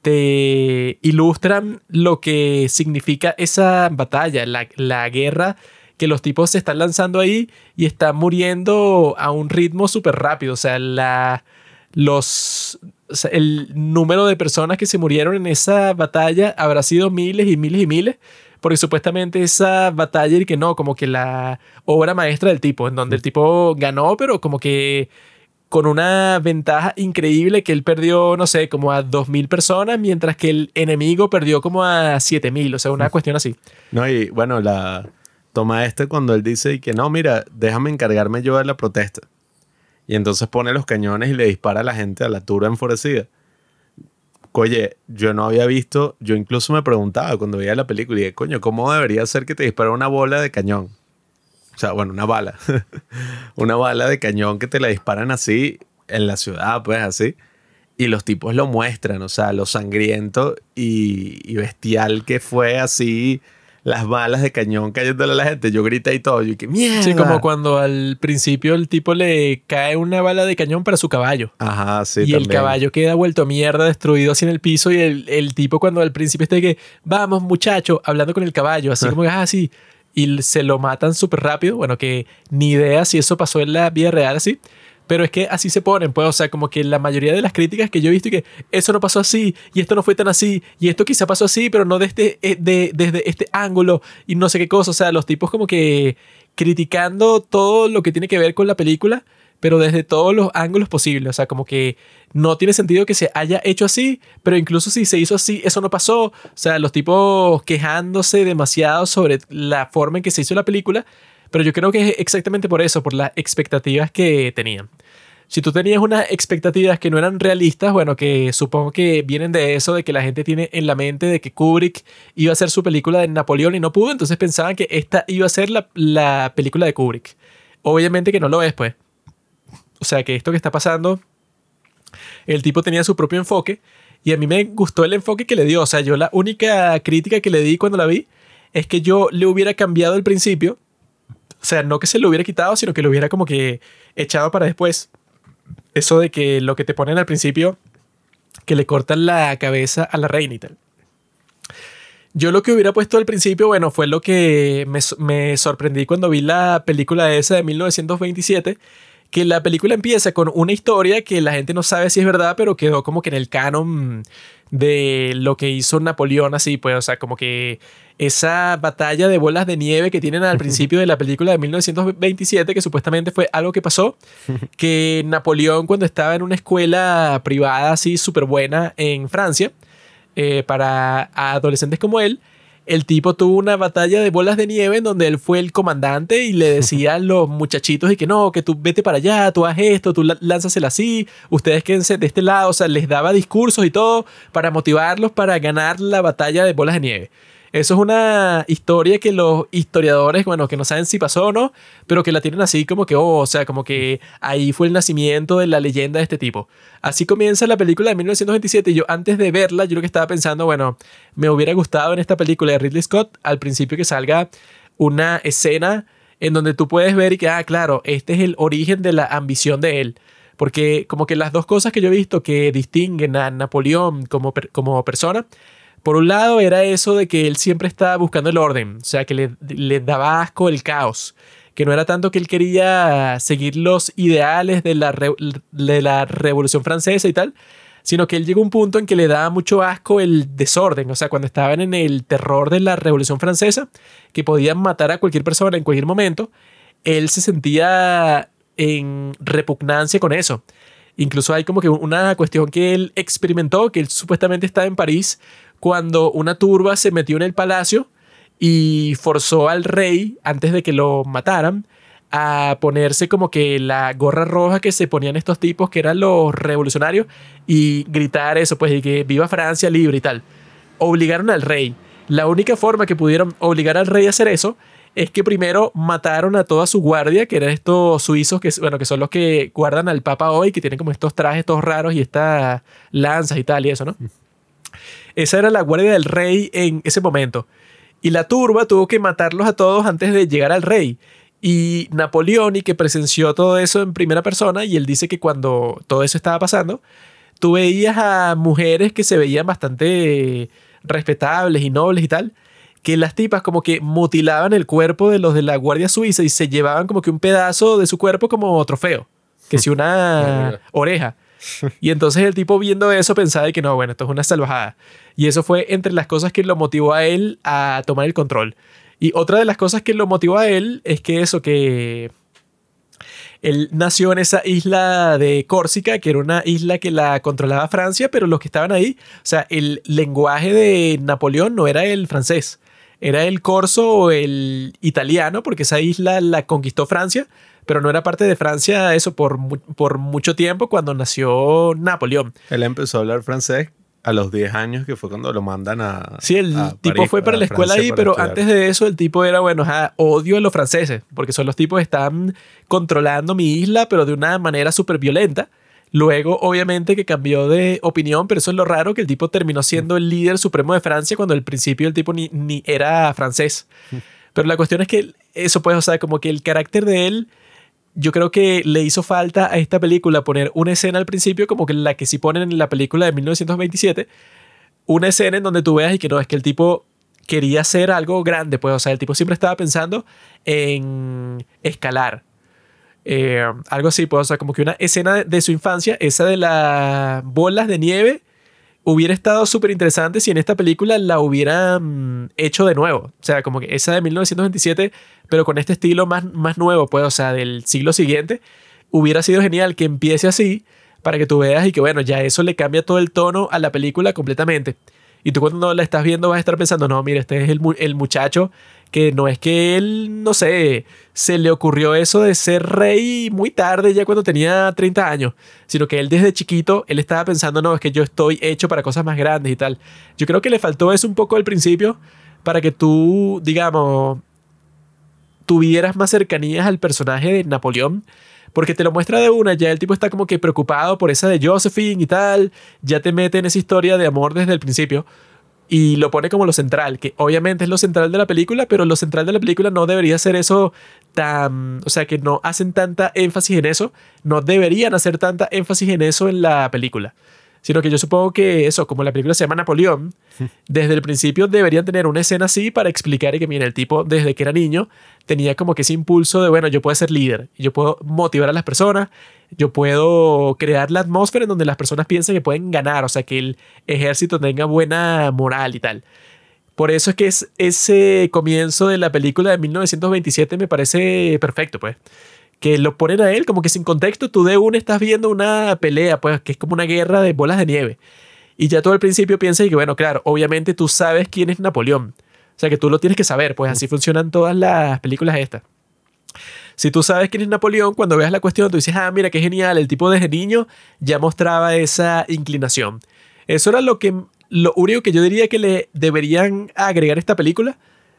te ilustran lo que significa esa batalla, la, la guerra que los tipos se están lanzando ahí y están muriendo a un ritmo súper rápido. O sea, la, los, o sea, el número de personas que se murieron en esa batalla habrá sido miles y miles y miles. Porque supuestamente esa batalla y que no, como que la obra maestra del tipo, en donde el tipo ganó, pero como que con una ventaja increíble que él perdió, no sé, como a 2.000 personas, mientras que el enemigo perdió como a 7.000, o sea, una cuestión así. No, y bueno, la toma este cuando él dice y que no, mira, déjame encargarme yo de la protesta. Y entonces pone los cañones y le dispara a la gente a la turba enfurecida. Oye, yo no había visto, yo incluso me preguntaba cuando veía la película y dije, coño, ¿cómo debería ser que te dispara una bola de cañón? O sea, bueno, una bala. una bala de cañón que te la disparan así en la ciudad, pues así. Y los tipos lo muestran, o sea, lo sangriento y, y bestial que fue así las balas de cañón cayéndole a la gente. Yo grité y todo. Yo que mierda. Sí, como cuando al principio el tipo le cae una bala de cañón para su caballo. Ajá, sí. y el caballo queda vuelto a mierda, destruido así en el piso. Y el, el tipo, cuando al principio está que, vamos, muchacho, hablando con el caballo, así como que, ah, sí. Y se lo matan súper rápido. Bueno, que ni idea si eso pasó en la vida real así. Pero es que así se ponen, pues, o sea, como que la mayoría de las críticas que yo he visto y que eso no pasó así, y esto no fue tan así, y esto quizá pasó así, pero no desde, eh, de, desde este ángulo, y no sé qué cosa, o sea, los tipos como que criticando todo lo que tiene que ver con la película, pero desde todos los ángulos posibles, o sea, como que no tiene sentido que se haya hecho así, pero incluso si se hizo así, eso no pasó, o sea, los tipos quejándose demasiado sobre la forma en que se hizo la película, pero yo creo que es exactamente por eso, por las expectativas que tenían. Si tú tenías unas expectativas que no eran realistas, bueno, que supongo que vienen de eso, de que la gente tiene en la mente de que Kubrick iba a hacer su película de Napoleón y no pudo, entonces pensaban que esta iba a ser la, la película de Kubrick. Obviamente que no lo es, pues. O sea, que esto que está pasando, el tipo tenía su propio enfoque y a mí me gustó el enfoque que le dio. O sea, yo la única crítica que le di cuando la vi es que yo le hubiera cambiado el principio. Sea, no que se lo hubiera quitado, sino que lo hubiera como que echado para después. Eso de que lo que te ponen al principio, que le cortan la cabeza a la reina y tal. Yo lo que hubiera puesto al principio, bueno, fue lo que me, me sorprendí cuando vi la película esa de 1927, que la película empieza con una historia que la gente no sabe si es verdad, pero quedó como que en el canon de lo que hizo Napoleón, así pues, o sea, como que esa batalla de bolas de nieve que tienen al principio de la película de 1927, que supuestamente fue algo que pasó, que Napoleón cuando estaba en una escuela privada así súper buena en Francia, eh, para adolescentes como él, el tipo tuvo una batalla de bolas de nieve en donde él fue el comandante y le decía a los muchachitos y que no, que tú vete para allá, tú haz esto, tú la- lánzasela así, ustedes quédense de este lado, o sea, les daba discursos y todo para motivarlos para ganar la batalla de bolas de nieve. Eso es una historia que los historiadores, bueno, que no saben si pasó o no, pero que la tienen así como que, oh, o sea, como que ahí fue el nacimiento de la leyenda de este tipo. Así comienza la película de 1927 y yo antes de verla, yo lo que estaba pensando, bueno, me hubiera gustado en esta película de Ridley Scott al principio que salga una escena en donde tú puedes ver y que, ah, claro, este es el origen de la ambición de él. Porque como que las dos cosas que yo he visto que distinguen a Napoleón como, como persona, por un lado era eso de que él siempre estaba buscando el orden, o sea, que le, le daba asco el caos, que no era tanto que él quería seguir los ideales de la, de la Revolución Francesa y tal, sino que él llegó a un punto en que le daba mucho asco el desorden, o sea, cuando estaban en el terror de la Revolución Francesa, que podían matar a cualquier persona en cualquier momento, él se sentía en repugnancia con eso. Incluso hay como que una cuestión que él experimentó, que él supuestamente estaba en París cuando una turba se metió en el palacio y forzó al rey, antes de que lo mataran, a ponerse como que la gorra roja que se ponían estos tipos que eran los revolucionarios y gritar eso, pues, y que viva Francia libre y tal. Obligaron al rey. La única forma que pudieron obligar al rey a hacer eso es que primero mataron a toda su guardia, que eran estos suizos, que, bueno, que son los que guardan al papa hoy, que tienen como estos trajes todos raros y estas lanzas y tal y eso, ¿no? Esa era la guardia del rey en ese momento. Y la turba tuvo que matarlos a todos antes de llegar al rey. Y Napoleón, y que presenció todo eso en primera persona, y él dice que cuando todo eso estaba pasando, tú veías a mujeres que se veían bastante respetables y nobles y tal, que las tipas como que mutilaban el cuerpo de los de la Guardia Suiza y se llevaban como que un pedazo de su cuerpo como trofeo, que si una oreja. Y entonces el tipo viendo eso pensaba que no, bueno, esto es una salvajada. Y eso fue entre las cosas que lo motivó a él a tomar el control. Y otra de las cosas que lo motivó a él es que eso, que él nació en esa isla de Córcega, que era una isla que la controlaba Francia, pero los que estaban ahí, o sea, el lenguaje de Napoleón no era el francés, era el corso o el italiano, porque esa isla la conquistó Francia, pero no era parte de Francia eso por, mu- por mucho tiempo cuando nació Napoleón. Él empezó a hablar francés a los 10 años, que fue cuando lo mandan a. Sí, el a tipo París, fue para la escuela Francia ahí, pero estudiar. antes de eso el tipo era, bueno, ajá, odio a los franceses, porque son los tipos que están controlando mi isla, pero de una manera súper violenta. Luego, obviamente, que cambió de opinión, pero eso es lo raro, que el tipo terminó siendo el líder supremo de Francia cuando al principio el tipo ni, ni era francés. Pero la cuestión es que eso, pues, o sea, como que el carácter de él, yo creo que le hizo falta a esta película poner una escena al principio, como que la que sí ponen en la película de 1927, una escena en donde tú veas y que no, es que el tipo quería hacer algo grande, pues, o sea, el tipo siempre estaba pensando en escalar. Eh, algo así, pues, o sea, como que una escena de, de su infancia, esa de las bolas de nieve, hubiera estado súper interesante si en esta película la hubieran hecho de nuevo. O sea, como que esa de 1927, pero con este estilo más, más nuevo, pues, o sea, del siglo siguiente, hubiera sido genial que empiece así para que tú veas y que, bueno, ya eso le cambia todo el tono a la película completamente. Y tú cuando la estás viendo vas a estar pensando, no, mira, este es el, el muchacho que no es que él, no sé, se le ocurrió eso de ser rey muy tarde, ya cuando tenía 30 años, sino que él desde chiquito, él estaba pensando, no, es que yo estoy hecho para cosas más grandes y tal. Yo creo que le faltó eso un poco al principio para que tú, digamos, tuvieras más cercanías al personaje de Napoleón. Porque te lo muestra de una, ya el tipo está como que preocupado por esa de Josephine y tal, ya te mete en esa historia de amor desde el principio y lo pone como lo central, que obviamente es lo central de la película, pero lo central de la película no debería ser eso tan, o sea, que no hacen tanta énfasis en eso, no deberían hacer tanta énfasis en eso en la película, Sino que yo supongo que eso, como la película se llama Napoleón, desde el principio deberían tener una escena así para explicar que, mira, el tipo desde que era niño tenía como que ese impulso de, bueno, yo puedo ser líder, yo puedo motivar a las personas, yo puedo crear la atmósfera en donde las personas piensen que pueden ganar, o sea, que el ejército tenga buena moral y tal. Por eso es que es ese comienzo de la película de 1927 me parece perfecto, pues. Que lo ponen a él como que sin contexto, tú de una estás viendo una pelea, pues, que es como una guerra de bolas de nieve. Y ya todo al principio piensas que, bueno, claro, obviamente tú sabes quién es Napoleón. O sea, que tú lo tienes que saber, pues así funcionan todas las películas estas. Si tú sabes quién es Napoleón, cuando veas la cuestión, tú dices, ah, mira, qué genial, el tipo desde niño ya mostraba esa inclinación. Eso era lo que lo único que yo diría que le deberían agregar a esta película.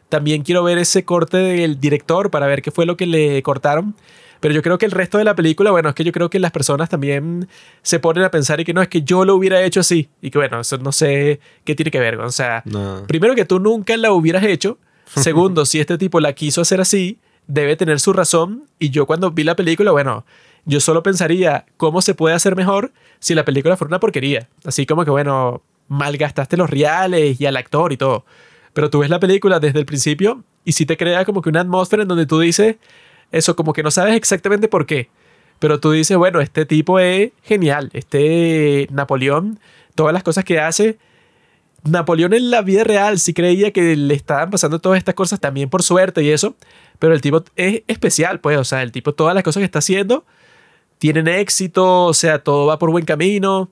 También quiero ver ese corte del director para ver qué fue lo que le cortaron. Pero yo creo que el resto de la película, bueno, es que yo creo que las personas también se ponen a pensar y que no, es que yo lo hubiera hecho así. Y que bueno, eso no sé qué tiene que ver. O sea, No. primero que tú nunca la hubieras hecho. Segundo, si este tipo la quiso hacer así, debe tener su razón. Y yo cuando vi la película, bueno, yo solo pensaría cómo se puede hacer mejor si la película fuera una porquería. Así como que, bueno, malgastaste los reales y al actor y todo. Pero tú ves la película desde el principio y sí te crea como que una atmósfera en donde tú dices eso, como que no sabes exactamente por qué. Pero tú dices, bueno, este tipo es genial. Este Napoleón, todas las cosas que hace. Napoleón en la vida real sí creía que le estaban pasando todas estas cosas también por suerte y eso. Pero el tipo es especial, pues. O sea, el tipo, todas las cosas que está haciendo tienen éxito. O sea, todo va por buen camino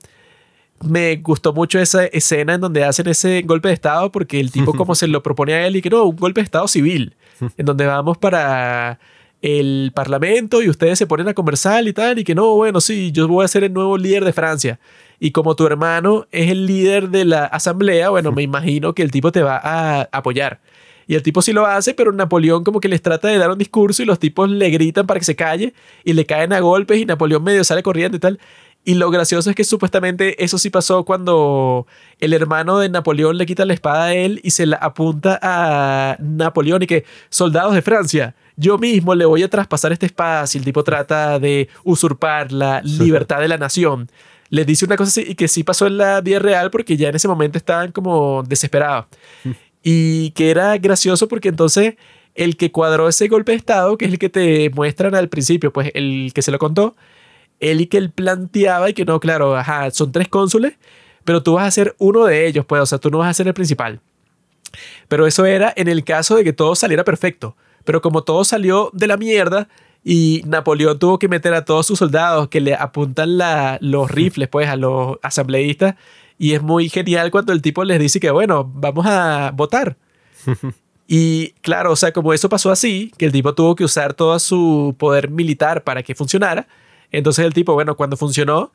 me gustó mucho esa escena en donde hacen ese golpe de Estado porque el tipo como se lo propone a él y que no, un golpe de Estado civil, en donde vamos para el Parlamento y ustedes se ponen a conversar y tal, y que no, bueno, sí, yo voy a ser el nuevo líder de Francia. Y como tu hermano es el líder de la asamblea, bueno, me imagino que el tipo te va a apoyar. Y el tipo sí lo hace, pero Napoleón como que les trata de dar un discurso y los tipos le gritan para que se calle y le caen a golpes y Napoleón medio sale corriendo y tal. Y lo gracioso es que supuestamente eso sí pasó cuando el hermano de Napoleón le quita la espada a él y se la apunta a Napoleón y que soldados de Francia, yo mismo le voy a traspasar esta espada si el tipo trata de usurpar la libertad de la nación. Le dice una cosa así y que sí pasó en la vida real porque ya en ese momento estaban como desesperados. Y que era gracioso porque entonces el que cuadró ese golpe de estado, que es el que te muestran al principio, pues el que se lo contó, él y que él planteaba y que no, claro, ajá, son tres cónsules, pero tú vas a ser uno de ellos, pues, o sea, tú no vas a ser el principal. Pero eso era en el caso de que todo saliera perfecto. Pero como todo salió de la mierda y Napoleón tuvo que meter a todos sus soldados que le apuntan la, los rifles, pues, a los asambleístas, y es muy genial cuando el tipo les dice que, bueno, vamos a votar. Y claro, o sea, como eso pasó así, que el tipo tuvo que usar todo su poder militar para que funcionara, entonces el tipo, bueno, cuando funcionó,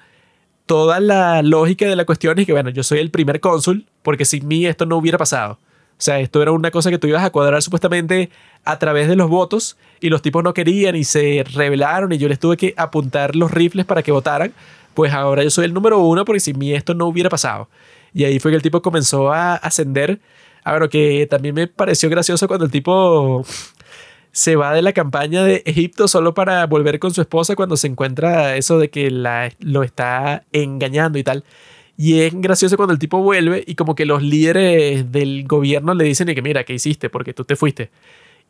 toda la lógica de la cuestión es que, bueno, yo soy el primer cónsul, porque sin mí esto no hubiera pasado. O sea, esto era una cosa que tú ibas a cuadrar supuestamente a través de los votos y los tipos no querían y se rebelaron y yo les tuve que apuntar los rifles para que votaran. Pues ahora yo soy el número uno porque sin mí esto no hubiera pasado. Y ahí fue que el tipo comenzó a ascender. A ver, que también me pareció gracioso cuando el tipo se va de la campaña de Egipto solo para volver con su esposa cuando se encuentra eso de que la, lo está engañando y tal. Y es gracioso cuando el tipo vuelve y como que los líderes del gobierno le dicen que mira, ¿qué hiciste? Porque tú te fuiste.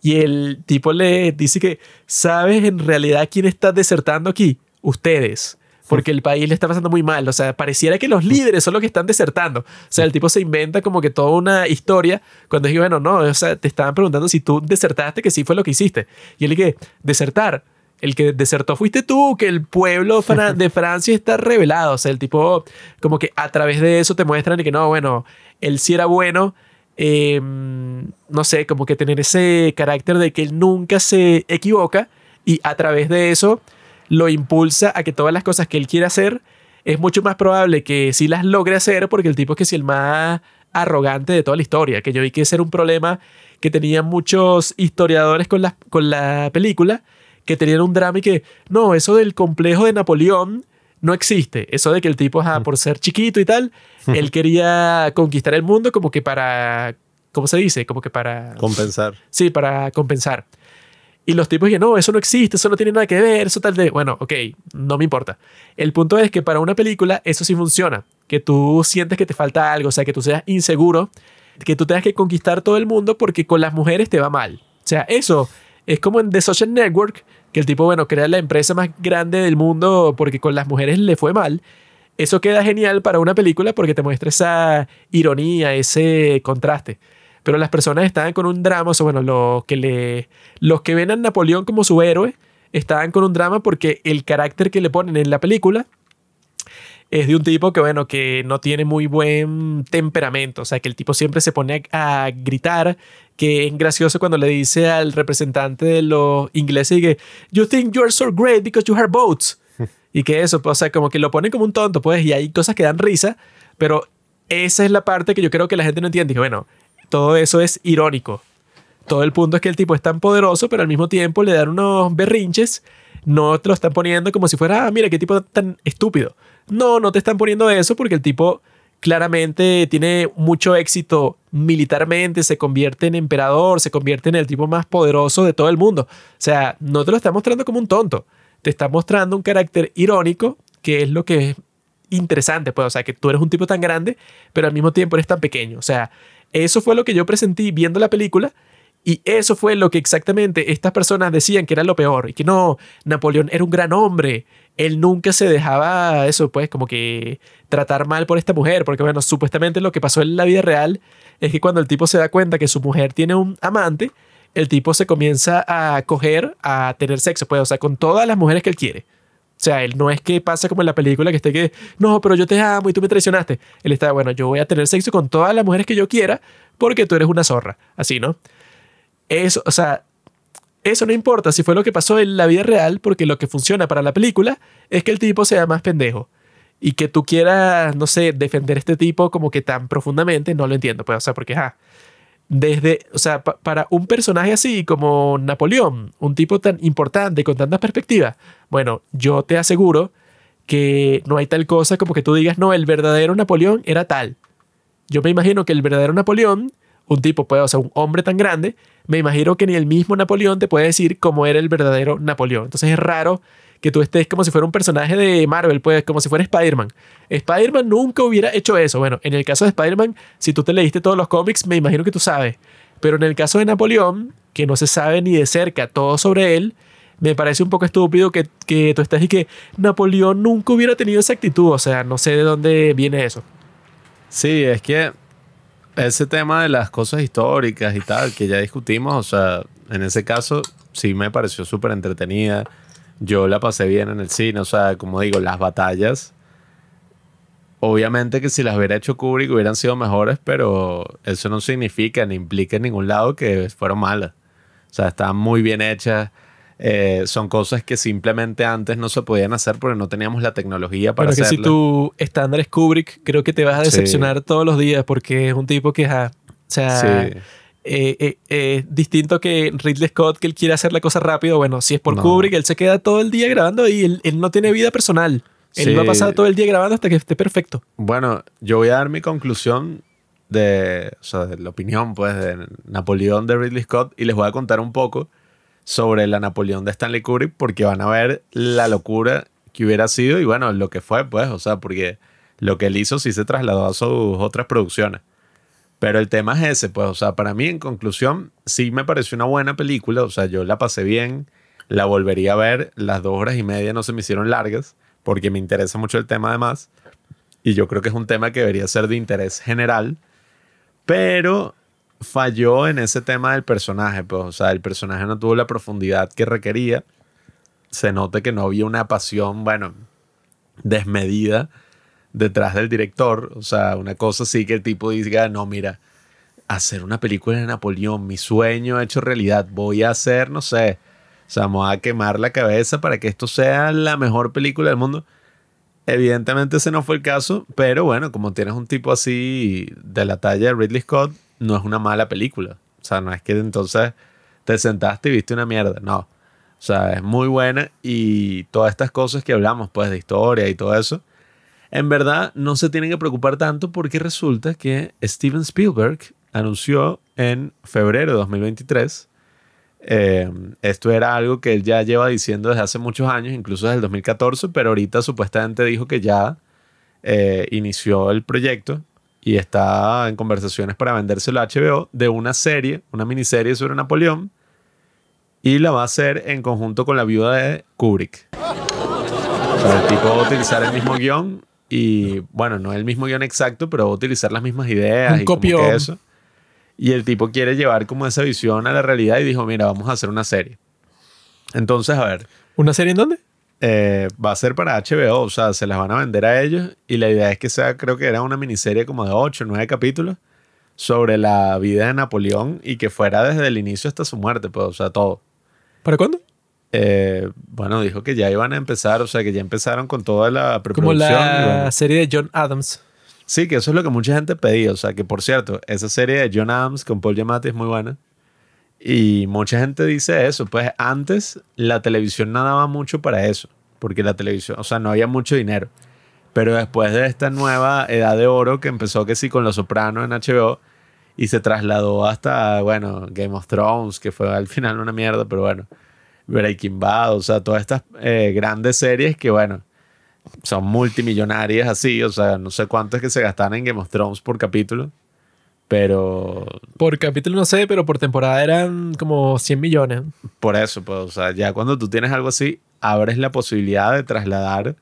Y el tipo le dice que, ¿sabes en realidad quién está desertando aquí? Ustedes. Porque el país le está pasando muy mal. O sea, pareciera que los líderes son los que están desertando. O sea, el tipo se inventa como que toda una historia cuando dice, bueno, no, o sea, te estaban preguntando si tú desertaste, que sí fue lo que hiciste. Y él dice, desertar. El que desertó fuiste tú, que el pueblo de Francia está revelado. O sea, el tipo, como que a través de eso te muestran y que no, bueno, él sí era bueno. eh, no sé, como que tener ese carácter de que él nunca se equivoca y a través de eso lo impulsa a que todas las cosas que él quiere hacer es mucho más probable que sí las logre hacer porque el tipo es que sí el más arrogante de toda la historia, que yo vi que ese era un problema que tenían muchos historiadores con la, con la película, que tenían un drama y que, no, eso del complejo de Napoleón no existe. Eso de que el tipo, ajá, por ser chiquito y tal, él quería conquistar el mundo como que para, ¿cómo se dice? Como que para... Compensar. Sí, para compensar. Y los tipos que no, eso no existe, eso no tiene nada que ver, eso tal de... Bueno, ok, no me importa. El punto es que para una película eso sí funciona, que tú sientes que te falta algo, o sea, que tú seas inseguro, que tú tengas que conquistar todo el mundo porque con las mujeres te va mal. O sea, eso es como en The Social Network, que el tipo, bueno, crea la empresa más grande del mundo porque con las mujeres le fue mal. Eso queda genial para una película porque te muestra esa ironía, ese contraste. Pero las personas estaban con un drama, o sea, bueno, los que, le, los que ven a Napoleón como su héroe estaban con un drama porque el carácter que le ponen en la película es de un tipo que, bueno, que no tiene muy buen temperamento. O sea, que el tipo siempre se pone a, a gritar, que es gracioso cuando le dice al representante de los ingleses y que, You think you are so great because you have boats. y que eso, o sea, como que lo pone como un tonto, pues, y hay cosas que dan risa, pero esa es la parte que yo creo que la gente no entiende. Dije, bueno, todo eso es irónico. Todo el punto es que el tipo es tan poderoso, pero al mismo tiempo le dan unos berrinches. No te lo están poniendo como si fuera, ah, mira, qué tipo tan estúpido. No, no te están poniendo eso porque el tipo claramente tiene mucho éxito militarmente, se convierte en emperador, se convierte en el tipo más poderoso de todo el mundo. O sea, no te lo está mostrando como un tonto, te está mostrando un carácter irónico, que es lo que es interesante, pues, o sea, que tú eres un tipo tan grande, pero al mismo tiempo eres tan pequeño. O sea, eso fue lo que yo presentí viendo la película y eso fue lo que exactamente estas personas decían que era lo peor. Y que no, Napoleón era un gran hombre. Él nunca se dejaba eso, pues, como que tratar mal por esta mujer. Porque, bueno, supuestamente lo que pasó en la vida real es que cuando el tipo se da cuenta que su mujer tiene un amante, el tipo se comienza a coger, a tener sexo, pues, o sea, con todas las mujeres que él quiere. O sea, él no es que pasa como en la película que esté que, no, pero yo te amo y tú me traicionaste. Él está, bueno, yo voy a tener sexo con todas las mujeres que yo quiera porque tú eres una zorra. Así, ¿no? Eso, o sea, eso no importa si fue lo que pasó en la vida real, porque lo que funciona para la película es que el tipo sea más pendejo. Y que tú quieras, no sé, defender a este tipo como que tan profundamente, no lo entiendo. Pues, o sea, porque, ah, desde, o sea, para un personaje así como Napoleón, un tipo tan importante con tantas perspectivas, bueno, yo te aseguro que no hay tal cosa como que tú digas, no, el verdadero Napoleón era tal. Yo me imagino que el verdadero Napoleón un tipo, puede, o sea, un hombre tan grande, me imagino que ni el mismo Napoleón te puede decir cómo era el verdadero Napoleón. Entonces es raro que tú estés como si fuera un personaje de Marvel, pues como si fuera Spider-Man. Spider-Man nunca hubiera hecho eso. Bueno, en el caso de Spider-Man, si tú te leíste todos los cómics, me imagino que tú sabes. Pero en el caso de Napoleón, que no se sabe ni de cerca todo sobre él, me parece un poco estúpido que, que tú estés y que Napoleón nunca hubiera tenido esa actitud. O sea, no sé de dónde viene eso. Sí, es que ese tema de las cosas históricas y tal, que ya discutimos, o sea, en ese caso sí me pareció súper entretenida. Yo la pasé bien en el cine, o sea, como digo, las batallas. Obviamente que si las hubiera hecho Kubrick hubieran sido mejores, pero eso no significa ni implica en ningún lado que fueron malas. O sea, estaban muy bien hechas. Eh, son cosas que simplemente antes no se podían hacer porque no teníamos la tecnología para Bueno, que hacerlo. si tu estándar es Kubrick, creo que te vas a decepcionar todos los días porque es un tipo que, ajá, o sea, Sí. eh, eh, eh, distinto que Ridley Scott, que él quiere hacer la cosa rápido. Bueno, si es por No. Kubrick, él se queda todo el día grabando y él, él no tiene vida personal. Él Sí. va a pasar todo el día grabando hasta que esté perfecto. Bueno, yo voy a dar mi conclusión de, o sea, de la opinión pues de Napoleón de Ridley Scott y les voy a contar un poco sobre la Napoleón de Stanley Kubrick porque van a ver la locura que hubiera sido y bueno, lo que fue pues, o sea, porque lo que él hizo sí se trasladó a sus otras producciones. Pero el tema es ese, pues, o sea, para mí en conclusión sí me pareció una buena película, o sea, yo la pasé bien, la volvería a ver, las dos horas y media no se me hicieron largas porque me interesa mucho el tema además. Y yo creo que es un tema que debería ser de interés general. Pero falló en ese tema del personaje. Pues, o sea, el personaje no tuvo la profundidad que requería. Se nota que no había una pasión, bueno, desmedida detrás del director. O sea, una cosa sí que el tipo diga, no, mira, hacer una película de Napoleón, mi sueño hecho realidad. Voy a hacer, no sé, o sea, vamos a quemar la cabeza para que esto sea la mejor película del mundo. Evidentemente ese no fue el caso, pero bueno, como tienes un tipo así de la talla de Ridley Scott, no es una mala película. O sea, no es que entonces te sentaste y viste una mierda, no. O sea, es muy buena y todas estas cosas que hablamos, pues, de historia y todo eso, en verdad no se tienen que preocupar tanto porque resulta que Steven Spielberg anunció en febrero de 2023 eh, esto era algo que él ya lleva diciendo desde hace muchos años, incluso desde el 2014, pero ahorita supuestamente dijo que ya eh, inició el proyecto y está en conversaciones para vendérselo a HBO de una serie, una miniserie sobre Napoleón, y la va a hacer en conjunto con la viuda de Kubrick. O sea, el tipo va a utilizar el mismo guion y, bueno, no el mismo guion exacto, pero va a utilizar las mismas ideas Un y como que copión. eso. Y el tipo quiere llevar como esa visión a la realidad y dijo, mira, vamos a hacer una serie. Entonces, a ver, ¿Una serie en dónde? Eh, va a ser para HBO, o sea, se las van a vender a ellos y la idea es que sea, creo que era una miniserie como de 8 o 9 capítulos sobre la vida de Napoleón y que fuera desde el inicio hasta su muerte, pues, o sea, todo. ¿Para cuándo? Eh, bueno, dijo que ya iban a empezar, o sea, que ya empezaron con toda la Como preproducción. y la bueno. serie de John Adams. Sí, que eso es lo que mucha gente pedía, o sea, que por cierto, esa serie de John Adams con Paul Giamatti es muy buena. Y mucha gente dice eso, pues antes la televisión no daba mucho para eso, porque la televisión, o sea, no había mucho dinero. Pero después de esta nueva edad de oro que empezó que sí con Los Sopranos en HBO y se trasladó hasta, bueno, Game of Thrones, que fue al final una mierda, pero bueno, Breaking Bad, o sea, todas estas eh, grandes series que, bueno, son multimillonarias así, o sea, no sé cuánto es que se gastan en Game of Thrones por capítulo, pero Por capítulo no sé, pero por temporada eran como 100 millones. Por eso, pues, o sea, ya cuando tú tienes algo así, abres la posibilidad de trasladar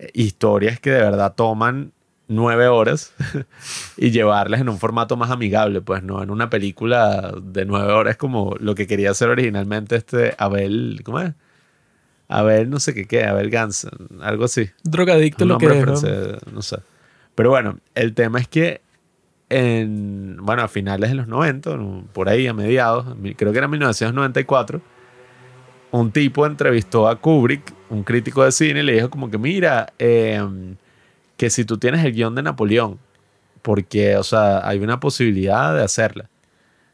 eh, historias que de verdad toman nueve horas y llevarlas en un formato más amigable, pues no en una película de nueve horas como lo que quería hacer originalmente este Abel, ¿cómo es? Abel no sé qué qué, Abel Gans, algo así. Drogadicto Un lo que es. ¿no? francés, no sé. Pero bueno, el tema es que en, bueno, a finales de los 90, no, por ahí a mediados, creo que era 1994, un tipo entrevistó a Kubrick, un crítico de cine, y le dijo como que, mira, em, que si tú tienes el guion de Napoleón, porque, o sea, hay una posibilidad de hacerla,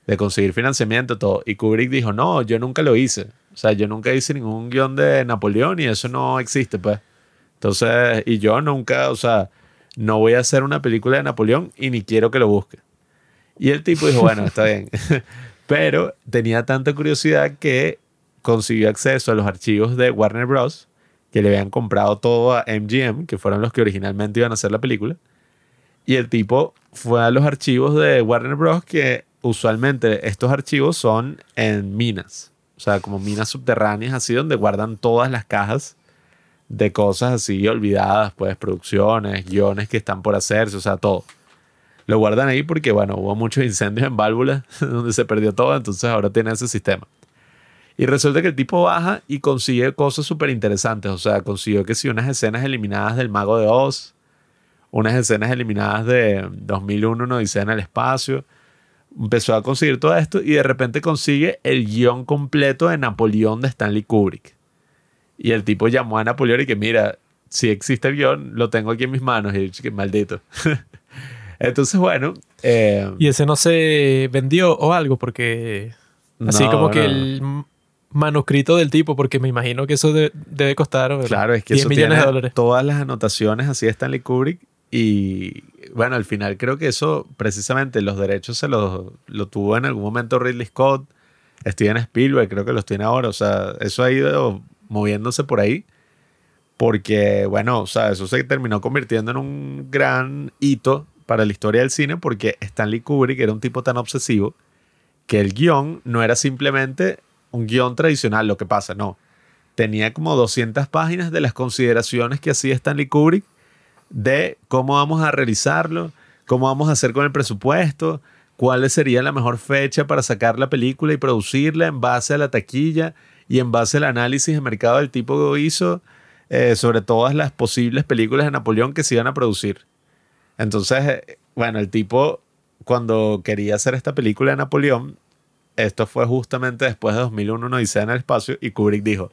de conseguir financiamiento, todo. Y Kubrick dijo, no, yo nunca lo hice. O sea, yo nunca hice ningún guion de Napoleón y eso no existe, pues. Entonces, y yo nunca, o sea, no voy a hacer una película de Napoleón y ni quiero que lo busque. Y el tipo dijo, bueno, está bien. Pero tenía tanta curiosidad que consiguió acceso a los archivos de Warner Bros. que le habían comprado todo a MGM, que fueron los que originalmente iban a hacer la película. Y el tipo fue a los archivos de Warner Bros. que usualmente estos archivos son en minas. O sea, como minas subterráneas así donde guardan todas las cajas de cosas así olvidadas, pues producciones, guiones que están por hacerse, o sea, todo. Lo guardan ahí porque, bueno, hubo muchos incendios en válvulas donde se perdió todo, entonces ahora tiene ese sistema. Y resulta que el tipo baja y consigue cosas súper interesantes, o sea, consiguió que sí, unas escenas eliminadas del Mago de Oz, unas escenas eliminadas de 2001, una odisea en el espacio. Empezó a conseguir todo esto y de repente consigue el guion completo de Napoleón de Stanley Kubrick. Y el tipo llamó a Napoleón y que mira, si existe el guion, lo tengo aquí en mis manos. Y yo, que maldito. Entonces, bueno. eh, Y ese no se vendió o algo, porque. Así no, como que no. el manuscrito del tipo, porque me imagino que eso de- debe costar Claro, es que 10 eso millones tiene de dólares. todas las anotaciones así de Stanley Kubrick. Y bueno, al final creo que eso, precisamente, los derechos se los lo tuvo en algún momento Ridley Scott, Steven Spielberg, creo que los tiene ahora. O sea, eso ha ido moviéndose por ahí. Porque, bueno, o sea, eso se terminó convirtiendo en un gran hito para la historia del cine porque Stanley Kubrick era un tipo tan obsesivo que el guion no era simplemente un guion tradicional, lo que pasa, no. Tenía como 200 páginas de las consideraciones que hacía Stanley Kubrick de cómo vamos a realizarlo, cómo vamos a hacer con el presupuesto, cuál sería la mejor fecha para sacar la película y producirla en base a la taquilla y en base al análisis de mercado del tipo que hizo eh, sobre todas las posibles películas de Napoleón que se iban a producir. Entonces, eh, bueno, el tipo cuando quería hacer esta película de Napoleón, esto fue justamente después de 2001, una odisea en el espacio, y Kubrick dijo,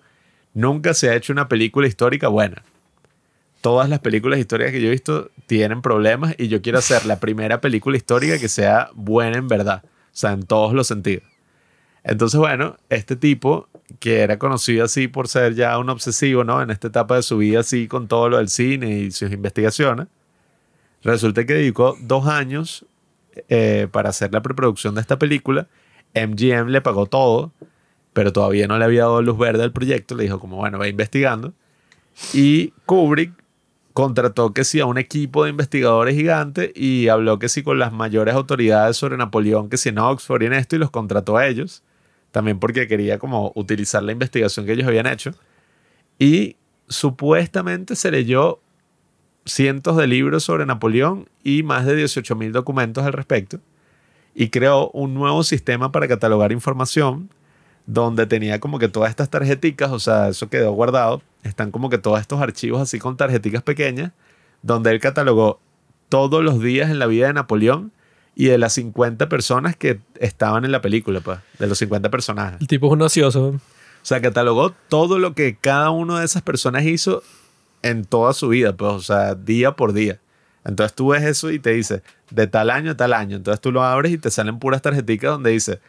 nunca se ha hecho una película histórica buena. Todas las películas históricas que yo he visto tienen problemas y yo quiero hacer la primera película histórica que sea buena en verdad, o sea, en todos los sentidos. Entonces, bueno, este tipo, que era conocido así por ser ya un obsesivo, ¿no? En esta etapa de su vida, así con todo lo del cine y sus investigaciones, resulta que dedicó dos años eh, para hacer la preproducción de esta película. MGM le pagó todo, pero todavía no le había dado luz verde al proyecto. Le dijo como, bueno, va investigando. Y Kubrick contrató que sí a un equipo de investigadores gigante y habló que sí con las mayores autoridades sobre Napoleón, que sí en Oxford y en esto, y los contrató a ellos. También porque quería como utilizar la investigación que ellos habían hecho. Y supuestamente se leyó cientos de libros sobre Napoleón y más de 18.000 documentos al respecto. Y creó un nuevo sistema para catalogar información donde tenía como que todas estas tarjeticas, o sea, eso quedó guardado. Están como que todos estos archivos así con tarjeticas pequeñas, donde él catalogó todos los días en la vida de Napoleón y de las 50 personas que estaban en la película, pues, de los 50 personajes. El tipo es un ocioso. O sea, catalogó todo lo que cada una de esas personas hizo en toda su vida, pues, o sea, día por día. Entonces tú ves eso y te dice, de tal año a tal año. Entonces tú lo abres y te salen puras tarjeticas donde dice,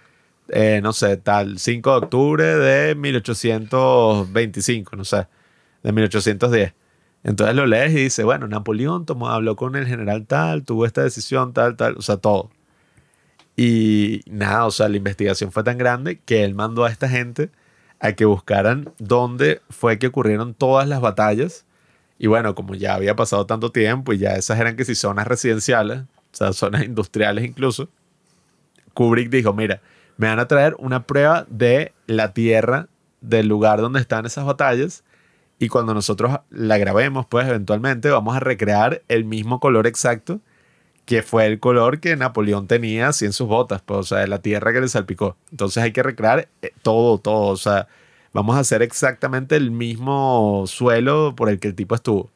eh, no sé, tal 5 de octubre de 1825, no sé, de 1810. Entonces lo lees y dice, bueno, Napoleón tomó, habló con el general tal, tuvo esta decisión tal, tal, o sea, todo. Y nada, o sea, la investigación fue tan grande que él mandó a esta gente a que buscaran dónde fue que ocurrieron todas las batallas. Y bueno, como ya había pasado tanto tiempo y ya esas eran que si zonas residenciales, o sea, zonas industriales incluso, Kubrick dijo, mira, me van a traer una prueba de la tierra del lugar donde están esas batallas y cuando nosotros la grabemos, pues eventualmente vamos a recrear el mismo color exacto que fue el color que Napoleón tenía así en sus botas, pues, o sea, de la tierra que le salpicó. Entonces hay que recrear eh, todo, todo, o sea, vamos a hacer exactamente el mismo suelo por el que el tipo estuvo.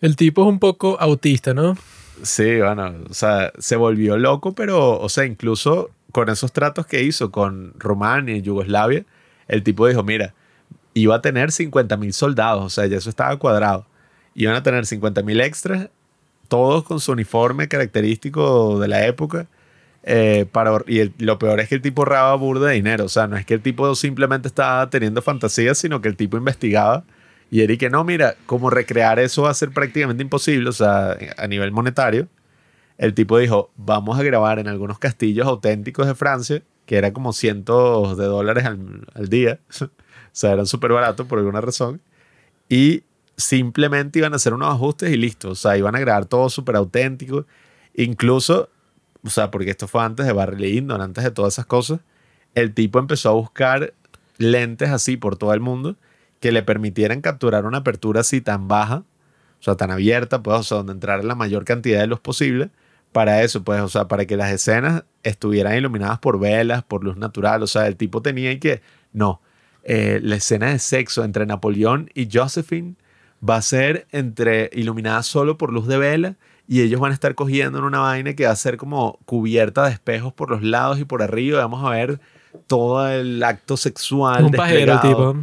El tipo es un poco autista, ¿no? Sí, bueno, o sea, se volvió loco, pero, o sea, incluso con esos tratos que hizo con Rumania y Yugoslavia, el tipo dijo, mira, iba a tener 50 mil soldados, o sea, ya eso estaba cuadrado. Iban a tener 50 mil extras, todos con su uniforme característico de la época. eh, para, y lo peor es que el tipo ahorraba burda de dinero, o sea, no es que el tipo simplemente estaba teniendo fantasías, sino que el tipo investigaba y que no, mira, como recrear eso va a ser prácticamente imposible, o sea, a nivel monetario. El tipo dijo, vamos a grabar en algunos castillos auténticos de Francia, que era como cientos de dólares al, al día, sea, eran súper baratos por alguna razón, y simplemente iban a hacer unos ajustes y listo, o sea, iban a grabar todo súper auténtico, incluso, o sea, porque esto fue antes de Barry Lyndon, antes de todas esas cosas, el tipo empezó a buscar lentes así por todo el mundo que le permitieran capturar una apertura así tan baja, o sea, tan abierta, pues, o sea, donde entrar la mayor cantidad de luz posible, para eso, pues, o sea, para que las escenas estuvieran iluminadas por velas, por luz natural, o sea, el tipo tenía que, no, eh, la escena de sexo entre Napoleón y Josephine va a ser entre iluminada solo por luz de vela y ellos van a estar cogiendo en una vaina que va a ser como cubierta de espejos por los lados y por arriba, vamos a ver todo el acto sexual. un pajero tipo.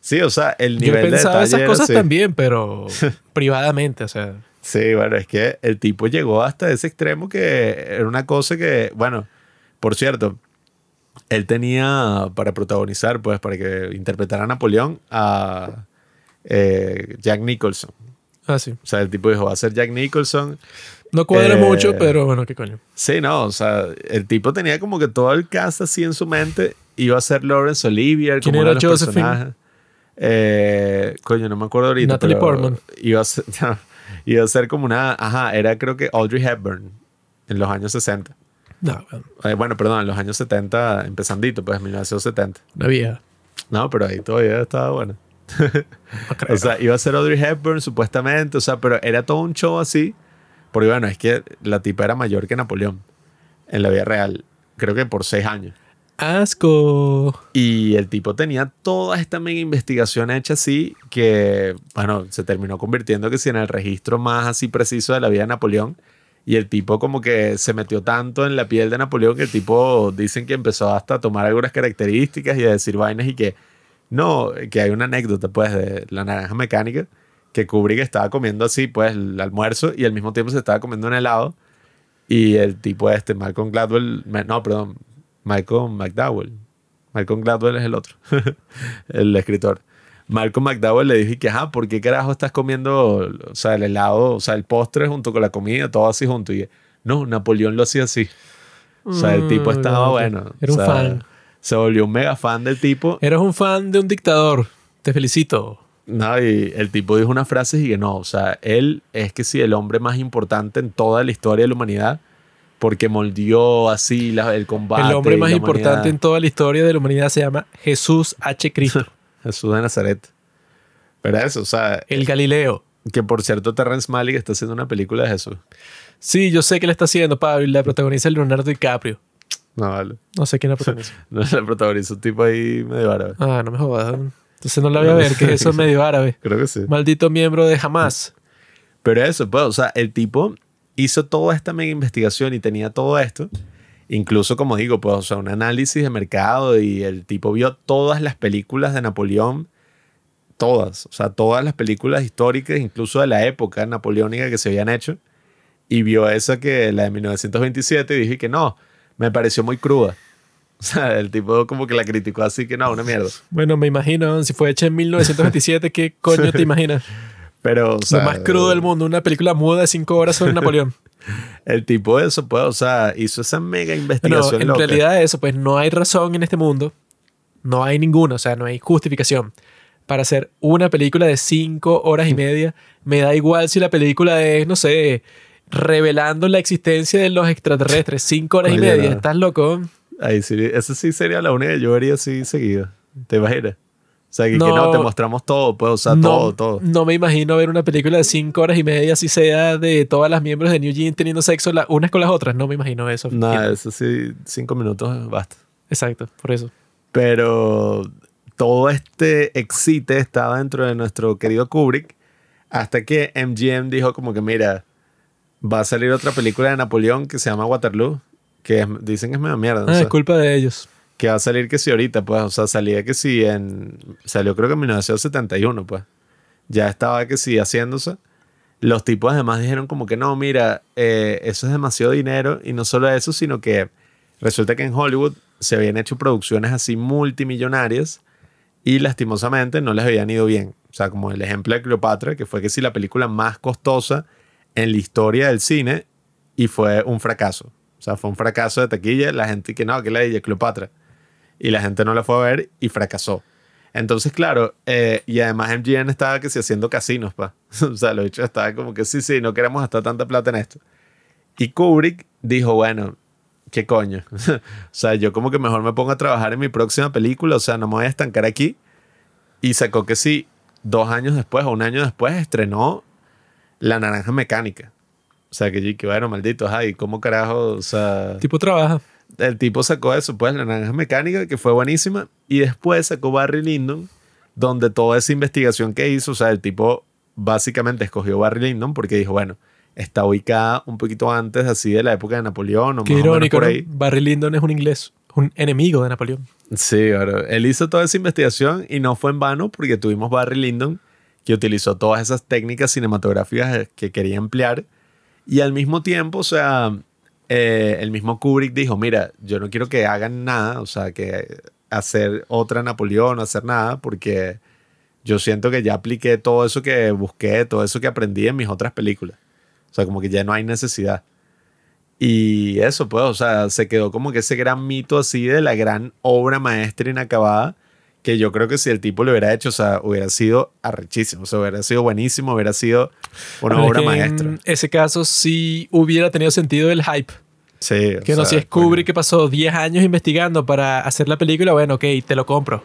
Sí, o sea, el Yo nivel de pensaba detalle esas cosas así. también, pero privadamente, o sea. Sí, bueno, es que el tipo llegó hasta ese extremo que era una cosa que, bueno, por cierto, él tenía para protagonizar, pues, para que interpretara a Napoleón a eh, Jack Nicholson. Ah, sí. O sea, el tipo dijo, va a ser Jack Nicholson. No cuadra Eh, mucho, pero bueno, qué coño. Sí, no, o sea, el tipo tenía como que todo el cast así en su mente. Iba a ser Lawrence Olivier, ¿Quién como era uno de los Josephine? personajes. Eh, coño, no me acuerdo ahorita. Natalie Portman. Iba a, ser, iba a ser como una. Ajá, era creo que Audrey Hepburn en los años 60. No, bueno, Eh, bueno, perdón, en los años 70, empezandito, pues 1970. una vieja. No, pero ahí todavía estaba bueno. No. O sea, iba a ser Audrey Hepburn supuestamente, o sea, pero era todo un show así. Porque bueno, es que la tipa era mayor que Napoleón en la vida real. Creo que por seis años. Asco. Y el tipo tenía toda esta mega investigación hecha así que, bueno, se terminó convirtiendo que sí en el registro más así preciso de la vida de Napoleón. Y el tipo como que se metió tanto en la piel de Napoleón que el tipo dicen que empezó hasta a tomar algunas características y a decir vainas y que no, que hay una anécdota pues de la naranja mecánica que Kubrick estaba comiendo así pues el almuerzo y al mismo tiempo se estaba comiendo un helado y el tipo este, Malcolm Gladwell, no, perdón, Malcolm McDowell. Malcolm Gladwell es el otro, el escritor. Malcolm McDowell le dije que, ajá, ¿por qué carajo estás comiendo, o sea, el helado, o sea, el postre junto con la comida, todo así junto? Y no, Napoleón lo hacía así. O sea, el tipo Mm, estaba ok. bueno. Era o un sea, fan. Se volvió un mega fan del tipo. Eres un fan de un dictador. Te felicito. No, y el tipo dijo una frase y que no, o sea, él es que sí, el hombre más importante en toda la historia de la humanidad, porque moldeó así la- el combate. el hombre más importante en toda la historia de la humanidad se llama Jesús H. Cristo, Jesús de Nazaret. Pero eso, o sea, el Galileo. que por cierto Terrence Malick está haciendo una película de Jesús. Sí, yo sé que le está haciendo, Pablo, y la protagoniza Leonardo DiCaprio. No, vale. No sé quién la protagoniza. No la protagoniza un tipo ahí medio árabe. Ah, no me jodas. Entonces no la voy a ver, que eso es medio árabe. Creo que sí. Maldito miembro de Hamas. Pero eso, pues, o sea, el tipo hizo toda esta mega investigación y tenía todo esto. Incluso, como digo, pues, o sea, un análisis de mercado y el tipo vio todas las películas de Napoleón, todas, o sea, todas las películas históricas, incluso de la época napoleónica que se habían hecho, y vio esa que, la de 1927, y dije que no, me pareció muy cruda. O sea, el tipo como que la criticó así que no, una mierda. Bueno, me imagino, si fue hecha en 1927, ¿qué coño te imaginas? Pero, o sea, Lo más crudo del mundo, una película muda de cinco horas sobre Napoleón. El tipo de eso, pues, o sea, hizo esa mega investigación en loca. realidad eso, pues no hay razón en este mundo, no hay ninguna, o sea, no hay justificación para hacer una película de cinco horas y media. Me da igual si la película es, no sé, revelando la existencia de los extraterrestres, cinco horas y media. no. ¿Estás loco? Ahí sí, esa sí sería la única que yo vería así seguida. ¿Te imaginas? O sea, que que No. no, te mostramos todo, pues, o sea, no, todo, todo. no me imagino ver una película de cinco horas y media, así sea de todas las miembros de New Jeans teniendo sexo las unas con las otras. No me imagino eso. Nada, eso sí, cinco minutos basta. Exacto, por eso. Pero todo este excite estaba dentro de nuestro querido Kubrick hasta que MGM dijo como que, mira, va a salir otra película de Napoleón que se llama Waterloo, que es- dicen que es medio mierda. no Ah, es culpa de ellos. Que va a salir que si ahorita, pues, o sea, salía que si en, salió creo que en 1971, pues, ya estaba que si haciéndose. Los tipos además dijeron como que no, mira, eh, eso es demasiado dinero y no solo eso, sino que resulta que en Hollywood se habían hecho producciones así multimillonarias y lastimosamente no les habían ido bien. O sea, como el ejemplo de Cleopatra, que fue que si la película más costosa en la historia del cine y fue un fracaso. O sea, fue un fracaso de taquilla. La gente que no, que la de Cleopatra. Y la gente no la fue a ver y fracasó. Entonces, claro, eh, y además MGM estaba que sí haciendo casinos, pa. o sea, lo dicho estaba como que sí, sí, no queremos gastar tanta plata en esto. Y Kubrick dijo, bueno, ¿qué coño? o sea, yo como que mejor me pongo a trabajar en mi próxima película, o sea, no me voy a estancar aquí. Y sacó que sí, dos años después o un año después estrenó La Naranja Mecánica. O sea, que que bueno, maldito, ay, ¿cómo carajo? O sea, Tipo trabaja. El tipo sacó eso, pues, La Naranja Mecánica, que fue buenísima. Y después sacó Barry Lyndon, donde toda esa investigación que hizo, o sea, el tipo básicamente escogió Barry Lyndon porque dijo, bueno, está ubicada un poquito antes, así de la época de Napoleón o Qué más o menos irónico, por ¿no? ahí. Barry Lyndon es un inglés, un enemigo de Napoleón. Sí, claro. Él hizo toda esa investigación y no fue en vano porque tuvimos Barry Lyndon que utilizó todas esas técnicas cinematográficas que quería emplear y al mismo tiempo, o sea, eh, el mismo Kubrick dijo, mira, yo no quiero que hagan nada, o sea, que hacer otra Napoleón, hacer nada, porque yo siento que ya apliqué todo eso que busqué, todo eso que aprendí en mis otras películas. O sea, como que ya no hay necesidad. Y eso, pues, o sea, se quedó como que ese gran mito así de la gran obra maestra inacabada, que yo creo que si el tipo lo hubiera hecho, o sea, hubiera sido arrechísimo, o sea, hubiera sido buenísimo, hubiera sido una obra maestra. En ese caso sí hubiera tenido sentido el hype. Sí, Que no, sea, si es. Kubrick que pasó 10 años investigando para hacer la película, bueno, ok, te lo compro.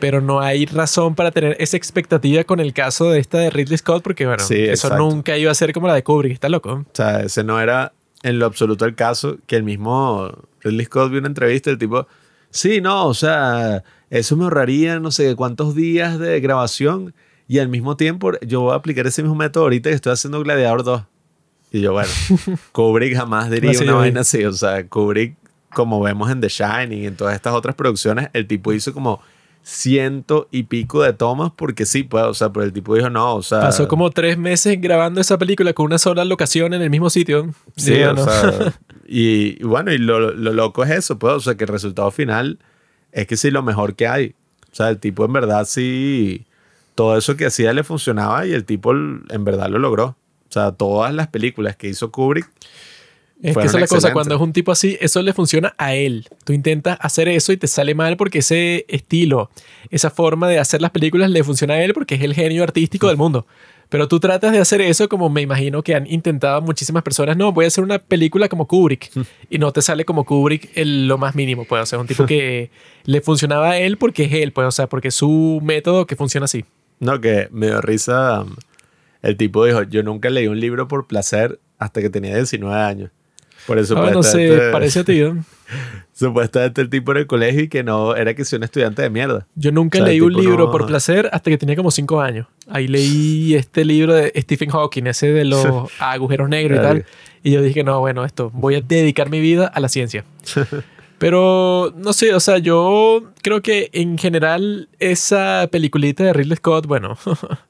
Pero no hay razón para tener esa expectativa con el caso de esta de Ridley Scott, porque bueno, Sí, eso exacto. nunca iba a ser como la de Kubrick, está loco. O sea, ese no era en lo absoluto el caso, que el mismo Ridley Scott vio una entrevista, el tipo, sí, no, o sea, eso me ahorraría no sé cuántos días de grabación y al mismo tiempo yo voy a aplicar ese mismo método ahorita que estoy haciendo Gladiador 2. Y yo, bueno, Kubrick jamás diría Así una vaina así, o sea, Kubrick, como vemos en The Shining y en todas estas otras producciones, el tipo hizo como ciento y pico de tomas porque sí, pues, o sea, pero el tipo dijo, no, o sea... Pasó como tres meses grabando esa película con una sola locación en el mismo sitio. Sí, Digo, o no. sea, y, y bueno, y lo, lo loco es eso, pues, o sea, que el resultado final es que sí, lo mejor que hay. O sea, el tipo en verdad sí, todo eso que hacía le funcionaba y el tipo en verdad lo logró. O sea, todas las películas que hizo Kubrick Es que esa es la cosa, cuando es un tipo así, eso le funciona a él. Tú intentas hacer eso y te sale mal porque ese estilo, esa forma de hacer las películas le funciona a él porque es el genio artístico del mundo. Pero tú tratas de hacer eso como me imagino que han intentado muchísimas personas. No, voy a hacer una película como Kubrick. Y no te sale como Kubrick en lo más mínimo. Pues, o sea, un tipo que le funcionaba a él porque es él, pues, o sea, porque es su método que funciona así. No, que me dio risa. El tipo dijo, yo nunca leí un libro por placer hasta que tenía 19 años. Por eso Ah, no sé, parece a ti. ¿no? Supuestamente el tipo en el colegio y que no era que sea un estudiante de mierda. Yo nunca O sea, leí un libro no- por placer hasta que tenía como cinco años. Ahí leí este libro de Stephen Hawking, ese de los agujeros negros y tal. Y yo dije, no, bueno, esto, voy a dedicar mi vida a la ciencia. Pero, no sé, o sea, yo creo que en general esa peliculita de Ridley Scott, bueno,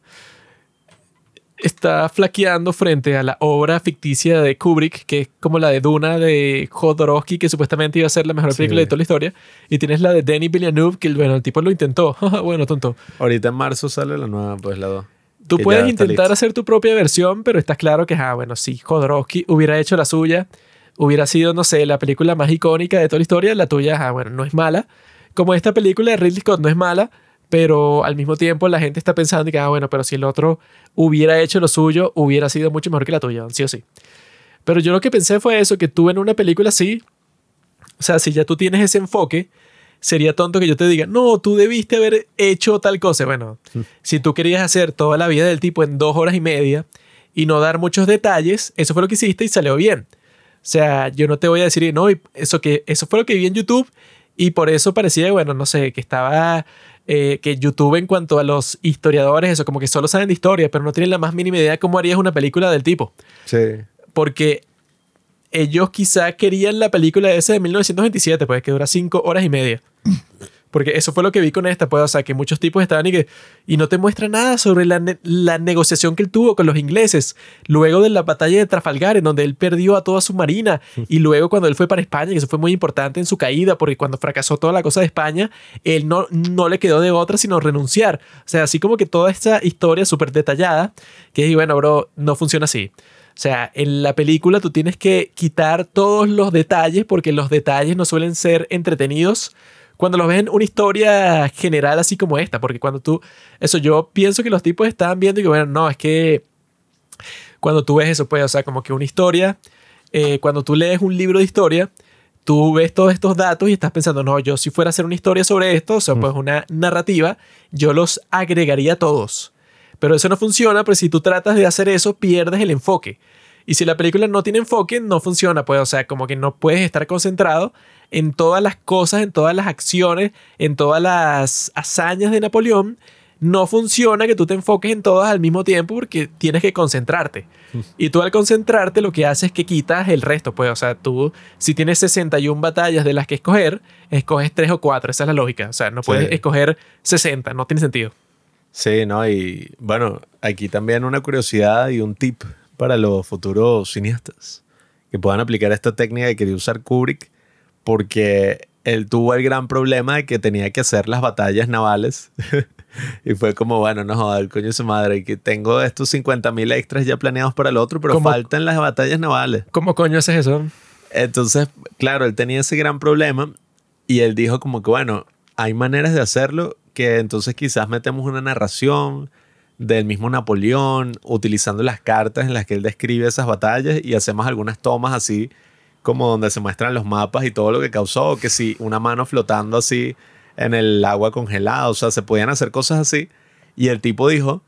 está flaqueando frente a la obra ficticia de Kubrick, que es como la de Duna de Jodorowsky, que supuestamente iba a ser la mejor Sí. película de toda la historia. Y tienes la de Denis Villeneuve, que bueno, el tipo lo intentó. bueno, tonto. Ahorita en marzo sale la nueva, pues la 2. Tú puedes está intentar hacer tu propia versión, pero estás claro que, ah, bueno, sí, Jodorowsky hubiera hecho la suya, hubiera sido, no sé, la película más icónica de toda la historia, la tuya, ah, bueno, no es mala. Como esta película de Ridley Scott no es mala, pero al mismo tiempo la gente está pensando que, ah, bueno, pero si el otro hubiera hecho lo suyo, hubiera sido mucho mejor que la tuya, sí o sí. Pero yo lo que pensé fue eso, que tú en una película así, o sea, si ya tú tienes ese enfoque, sería tonto que yo te diga, no, tú debiste haber hecho tal cosa. Bueno, si tú querías hacer toda la vida del tipo en dos horas y media y no dar muchos detalles, eso fue lo que hiciste y salió bien. O sea, yo no te voy a decir, no, y eso, que, eso fue lo que vi en YouTube y por eso parecía, bueno, no sé, que estaba, eh, que YouTube en cuanto a los historiadores, eso, como que solo saben de historia, pero no tienen la más mínima idea de cómo harías una película del tipo Sí. porque ellos quizá querían la película esa de 1927, pues que dura cinco horas y media. Porque eso fue lo que vi con esta, pues, o sea, que muchos tipos estaban y que... Y no te muestra nada sobre la, ne- la negociación que él tuvo con los ingleses, luego de la batalla de Trafalgar, en donde él perdió a toda su marina, y luego cuando él fue para España, que eso fue muy importante en su caída, porque cuando fracasó toda la cosa de España, él no, no le quedó de otra sino renunciar. O sea, así como que toda esta historia súper detallada, que y bueno, bro, no funciona así. O sea, en la película tú tienes que quitar todos los detalles porque los detalles no suelen ser entretenidos cuando los ves en una historia general así como esta. Porque cuando tú, eso yo pienso que los tipos estaban viendo y que bueno, no, es que cuando tú ves eso, pues, o sea, como que una historia, eh, cuando tú lees un libro de historia, tú ves todos estos datos y estás pensando, no, yo si fuera a hacer una historia sobre esto, o sea, pues una narrativa, yo los agregaría todos. Pero eso no funciona, pues si tú tratas de hacer eso, pierdes el enfoque. Y si la película no tiene enfoque, no funciona, pues, o sea, como que no puedes estar concentrado en todas las cosas, en todas las acciones, en todas las hazañas de Napoleón. No funciona que tú te enfoques en todas al mismo tiempo porque tienes que concentrarte. Y tú al concentrarte lo que haces es que quitas el resto, pues, o sea, tú si tienes 61 batallas de las que escoger, escoges 3 o 4, esa es la lógica. O sea, no puedes Sí. escoger 60, no tiene sentido. Sí, ¿no? Y bueno, aquí también una curiosidad y un tip para los futuros cineastas que puedan aplicar esta técnica que quería usar Kubrick porque él tuvo el gran problema de que tenía que hacer las batallas navales y fue como, bueno, no joda, el coño de su madre, que tengo estos 50 mil extras ya planeados para el otro, pero faltan las batallas navales. ¿Cómo coño haces eso? Entonces, claro, él tenía ese gran problema y él dijo como que, bueno, hay maneras de hacerlo que entonces quizás metemos una narración del mismo Napoleón utilizando las cartas en las que él describe esas batallas y hacemos algunas tomas así como donde se muestran los mapas y todo lo que causó, que si una mano flotando así en el agua congelada, o sea, se podían hacer cosas así. Y el tipo dijo,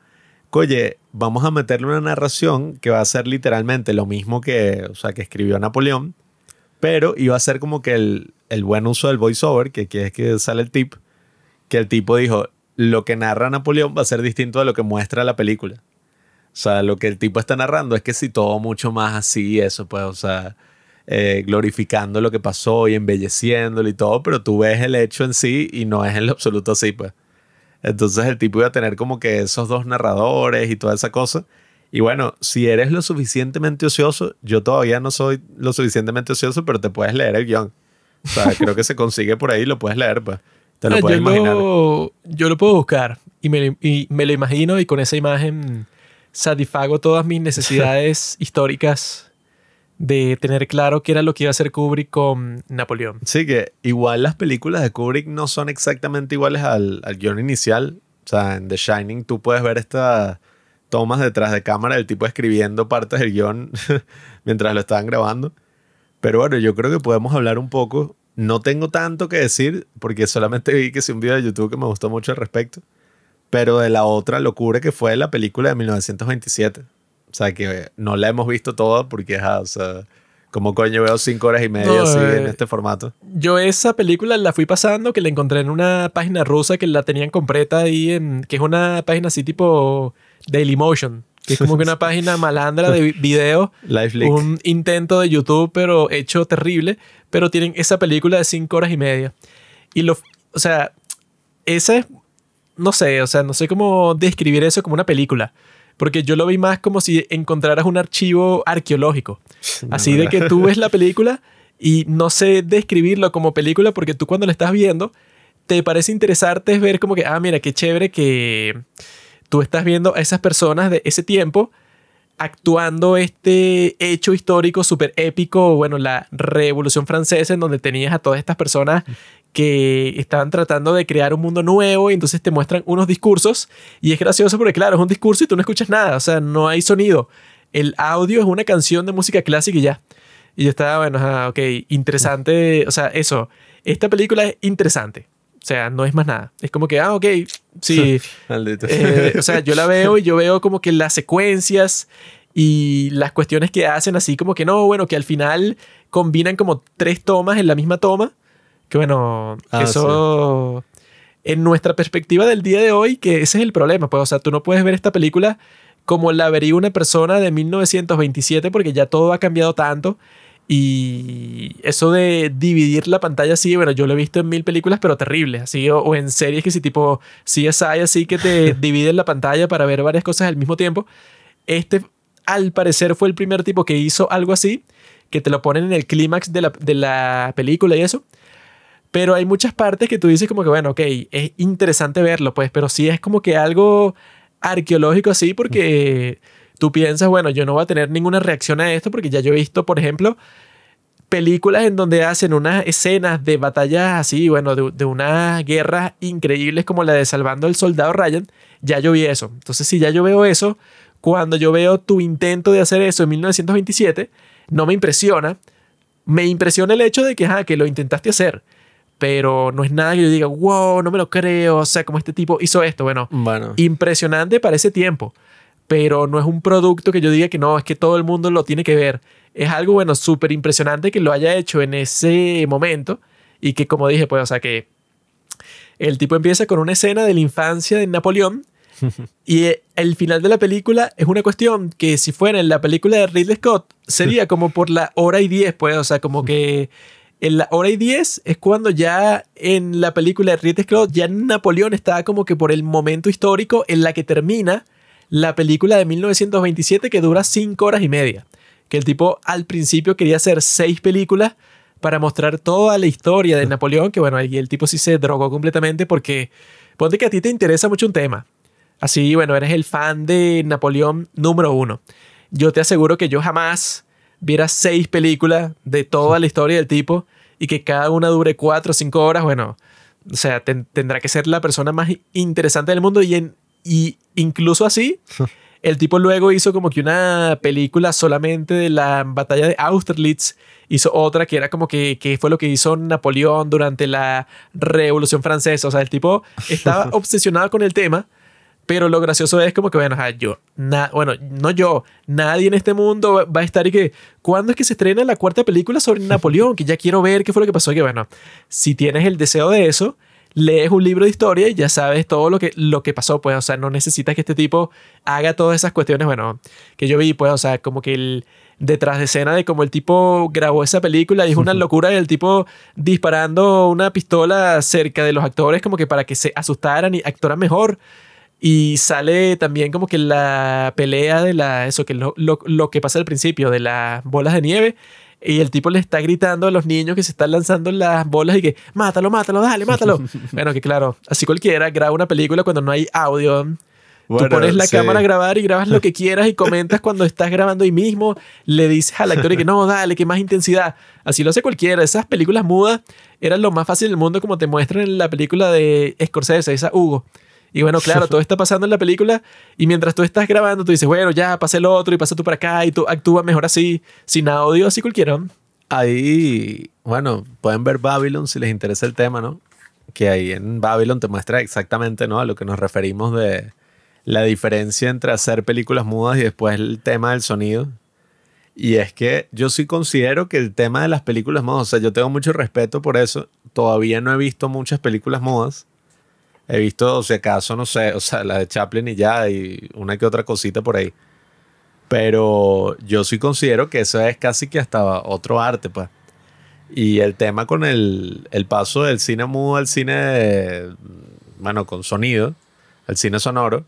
oye, vamos a meterle una narración que va a ser literalmente lo mismo que, o sea, que escribió Napoleón, pero iba a ser como que el, el buen uso del voiceover, que aquí es que sale el tip, que el tipo dijo, lo que narra Napoleón va a ser distinto a lo que muestra la película. O sea, lo que el tipo está narrando es que si todo mucho más así, eso, pues, o sea, eh, glorificando lo que pasó y embelleciéndolo y todo, pero tú ves el hecho en sí y no es en lo absoluto así, pues. Entonces el tipo iba a tener como que esos dos narradores y toda esa cosa. Y bueno, si eres lo suficientemente ocioso, yo todavía no soy lo suficientemente ocioso, pero te puedes leer el guion. O sea, creo que se consigue por ahí, lo puedes leer, pues. Te lo Ah, puedes yo, imaginar. lo, yo lo puedo buscar y me, y me lo imagino y con esa imagen satisfago todas mis necesidades históricas de tener claro qué era lo que iba a hacer Kubrick con Napoleón. Sí, que igual las películas de Kubrick no son exactamente iguales al, al guion inicial. O sea, en The Shining tú puedes ver estas tomas detrás de cámara del tipo escribiendo partes del guion mientras lo estaban grabando. Pero bueno, yo creo que podemos hablar un poco. No tengo tanto que decir porque solamente vi que es un video de YouTube que me gustó mucho al respecto. Pero de la otra locura que fue la película de 1927. O sea, que no la hemos visto toda porque, ajá, o sea, como coño veo cinco horas y media No, así eh, en este formato. Yo esa película la fui pasando, que la encontré en una página rusa que la tenían completa ahí, en, que es una página así tipo Dailymotion, que es como que una página malandra de vi- video, Life Leak. un intento de YouTube, pero hecho terrible, pero tienen esa película de cinco horas y media. Y lo, o sea, esa es, no sé, o sea, no sé cómo describir eso como una película. Porque yo lo vi más como si encontraras un archivo arqueológico. Así de que tú ves la película y no sé describirlo como película porque tú cuando la estás viendo te parece interesarte ver como que, ah, mira, qué chévere que tú estás viendo a esas personas de ese tiempo actuando este hecho histórico súper épico, bueno, la Revolución Francesa en donde tenías a todas estas personas que estaban tratando de crear un mundo nuevo y entonces te muestran unos discursos y es gracioso porque claro, es un discurso y tú no escuchas nada, o sea, no hay sonido. El audio es una canción de música clásica y ya. Y yo estaba, bueno, ajá, ok, interesante, o sea, eso, esta película es interesante. O sea, no es más nada. Es como que, ah, ok, sí. Maldito. Eh, o sea, yo la veo y yo veo como que las secuencias y las cuestiones que hacen así como que no, bueno, que al final combinan como tres tomas en la misma toma. Que bueno, Ah, eso en nuestra perspectiva del día de hoy, que ese es el problema, pues, o sea, tú no puedes ver esta película como la vería una persona de 1927 porque ya todo ha cambiado tanto. Y eso de dividir la pantalla así, bueno, yo lo he visto en mil películas, pero terribles, así, o, o en series que sí, tipo CSI, así que te dividen la pantalla para ver varias cosas al mismo tiempo. Este, al parecer, fue el primer tipo que hizo algo así, que te lo ponen en el clímax de la, de la película y eso. Pero hay muchas partes que tú dices como que, bueno, ok, es interesante verlo, pues, pero sí es como que algo arqueológico así, porque tú piensas, bueno, yo no voy a tener ninguna reacción a esto, porque ya yo he visto, por ejemplo, películas en donde hacen unas escenas de batallas así, bueno, de, de unas guerras increíbles como la de Salvando al Soldado Ryan, ya yo vi eso. Entonces, si ya yo veo eso, cuando yo veo tu intento de hacer eso en 1927, no me impresiona. Me impresiona el hecho de que, ajá, que lo intentaste hacer, pero no es nada que yo diga, wow, no me lo creo, o sea, como este tipo hizo esto. Bueno, bueno. impresionante para ese tiempo, pero no es un producto que yo diga que no, es que todo el mundo lo tiene que ver. Es algo, bueno, súper impresionante que lo haya hecho en ese momento y que, como dije, pues, o sea, que el tipo empieza con una escena de la infancia de Napoleón y eh, el final de la película es una cuestión que si fuera en la película de Ridley Scott sería como por la hora y diez, pues, o sea, como que en la hora y diez es cuando ya en la película de Ridley Scott ya Napoleón está como que por el momento histórico en la que termina la película de 1927 que dura cinco horas y media. Que el tipo al principio quería hacer seis películas para mostrar toda la historia de Napoleón, que bueno, y el tipo sí se drogó completamente porque ponte que a ti te interesa mucho un tema. Así, bueno, eres el fan de Napoleón número uno. Yo te aseguro que yo jamás viera seis películas de toda la historia del tipo y que cada una dure cuatro o cinco horas, bueno, o sea, ten- tendrá que ser la persona más interesante del mundo y, en, y incluso así, el tipo luego hizo como que una película solamente de la batalla de Austerlitz, hizo otra que era como que, que fue lo que hizo Napoleón durante la Revolución Francesa, o sea, el tipo estaba obsesionado con el tema. Pero lo gracioso es como que, bueno, ajá, yo, na- bueno, no yo, nadie en este mundo va- va a estar y que, ¿cuándo es que se estrena la cuarta película sobre Napoleón? Que ya quiero ver qué fue lo que pasó. Y que bueno, si tienes el deseo de eso, lees un libro de historia y ya sabes todo lo que, lo que pasó, pues, o sea, no necesitas que este tipo haga todas esas cuestiones, bueno, que yo vi, pues, o sea, como que el detrás de escena de cómo el tipo grabó esa película y es una locura del tipo disparando una pistola cerca de los actores como que para que se asustaran y actuaran mejor. Y sale también como que la pelea de la. Eso, que lo, lo, lo que pasa al principio, de las bolas de nieve. Y el tipo le está gritando a los niños que se están lanzando las bolas y que, mátalo, mátalo, dale, mátalo. bueno, que claro, así cualquiera graba una película cuando no hay audio. Bueno, Tú pones la sí. cámara a grabar y grabas lo que quieras y comentas cuando estás grabando ahí mismo. Le dices al actor y que no, dale, que más intensidad. Así lo hace cualquiera. Esas películas mudas eran lo más fácil del mundo, como te muestran en la película de Scorsese, esa Hugo. Y bueno, claro, todo está pasando en la película y mientras tú estás grabando, tú dices, bueno, ya, pasa el otro y pasa tú para acá y tú actúas mejor así, sin audio, así cualquiera. Ahí, bueno, pueden ver Babylon si les interesa el tema, ¿no? Que ahí en Babylon te muestra exactamente, ¿no? A lo que nos referimos de la diferencia entre hacer películas mudas y después el tema del sonido. Y es que yo sí considero que el tema de las películas mudas, o sea, yo tengo mucho respeto por eso. Todavía no he visto muchas películas mudas. He visto, si acaso, no sé, o sea, la de Chaplin y ya, y una que otra cosita por ahí. Pero yo sí considero que eso es casi que hasta otro arte, pues. Y el tema con el, el paso del cine mudo al cine, bueno, con sonido, al cine sonoro,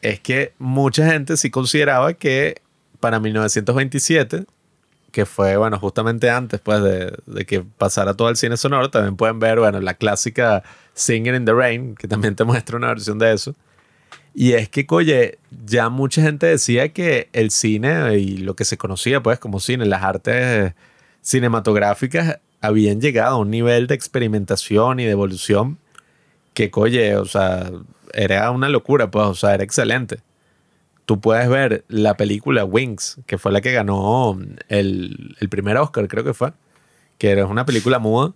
es que mucha gente sí consideraba que para 1927, que fue, bueno, justamente antes, pues, de, de que pasara todo el cine sonoro, también pueden ver, bueno, la clásica Singing in the Rain, que también te muestra una versión de eso. Y es que, oye, ya mucha gente decía que el cine y lo que se conocía, pues, como cine, las artes cinematográficas habían llegado a un nivel de experimentación y de evolución que, oye, o sea, era una locura, pues, o sea, era excelente. Tú puedes ver la película Wings, que fue la que ganó el, el primer Oscar, creo que fue, que era una película muda.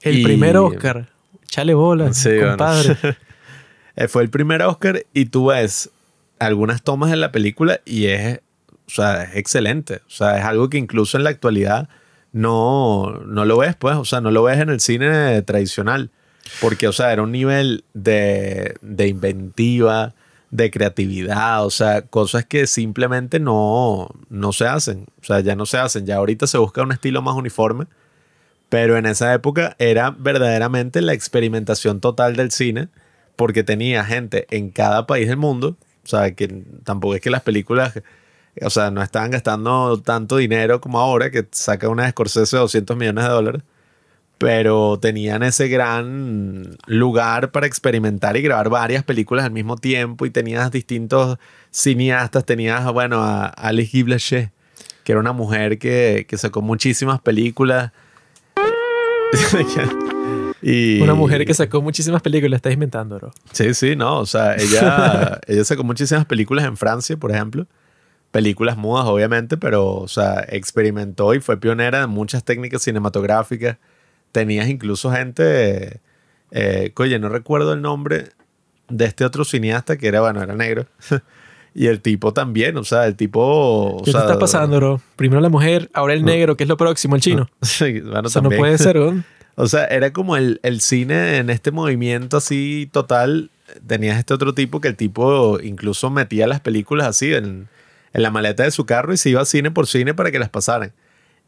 El Y- primer Oscar. Chale bola, Sí, compadre. Eh, fue el primer Oscar y tú ves algunas tomas en la película y es, o sea, es excelente. O sea, es algo que incluso en la actualidad no, no lo ves, pues. O sea, no lo ves en el cine tradicional. Porque, o sea, era un nivel de, de inventiva, de creatividad, o sea, cosas que simplemente no, no se hacen. O sea, ya no se hacen. Ya ahorita se busca un estilo más uniforme. Pero en esa época era verdaderamente la experimentación total del cine porque tenía gente en cada país del mundo. O sea, que tampoco es que las películas, o sea, no estaban gastando tanto dinero como ahora, que saca una Scorsese de 200 millones de dólares. Pero tenían ese gran lugar para experimentar y grabar varias películas al mismo tiempo. Y tenías distintos cineastas. Tenías, bueno, a Alice Guy que era una mujer que, que sacó muchísimas películas. y, Una mujer que sacó muchísimas películas, estás inventando, bro. Sí, sí, no. O sea, ella, ella sacó muchísimas películas en Francia, por ejemplo. Películas mudas, obviamente, pero, o sea, experimentó y fue pionera en muchas técnicas cinematográficas. Tenías incluso gente. Eh, oye, no recuerdo el nombre de este otro cineasta que era, bueno, era negro. y el tipo también, o sea, el tipo. O ¿Qué sea, te está pasando, bro? Primero la mujer, ahora el negro, que es lo próximo, el chino. Sí, bueno, o sea, no puede ser, bro. O sea, era como el, el cine en este movimiento así total. Tenías este otro tipo que el tipo incluso metía las películas así en, en la maleta de su carro y se iba cine por cine para que las pasaran.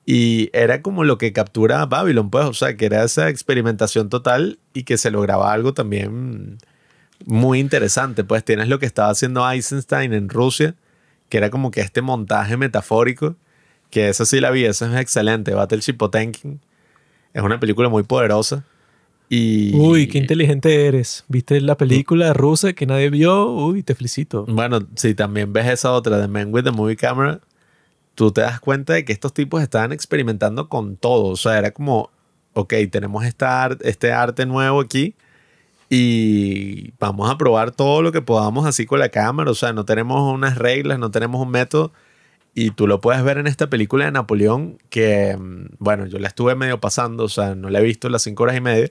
Y era como lo que captura Babylon, pues, o sea, que era esa experimentación total y que se lograba algo también muy interesante. Pues tienes lo que estaba haciendo Eisenstein en Rusia, que era como que este montaje metafórico, que eso sí la vi, eso es excelente. Battleship Potemkin es una película muy poderosa. Y, Uy, qué inteligente eres. ¿Viste la película rusa que nadie vio? Uy, te felicito. Bueno, si también ves esa otra de Men with the Movie Camera, tú te das cuenta de que estos tipos estaban experimentando con todo. O sea, era como, ok, tenemos esta este arte nuevo aquí y vamos a probar todo lo que podamos así con la cámara. O sea, no tenemos unas reglas, no tenemos un método. Y tú lo puedes ver en esta película de Napoleón, que, mm, bueno, yo la estuve medio pasando, o sea, no la he visto las cinco horas y media,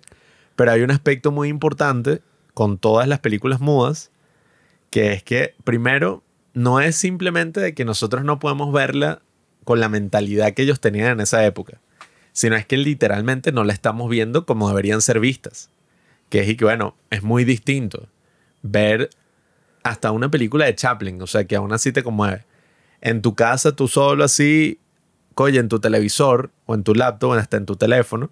pero hay un aspecto muy importante con todas las películas mudas, que es que, primero, no es simplemente de que nosotros no podemos verla con la mentalidad que ellos tenían en esa época, sino es que literalmente no la estamos viendo como deberían ser vistas. Que es y que, bueno, es muy distinto ver hasta una película de Chaplin, o sea, que aún así te conmueve. En tu casa, tú solo así, coye, en tu televisor o en tu laptop o hasta en tu teléfono,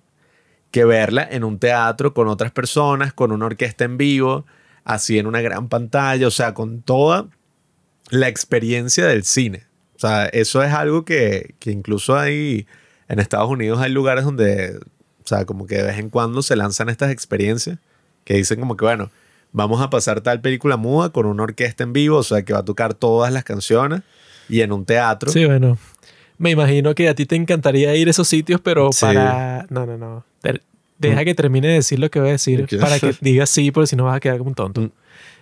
que verla en un teatro con otras personas, con una orquesta en vivo, así en una gran pantalla, o sea, con toda la experiencia del cine. O sea, eso es algo que, que incluso hay en Estados Unidos hay lugares donde, o sea, como que de vez en cuando se lanzan estas experiencias que dicen como que, bueno, vamos a pasar tal película muda con una orquesta en vivo, o sea, que va a tocar todas las canciones y en un teatro. Sí, bueno. Me imagino que a ti te encantaría ir a esos sitios, pero Sí. para... No, no, no. Deja que termine de decir lo que voy a decir para que digas sí, porque si no vas a quedar como un tonto. Mm.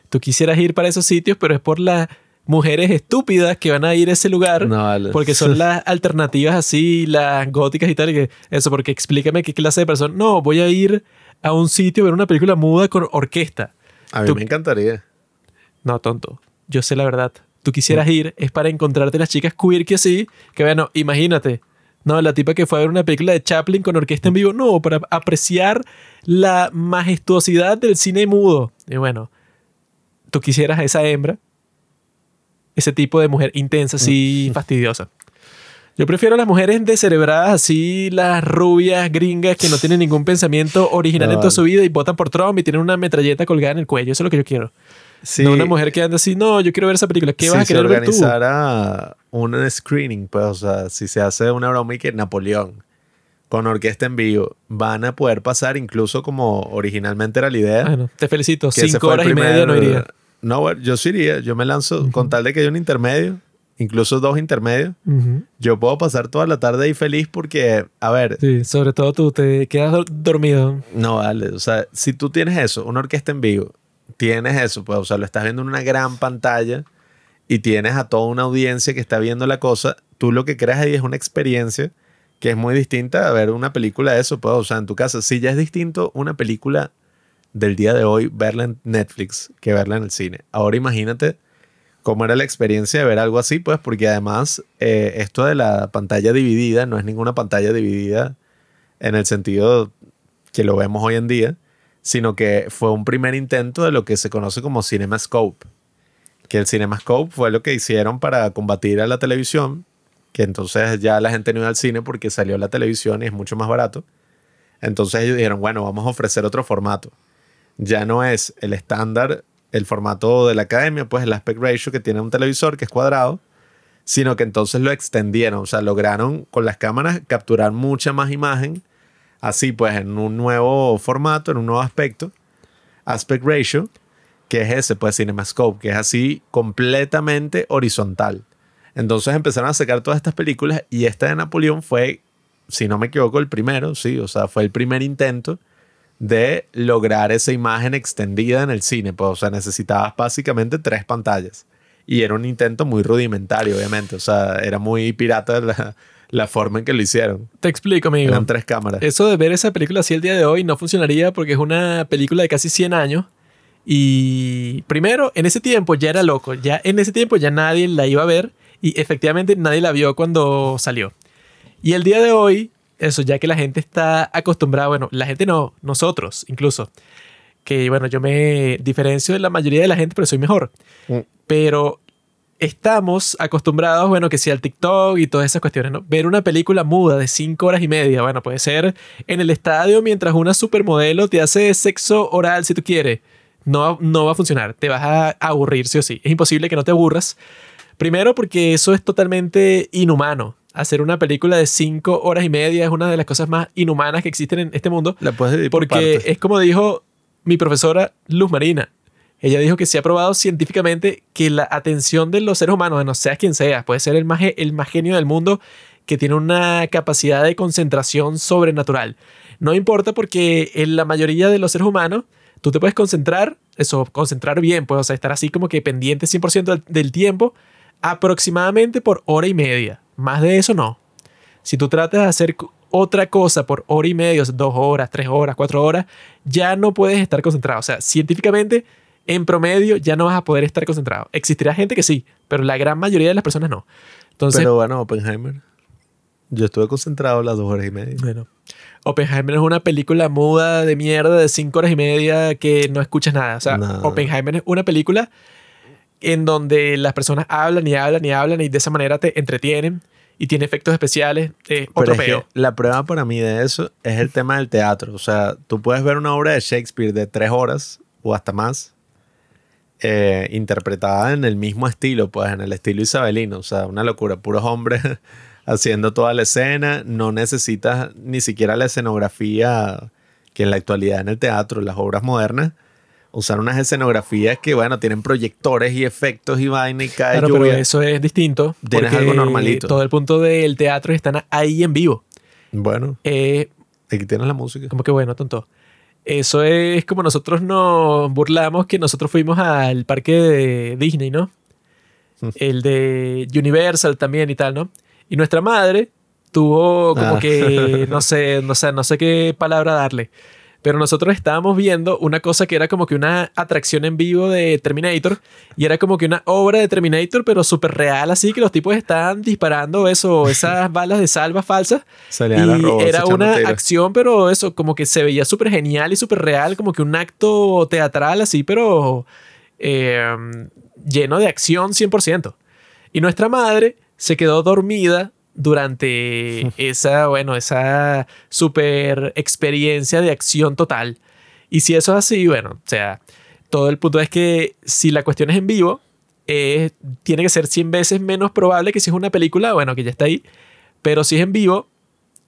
Tú quisieras ir para esos sitios, pero es por las mujeres estúpidas que van a ir a ese lugar. No, vale. Porque son las alternativas así, las góticas y tal. y que eso, porque explícame qué clase de persona. No, voy a ir a un sitio a ver una película muda con orquesta. A mí tú- me encantaría. No, tonto. Yo sé la verdad. Tú quisieras ir, es para encontrarte las chicas queer que sí, que bueno, imagínate. No, la tipa que fue a ver una película de Chaplin con orquesta en vivo, no, para apreciar la majestuosidad del cine mudo. Y bueno, tú quisieras a esa hembra, ese tipo de mujer intensa, así fastidiosa. Yo prefiero a las mujeres descerebradas, así las rubias gringas que no tienen ningún pensamiento original No, en toda vale. su vida y votan por Trump y tienen una metralleta colgada en el cuello. Eso es lo que yo quiero. Sí, No una mujer que anda así, no, yo quiero ver esa película. ¿Qué si vas a se querer ver tú? organizara un screening, pues, o sea, si se hace una broma y que Napoleón con orquesta en vivo van a poder pasar incluso como originalmente era la idea. Bueno, te felicito. Cinco horas y primer- media no iría. No, yo sí iría. Yo me lanzo con tal de que haya un intermedio, incluso dos intermedios. Yo puedo pasar toda la tarde ahí feliz porque, a ver, Sí, sobre todo tú te quedas dor- dormido. no vale. O sea, si tú tienes eso, una orquesta en vivo, tienes eso, pues, o sea, lo estás viendo en una gran pantalla y tienes a toda una audiencia que está viendo la cosa, tú lo que creas ahí es una experiencia que es muy distinta a ver una película de eso, pues, o sea, en tu casa, si ya es distinto una película del día de hoy verla en Netflix que verla en el cine. Ahora imagínate cómo era la experiencia de ver algo así, pues, porque además eh, esto de la pantalla dividida no es ninguna pantalla dividida en el sentido que lo vemos hoy en día, sino que fue un primer intento de lo que se conoce como CinemaScope. Que el CinemaScope fue lo que hicieron para combatir a la televisión, que entonces ya la gente no iba al cine porque salió la televisión y es mucho más barato. Entonces ellos dijeron, bueno, vamos a ofrecer otro formato. Ya no es el estándar, el formato de la academia, pues el aspect ratio que tiene un televisor que es cuadrado, sino que entonces lo extendieron, o sea, lograron con las cámaras capturar mucha más imagen, así pues en un nuevo formato, en un nuevo aspecto, aspect ratio, que es ese, pues CinemaScope, que es así completamente horizontal. Entonces empezaron a sacar todas estas películas y esta de Napoleón fue, si no me equivoco, el primero, sí, o sea, fue el primer intento de lograr esa imagen extendida en el cine. Pues, o sea, necesitabas básicamente tres pantallas. Y era un intento muy rudimentario, obviamente. O sea, era muy pirata la, la forma en que lo hicieron. Te explico, amigo. Eran tres cámaras. Eso de ver esa película así el día de hoy no funcionaría porque es una película de casi 100 años. Y primero, en ese tiempo ya era loco. Ya en ese tiempo ya nadie la iba a ver. Y efectivamente nadie la vio cuando salió. Y el día de hoy, eso ya que la gente está acostumbrada, bueno, la gente no, nosotros incluso, que bueno, yo me diferencio de la mayoría de la gente, pero soy mejor. Mm. Pero estamos acostumbrados, bueno, que si al TikTok y todas esas cuestiones, ¿no? Ver una película muda de cinco horas y media, bueno, puede ser en el estadio mientras una supermodelo te hace sexo oral si tú quieres. No, no va a funcionar, te vas a aburrir sí o sí. Es imposible que no te aburras. Primero porque eso es totalmente inhumano. Hacer una película de cinco horas y media es una de las cosas más inhumanas que existen en este mundo. La puedes dividir por Porque partes. es como dijo mi profesora Luz Marina. Ella dijo que se ha probado científicamente que la atención de los seres humanos, no seas quien sea, puede ser el más, el más genio del mundo que tiene una capacidad de concentración sobrenatural. No importa porque en la mayoría de los seres humanos tú te puedes concentrar, eso, concentrar bien, pues, o sea, estar así como que pendiente 100% del, del tiempo, aproximadamente por hora y media. Más de eso no. Si tú tratas de hacer otra cosa por hora y media, o sea, dos horas, tres horas, cuatro horas, ya no puedes estar concentrado. O sea, científicamente, en promedio, ya no vas a poder estar concentrado. Existirá gente que sí, pero la gran mayoría de las personas no. Entonces, Pero bueno, Oppenheimer. Yo estuve concentrado las dos horas y media. bueno, Oppenheimer es una película muda de mierda de cinco horas y media que no escuchas nada. O sea, No. Oppenheimer es una película en donde las personas hablan y hablan y hablan y de esa manera te entretienen y tiene efectos especiales. Eh, Pero otro que peo. la prueba para mí de eso es el tema del teatro. O sea, tú puedes ver una obra de Shakespeare de tres horas o hasta más, eh, interpretada en el mismo estilo, pues en el estilo isabelino. O sea, una locura, puros hombres haciendo toda la escena. No necesitas ni siquiera la escenografía que en la actualidad en el teatro, las obras modernas. Usar unas escenografías que, bueno, tienen proyectores y efectos y vaina y cae Claro, pero lluvia. eso es distinto. Tienes algo normalito. Todo el punto del teatro están ahí en vivo. Bueno, Eh, aquí tienes la música. como que bueno, tonto. Eso es como nosotros nos burlamos que nosotros fuimos al parque de Disney, ¿no? Mm. El de Universal también y tal, ¿no? Y nuestra madre tuvo como Ah. que, no sé, no sé, no sé qué palabra darle. Pero nosotros estábamos viendo una cosa que era como que una atracción en vivo de Terminator. Y era como que una obra de Terminator, pero súper real, así que los tipos estaban disparando eso, esas balas de salva falsas. Salían las Y era una tiros. acción, pero eso, como que se veía súper genial y súper real, como que un acto teatral así, pero eh, lleno de acción 100%. Y nuestra madre se quedó dormida durante esa, bueno, esa super experiencia de acción total. Y si eso es así, bueno, o sea, todo el punto es que si la cuestión es en vivo, eh, tiene que ser 100 veces menos probable que si es una película, bueno, que ya está ahí. Pero si es en vivo,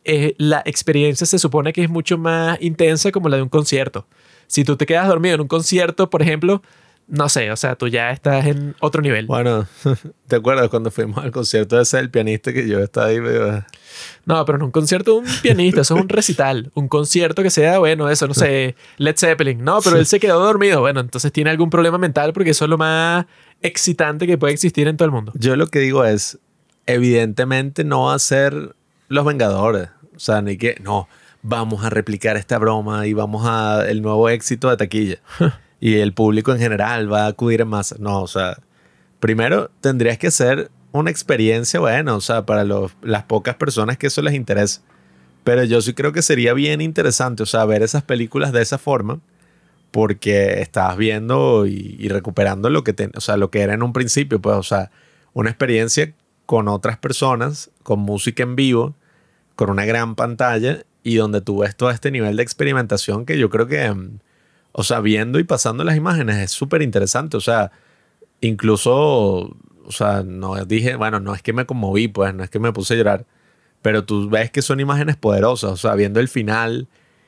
eh, la experiencia se supone que es mucho más intensa como la de un concierto. Si tú te quedas dormido en un concierto, por ejemplo, no sé, o sea, tú ya estás en otro nivel. Bueno, ¿te acuerdas cuando fuimos al concierto ese del pianista que yo estaba ahí medio... No, pero en un concierto de un pianista, eso es un recital. Un concierto que sea, bueno, eso, no sé, Led Zeppelin. No, pero él se quedó dormido. Bueno, entonces tiene algún problema mental porque eso es lo más excitante que puede existir en todo el mundo. Yo lo que digo es, evidentemente no va a ser Los Vengadores. O sea, ni que, no, vamos a replicar esta broma y vamos a el nuevo éxito de taquilla. y el público en general va a acudir en masa. No, o sea, primero tendrías que ser una experiencia, bueno, o sea, para las pocas personas que eso les interesa. Pero yo sí creo que sería bien interesante, o sea, ver esas películas de esa forma, porque estabas viendo y, y recuperando lo que, te- o sea, lo que era en un principio, pues, o sea, una experiencia con otras personas, con música en vivo, con una gran pantalla y donde tú ves todo este nivel de experimentación que yo creo que, mm, o sea, viendo y pasando las imágenes es súper interesante, o sea, incluso, o sea, no dije, bueno, no es que me conmoví, pues, no es que me puse a llorar, pero tú ves que son imágenes poderosas, o sea, viendo el final,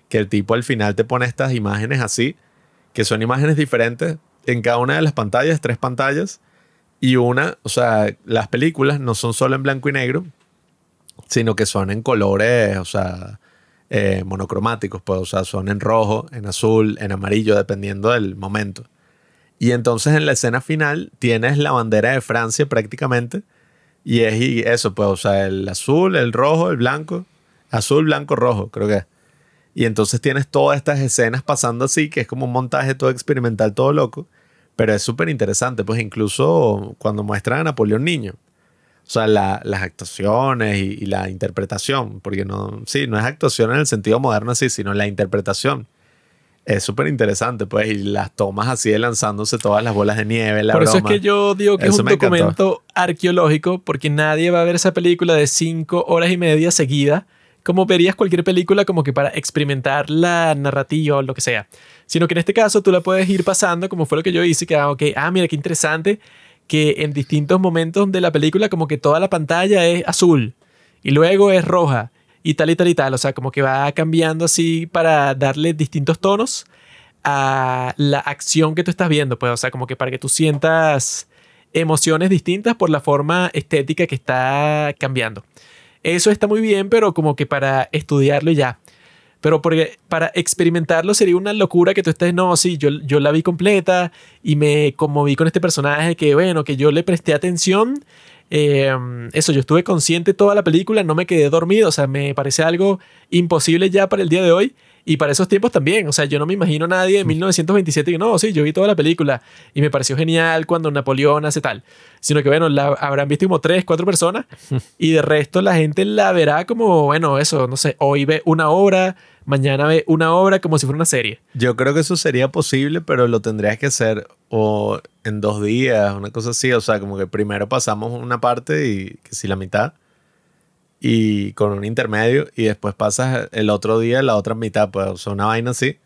que el tipo al final te pone estas imágenes así, que son imágenes diferentes. En cada una de las pantallas, tres pantallas, y una, o sea, las películas no son solo en blanco y negro, sino que son en colores, o sea, eh, monocromáticos, pues, o sea, son en rojo, en azul, en amarillo, dependiendo del momento. Y entonces en la escena final tienes la bandera de Francia prácticamente, y es y eso, pues, o sea, el azul, el rojo, el blanco, azul, blanco, rojo, creo que es. Y entonces tienes todas estas escenas pasando así, que es como un montaje todo experimental, todo loco. Pero es súper interesante, pues incluso cuando muestran a Napoleón Niño. O sea, la- las actuaciones y, y la interpretación, porque no, sí, no es actuación en el sentido moderno así, sino la interpretación. Es súper interesante, pues, y las tomas así de lanzándose todas las bolas de nieve, la Por eso es broma. que yo digo que es Eso un me encantó. documento arqueológico, porque nadie va a ver esa película de cinco horas y media seguida, como verías cualquier película como que para experimentar la narrativa o lo que sea. Sino que en este caso tú la puedes ir pasando, como fue lo que yo hice, que, ah, ok, ah, mira qué interesante, que en distintos momentos de la película como que toda la pantalla es azul y luego es roja y tal y tal y tal. O sea, como que va cambiando así para darle distintos tonos a la acción que tú estás viendo, pues, o sea, como que para que tú sientas emociones distintas por la forma estética que está cambiando. Eso está muy bien, pero como que para estudiarlo ya. Pero porque para experimentarlo sería una locura que tú estés, no, sí, yo, yo la vi completa y me conmoví con este personaje que, bueno, que yo le presté atención. Eh, eso, yo estuve consciente toda la película, no me quedé dormido, o sea, me parece algo imposible ya para el día de hoy y para esos tiempos también. O sea, yo no me imagino a nadie en 1927 que no, sí, yo vi toda la película y me pareció genial cuando Napoleón hace tal. Sino que, bueno, la habrán visto como tres, cuatro personas y de resto la gente la verá como, bueno, eso, no sé, hoy ve una obra, mañana ve una obra como si fuera una serie. Yo creo que eso sería posible, pero lo tendrías que hacer o en dos días, una cosa así. O sea, como que primero pasamos una parte y que si la mitad y con un intermedio y después pasas el otro día la otra mitad, pues, o sea, una vaina así.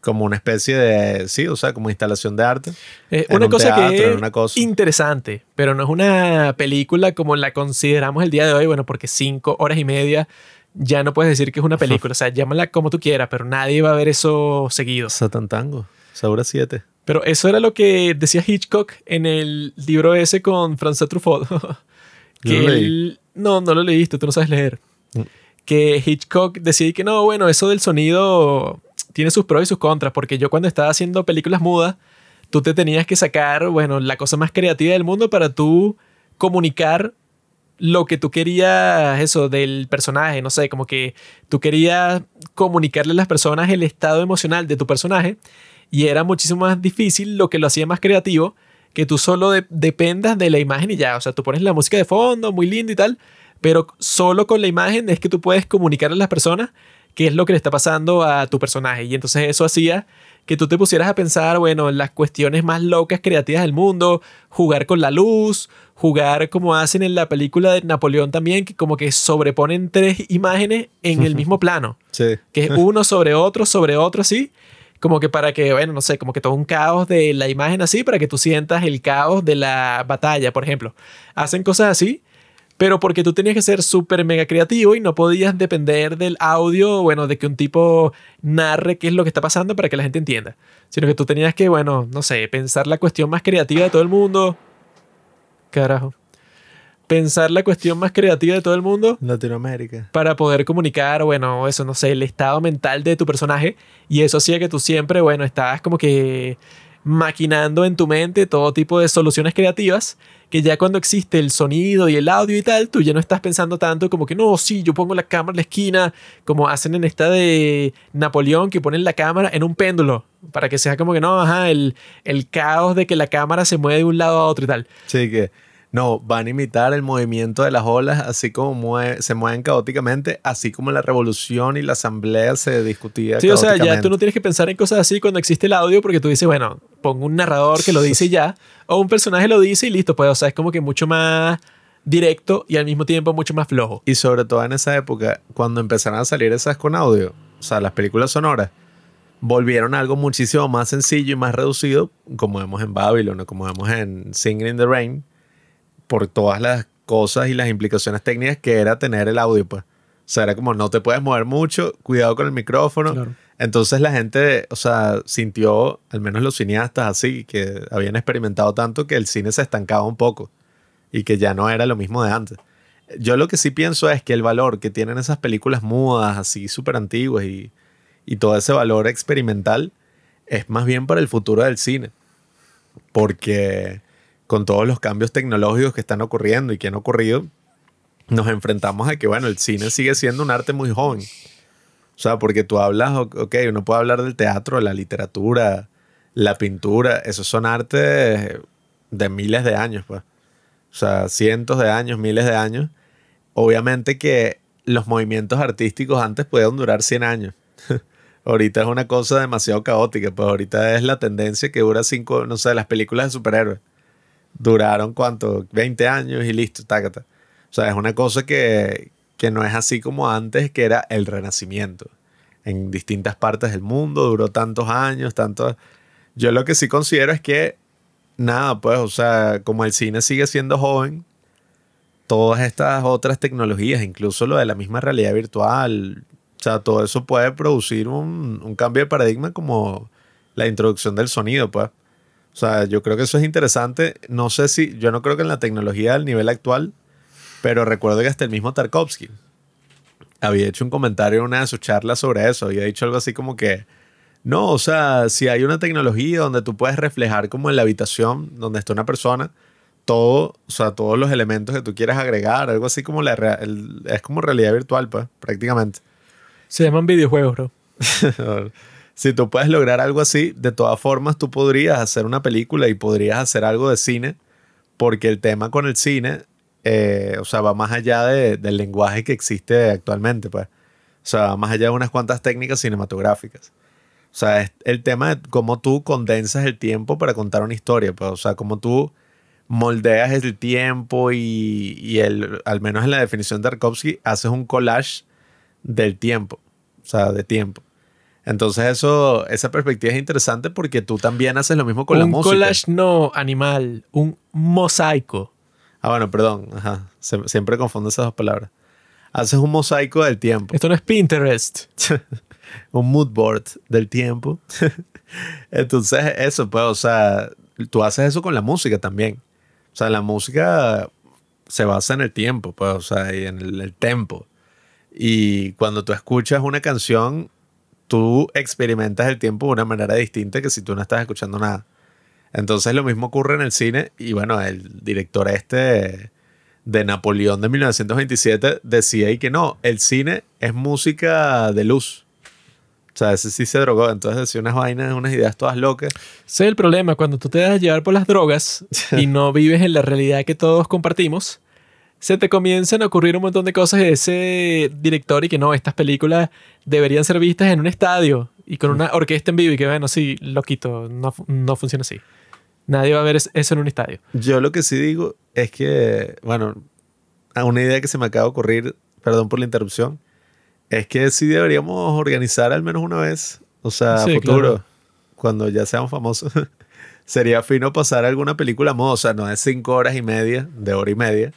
Como una especie de, sí, o sea, como instalación de arte. Eh, una un cosa teatro, que es una cosa. interesante, pero no es una película como la consideramos el día de hoy, bueno, porque cinco horas y media ya no puedes decir que es una película, o sea, llámala como tú quieras, pero nadie va a ver eso seguido. Satan Tango. O sea, dura 7. Pero eso era lo que decía Hitchcock en el libro ese con François Truffaut. que él- no, no lo leíste, tú no sabes leer. Mm. Que Hitchcock decía que no, bueno, eso del sonido tiene sus pros y sus contras, porque yo cuando estaba haciendo películas mudas, tú te tenías que sacar, bueno, la cosa más creativa del mundo para tú comunicar lo que tú querías, eso, del personaje, no sé, como que tú querías comunicarle a las personas el estado emocional de tu personaje y era muchísimo más difícil lo que lo hacía más creativo, que tú solo de- dependas de la imagen y ya, o sea, tú pones la música de fondo, muy lindo y tal, pero solo con la imagen es que tú puedes comunicarle a las personas qué es lo que le está pasando a tu personaje. Y entonces eso hacía que tú te pusieras a pensar, bueno, las cuestiones más locas creativas del mundo, jugar con la luz, jugar como hacen en la película de Napoleón también, que como que sobreponen tres imágenes en el mismo plano, Sí. que es uno sobre otro, sobre otro así, como que para que, bueno, no sé, como que todo un caos de la imagen así, para que tú sientas el caos de la batalla, por ejemplo. Hacen cosas así, pero porque tú tenías que ser súper mega creativo y no podías depender del audio, bueno, de que un tipo narre qué es lo que está pasando para que la gente entienda, sino que tú tenías que, bueno, no sé, pensar la cuestión más creativa de todo el mundo. Carajo. Pensar la cuestión más creativa de todo el mundo Latinoamérica. para poder comunicar, bueno, eso, no sé, el estado mental de tu personaje. Y eso hacía que tú siempre, bueno, estabas como que maquinando en tu mente todo tipo de soluciones creativas, que ya cuando existe el sonido y el audio y tal, tú ya no estás pensando tanto como que, no, sí, yo pongo la cámara en la esquina, como hacen en esta de Napoleón, que ponen la cámara en un péndulo, para que sea como que, no, ajá, el, el caos de que la cámara se mueve de un lado a otro y tal. Sí, que no, van a imitar el movimiento de las olas, así como se mueven caóticamente, así como la revolución y la asamblea se discutía. Sí, o sea, ya tú no tienes que pensar en cosas así cuando existe el audio porque tú dices, bueno, pongo un narrador que lo dice ya, o un personaje lo dice y listo, pues, o sea, es como que mucho más directo y al mismo tiempo mucho más flojo. Y sobre todo en esa época, cuando empezaron a salir esas con audio, o sea, las películas sonoras, volvieron a algo muchísimo más sencillo y más reducido, como vemos en Babylon o como vemos en Singing in the Rain, por todas las cosas y las implicaciones técnicas que era tener el audio, pues. O sea, era como no te puedes mover mucho, cuidado con el micrófono. Claro. Entonces la gente, o sea, sintió, al menos los cineastas así, que habían experimentado tanto que el cine se estancaba un poco y que ya no era lo mismo de antes. Yo lo que sí pienso es que el valor que tienen esas películas mudas, así súper antiguas y, y todo ese valor experimental es más bien para el futuro del cine. Porque con todos los cambios tecnológicos que están ocurriendo y que han ocurrido, nos enfrentamos a que, bueno, el cine sigue siendo un arte muy joven. O sea, porque tú hablas, ok, uno puede hablar del teatro, la literatura, la pintura, esos son artes de miles de años, pues. O sea, cientos de años, miles de años. Obviamente que los movimientos artísticos antes podían durar 100 años. ahorita es una cosa demasiado caótica, pues ahorita es la tendencia que dura cinco, no sé, las películas de superhéroes. Duraron cuánto, 20 años y listo, tácata. O sea, es una cosa que, que no es así como antes, que era el renacimiento. En distintas partes del mundo, duró tantos años, tantos... Yo lo que sí considero es que, nada, pues, o sea, como el cine sigue siendo joven, todas estas otras tecnologías, incluso lo de la misma realidad virtual, o sea, todo eso puede producir un, un cambio de paradigma como la introducción del sonido, pues. O sea, yo creo que eso es interesante. No sé si, yo no creo que en la tecnología del nivel actual, pero recuerdo que hasta el mismo Tarkovsky había hecho un comentario en una de sus charlas sobre eso. Había dicho algo así como que, no, o sea, si hay una tecnología donde tú puedes reflejar como en la habitación donde está una persona, todo, o sea, todos los elementos que tú quieras agregar, algo así como la el- es como realidad virtual, pues, prácticamente. Se llaman videojuegos, bro. si tú puedes lograr algo así, de todas formas tú podrías hacer una película y podrías hacer algo de cine, porque el tema con el cine, eh, o sea, va más allá de- del lenguaje que existe actualmente, pues. O sea, va más allá de unas cuantas técnicas cinematográficas. O sea, es el tema de cómo tú condensas el tiempo para contar una historia, pues. O sea, cómo tú moldeas el tiempo y, y el, al menos en la definición de Tarkovsky, haces un collage del tiempo. O sea, de tiempo. Entonces eso, esa perspectiva es interesante porque tú también haces lo mismo con la un música. collage no animal, un mosaico. Ah, bueno, perdón. Ajá. Se- siempre confundo esas dos palabras. Haces un mosaico del tiempo. Esto no es Pinterest. un mood board del tiempo. Entonces, eso, pues, o sea, tú haces eso con la música también. O sea, la música se basa en el tiempo, pues, o sea, y en el, el tempo. Y cuando tú escuchas una canción, tú experimentas el tiempo de una manera distinta que si tú no estás escuchando nada. Entonces lo mismo ocurre en el cine y bueno, el director este de Napoleón de 1927 decía ahí que no, el cine es música de luz. O sea, ese sí se drogó, entonces decía unas vainas, unas ideas todas locas. Ese es el problema, cuando tú te dejas llevar por las drogas y no vives en la realidad que todos compartimos, se te comienzan a ocurrir un montón de cosas de ese director y que no, estas películas deberían ser vistas en un estadio y con una orquesta en vivo y que bueno, sí, lo quito, no, no funciona así. Nadie va a ver es- eso en un estadio. Yo lo que sí digo es que, bueno, a una idea que se me acaba de ocurrir, perdón por la interrupción, es que sí deberíamos organizar al menos una vez, o sea, a Sí, futuro, claro. cuando ya seamos famosos. Sería fino pasar alguna película a modo, o sea, no de cinco horas y media, de hora y media,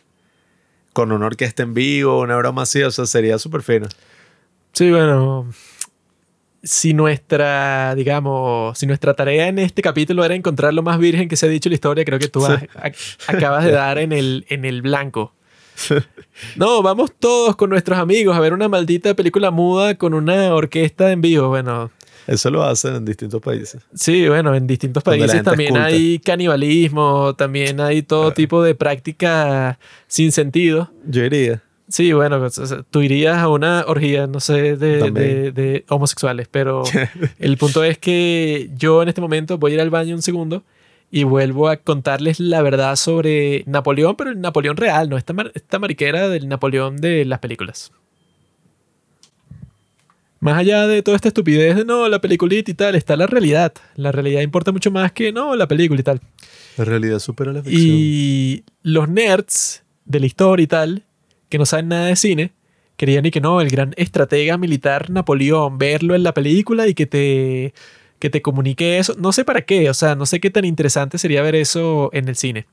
con una orquesta en vivo, una broma así, o sea, sería súper fino. Sí, bueno, si nuestra, digamos, si nuestra tarea en este capítulo era encontrar lo más virgen que se ha dicho en la historia, creo que tú acabas de dar en el, en el blanco. No, vamos todos con nuestros amigos a ver una maldita película muda con una orquesta en vivo. Bueno, Eso lo hacen en distintos países. sí, bueno, en distintos países también hay canibalismo, también hay todo tipo de práctica sin sentido. Yo iría. Sí, bueno, tú irías a una orgía, no sé, de, También. de- de homosexuales, pero el punto es que yo en este momento voy a ir al baño un segundo y vuelvo a contarles la verdad sobre Napoleón, pero el Napoleón real, no esta, mar- esta mariquera del Napoleón de las películas. Más allá de toda esta estupidez de no, la peliculita y tal, está la realidad. La realidad importa mucho más que no, la película y tal. La realidad supera la ficción. Y los nerds de la historia y tal, que no saben nada de cine, querían y que no, el gran estratega militar Napoleón, verlo en la película y que te, que te comunique eso. No sé para qué, o sea, no sé qué tan interesante sería ver eso en el cine.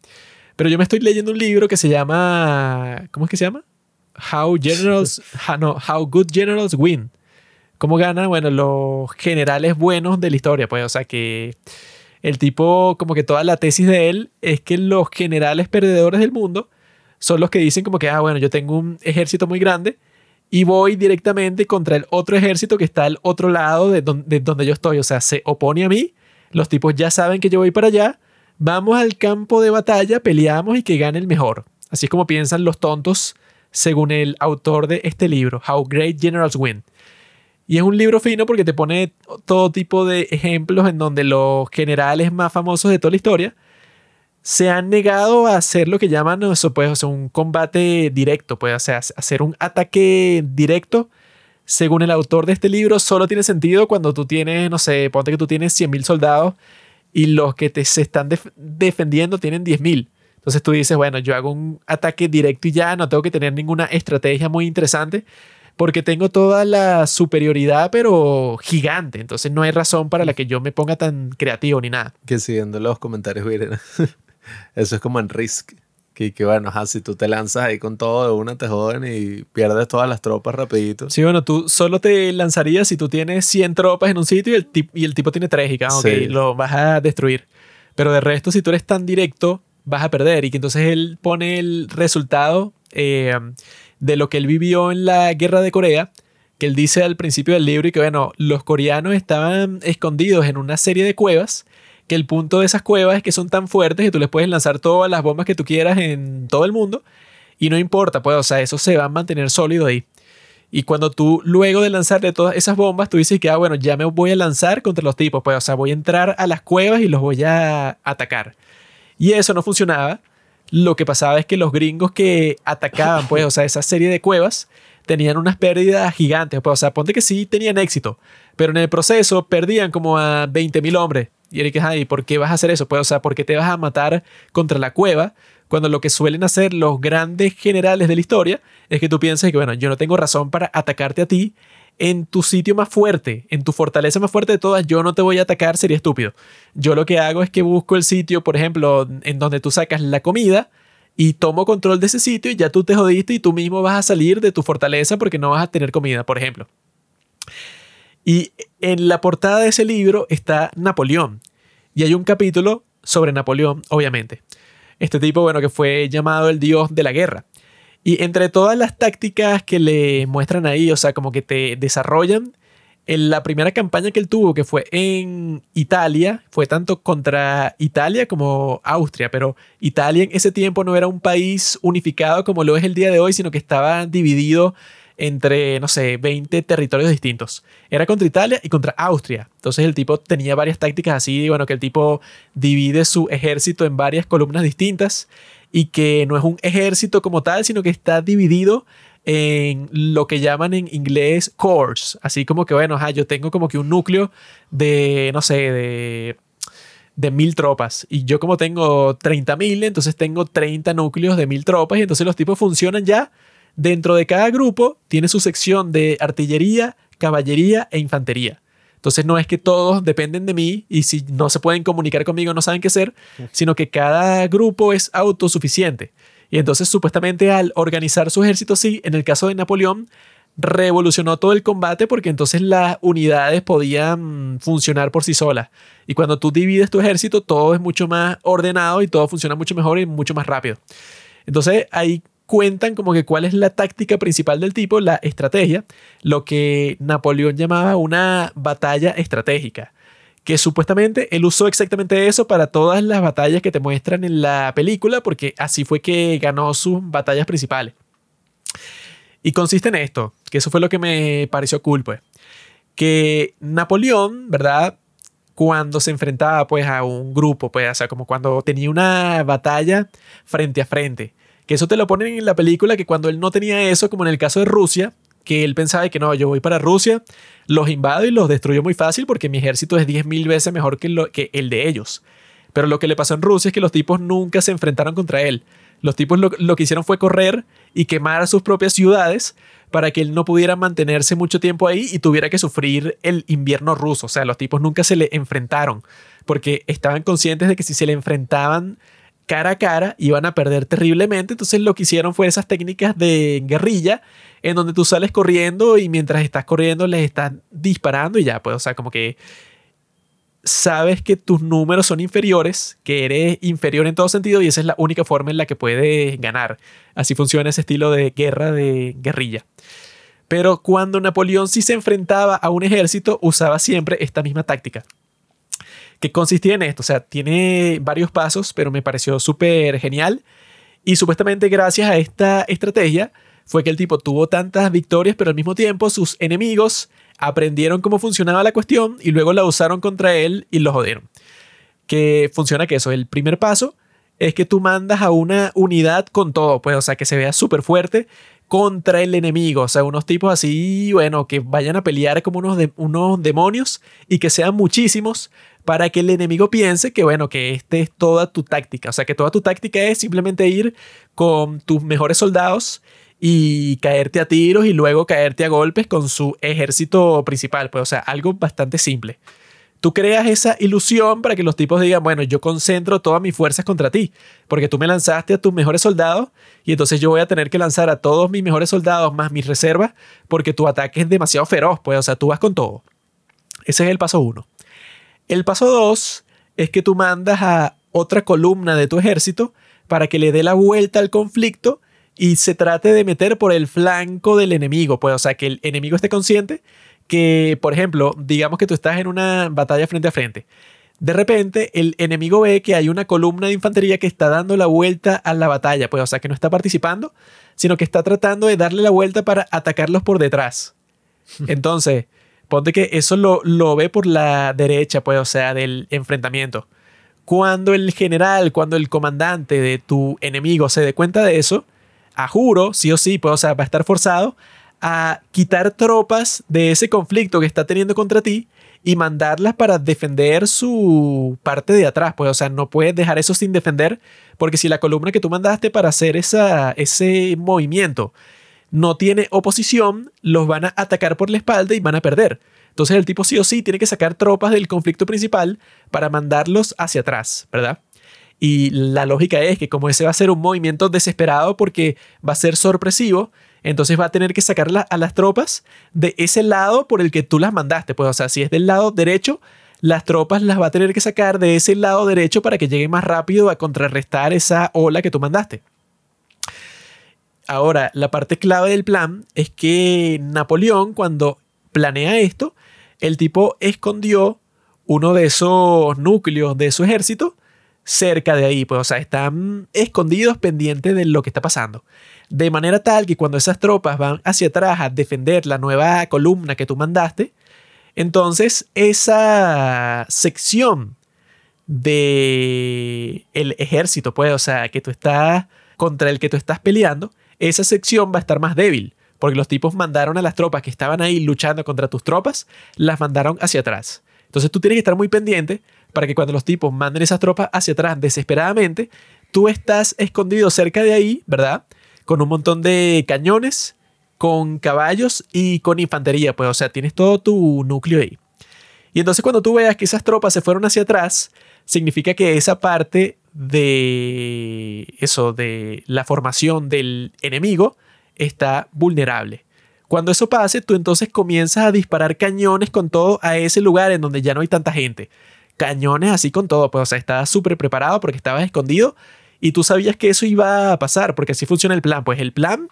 Pero yo me estoy leyendo un libro que se llama. ¿Cómo es que se llama? How Generals. how, no, How Good Generals Win. ¿Cómo ganan, bueno, los generales buenos de la historia? Pues, o sea, que el tipo, como que toda la tesis de él es que los generales perdedores del mundo son los que dicen como que, ah, bueno, yo tengo un ejército muy grande y voy directamente contra el otro ejército que está al otro lado de, don- de donde yo estoy. O sea, se opone a mí, los tipos ya saben que yo voy para allá, vamos al campo de batalla, peleamos y que gane el mejor. Así es como piensan los tontos según el autor de este libro, How Great Generals Win. Y es un libro fino porque te pone todo tipo de ejemplos en donde los generales más famosos de toda la historia se han negado a hacer lo que llaman eso, pues, o sea, un combate directo, pues, o hacer un ataque directo. Según el autor de este libro, solo tiene sentido cuando tú tienes, no sé, ponte que tú tienes 100.000 soldados y los que te se están def- defendiendo tienen 10.000. Entonces tú dices, bueno, yo hago un ataque directo y ya no tengo que tener ninguna estrategia muy interesante porque tengo toda la superioridad, pero gigante. Entonces no hay razón para la que yo me ponga tan creativo ni nada. Que siguiendo los comentarios, miren. Eso es como en Risk. Que, que bueno, ajá, si tú te lanzas ahí con todo de una, te joden y pierdes todas las tropas rapidito. Sí, bueno, tú solo te lanzarías si tú tienes 100 tropas en un sitio y el, tip- y el tipo tiene 3 y que, ah, ok, Sí. lo vas a destruir. Pero de resto, si tú eres tan directo, vas a perder. Y que entonces él pone el resultado eh, de lo que él vivió en la guerra de Corea, que él dice al principio del libro y que, bueno, los coreanos estaban escondidos en una serie de cuevas, que el punto de esas cuevas es que son tan fuertes que tú les puedes lanzar todas las bombas que tú quieras en todo el mundo y no importa, pues, o sea, eso se va a mantener sólido ahí. Y cuando tú, luego de lanzarle todas esas bombas, tú dices que, ah, bueno, ya me voy a lanzar contra los tipos, pues, o sea, voy a entrar a las cuevas y los voy a atacar. Y eso no funcionaba. Lo que pasaba es que los gringos que atacaban, pues, o sea, esa serie de cuevas, tenían unas pérdidas gigantes. Pues, o sea, ponte que sí tenían éxito, pero en el proceso perdían como a 20 mil hombres. Y Eric, ay, ¿por qué vas a hacer eso? Pues, o sea, ¿por qué te vas a matar contra la cueva? Cuando lo que suelen hacer los grandes generales de la historia es que tú piensas que, bueno, yo no tengo razón para atacarte a ti en tu sitio más fuerte, en tu fortaleza más fuerte de todas, yo no te voy a atacar, sería estúpido. Yo lo que hago es que busco el sitio, por ejemplo, en donde tú sacas la comida y tomo control de ese sitio y ya tú te jodiste y tú mismo vas a salir de tu fortaleza porque no vas a tener comida, por ejemplo. Y en la portada de ese libro está Napoleón. Y hay un capítulo sobre Napoleón, obviamente. Este tipo, bueno, que fue llamado el dios de la guerra. Y entre todas las tácticas que le muestran ahí, o sea, como que te desarrollan, en la primera campaña que él tuvo, que fue en Italia, fue tanto contra Italia como Austria, pero Italia en ese tiempo no era un país unificado como lo es el día de hoy, sino que estaba dividido entre, no sé, 20 territorios distintos. Era contra Italia y contra Austria. Entonces el tipo tenía varias tácticas así, bueno, que el tipo divide su ejército en varias columnas distintas y que no es un ejército como tal, sino que está dividido en lo que llaman en inglés cores. Así como que, bueno, yo tengo como que un núcleo de, no sé, de de mil tropas. Y yo como tengo 30 mil, entonces tengo 30 núcleos de mil tropas y entonces los tipos funcionan ya Dentro de cada grupo tiene su sección de artillería, caballería e infantería. Entonces no es que todos dependen de mí y si no se pueden comunicar conmigo no saben qué hacer, sino que cada grupo es autosuficiente. Y entonces supuestamente al organizar su ejército así, en el caso de Napoleón, revolucionó todo el combate porque entonces las unidades podían funcionar por sí solas. Y cuando tú divides tu ejército, todo es mucho más ordenado y todo funciona mucho mejor y mucho más rápido. Entonces ahí cuentan como que cuál es la táctica principal del tipo, la estrategia, lo que Napoleón llamaba una batalla estratégica, que supuestamente él usó exactamente eso para todas las batallas que te muestran en la película, porque así fue que ganó sus batallas principales. Y consiste en esto, que eso fue lo que me pareció cool, pues, que Napoleón, ¿verdad? Cuando se enfrentaba pues a un grupo, pues, o sea, como cuando tenía una batalla frente a frente, que eso te lo ponen en la película, que cuando él no tenía eso, como en el caso de Rusia, que él pensaba que no, yo voy para Rusia, los invado y los destruyo muy fácil porque mi ejército es 10.000 veces mejor que, el de ellos. Pero lo que le pasó en Rusia es que los tipos nunca se enfrentaron contra él. Los tipos lo, lo, que hicieron fue correr y quemar sus propias ciudades para que él no pudiera mantenerse mucho tiempo ahí y tuviera que sufrir el invierno ruso. O sea, los tipos nunca se le enfrentaron porque estaban conscientes de que si se le enfrentaban cara a cara iban a perder terriblemente. Entonces lo que hicieron fue esas técnicas de guerrilla en donde tú sales corriendo y mientras estás corriendo les estás disparando y ya, pues, o sea, como que sabes que tus números son inferiores, que eres inferior en todo sentido y esa es la única forma en la que puedes ganar. Así funciona ese estilo de guerra de guerrilla. Pero cuando Napoleón sí se enfrentaba a un ejército, usaba siempre esta misma táctica que consistía en esto. O sea, tiene varios pasos, pero me pareció súper genial. Y supuestamente gracias a esta estrategia fue que el tipo tuvo tantas victorias, pero al mismo tiempo sus enemigos aprendieron cómo funcionaba la cuestión y luego la usaron contra él y lo jodieron. Que funciona que eso, el primer paso es que tú mandas a una unidad con todo, pues, o sea, que se vea súper fuerte contra el enemigo, o sea, unos tipos así, bueno, que vayan a pelear como unos, unos demonios y que sean muchísimos para que el enemigo piense que, bueno, que este es toda tu táctica. O sea, que toda tu táctica es simplemente ir con tus mejores soldados y caerte a tiros y luego caerte a golpes con su ejército principal. Pues, o sea, algo bastante simple. Tú creas esa ilusión para que los tipos digan, bueno, yo concentro todas mis fuerzas contra ti, porque tú me lanzaste a tus mejores soldados y entonces yo voy a tener que lanzar a todos mis mejores soldados más mis reservas porque tu ataque es demasiado feroz, pues, o sea, tú vas con todo. Ese es el paso uno. El paso 2 es que tú mandas a otra columna de tu ejército para que le dé la vuelta al conflicto y se trate de meter por el flanco del enemigo. Pues, o sea, que el enemigo esté consciente que, por ejemplo, digamos que tú estás en una batalla frente a frente. De repente, el enemigo ve que hay una columna de infantería que está dando la vuelta a la batalla, pues, o sea, que no está participando, sino que está tratando de darle la vuelta para atacarlos por detrás. Entonces, Ponte que eso lo, lo ve por la derecha, pues, o sea, del enfrentamiento. Cuando el general, cuando el comandante de tu enemigo se dé cuenta de eso, a juro, sí o sí, pues, o sea, va a estar forzado a quitar tropas de ese conflicto que está teniendo contra ti y mandarlas para defender su parte de atrás. Pues, o sea, no puedes dejar eso sin defender, porque si la columna que tú mandaste para hacer esa, ese movimiento no tiene oposición, los van a atacar por la espalda y van a perder. Entonces el tipo sí o sí tiene que sacar tropas del conflicto principal para mandarlos hacia atrás, ¿verdad? Y la lógica es que como ese va a ser un movimiento desesperado porque va a ser sorpresivo, Entonces va a tener que sacar la- a las tropas de ese lado por el que tú las mandaste. Pues, o sea, si es del lado derecho, las tropas las va a tener que sacar de ese lado derecho para que lleguen más rápido a contrarrestar esa ola que tú mandaste. Ahora, la parte clave del plan es que Napoleón, cuando planea esto, el tipo escondió uno de esos núcleos de su ejército cerca de ahí. Pues, o sea, están escondidos pendientes de lo que está pasando. De manera tal que cuando esas tropas van hacia atrás a defender la nueva columna que tú mandaste, entonces esa sección de el ejército, pues, o sea, que tú estás contra el que tú estás peleando, esa sección va a estar más débil, porque los tipos mandaron a las tropas que estaban ahí luchando contra tus tropas, las mandaron hacia atrás. Entonces tú tienes que estar muy pendiente para que cuando los tipos manden esas tropas hacia atrás desesperadamente, tú estás escondido cerca de ahí, ¿verdad? Con un montón de cañones, con caballos y con infantería, pues, o sea, tienes todo tu núcleo ahí. Y entonces cuando tú veas que esas tropas se fueron hacia atrás, significa que esa parte de eso, de la formación del enemigo, está vulnerable. Cuando eso pase, tú entonces comienzas a disparar cañones con todo a ese lugar en donde ya no hay tanta gente. Cañones así con todo, pues, o sea, estabas súper preparado porque estabas escondido y tú sabías que eso iba a pasar, porque así funciona el plan. Pues el plan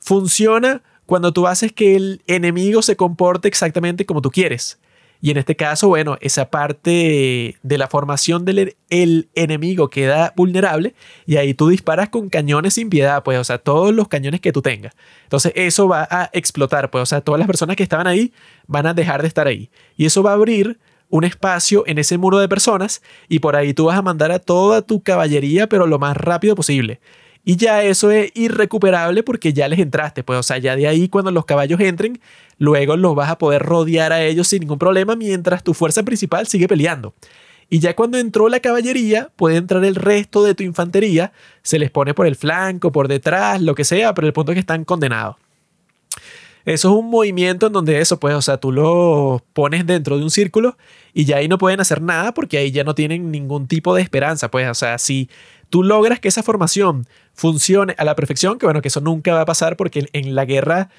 funciona cuando tú haces que el enemigo se comporte exactamente como tú quieres. Y en este caso, bueno, esa parte de la formación del el enemigo queda vulnerable y ahí tú disparas con cañones sin piedad, pues, o sea, todos los cañones que tú tengas. Entonces eso va a explotar, pues, o sea, todas las personas que estaban ahí van a dejar de estar ahí. Y eso va a abrir un espacio en ese muro de personas y por ahí tú vas a mandar a toda tu caballería, pero lo más rápido posible. Y ya eso es irrecuperable porque ya les entraste, pues, o sea, ya de ahí cuando los caballos entren, luego los vas a poder rodear a ellos sin ningún problema mientras tu fuerza principal sigue peleando. Y ya cuando entró la caballería, puede entrar el resto de tu infantería, se les pone por el flanco, por detrás, lo que sea, pero el punto es que están condenados. Eso es un movimiento en donde eso, pues, o sea, tú lo pones dentro de un círculo y ya ahí no pueden hacer nada porque ahí ya no tienen ningún tipo de esperanza, pues, o sea, si tú logras que esa formación funcione a la perfección, que bueno, que eso nunca va a pasar porque en la guerra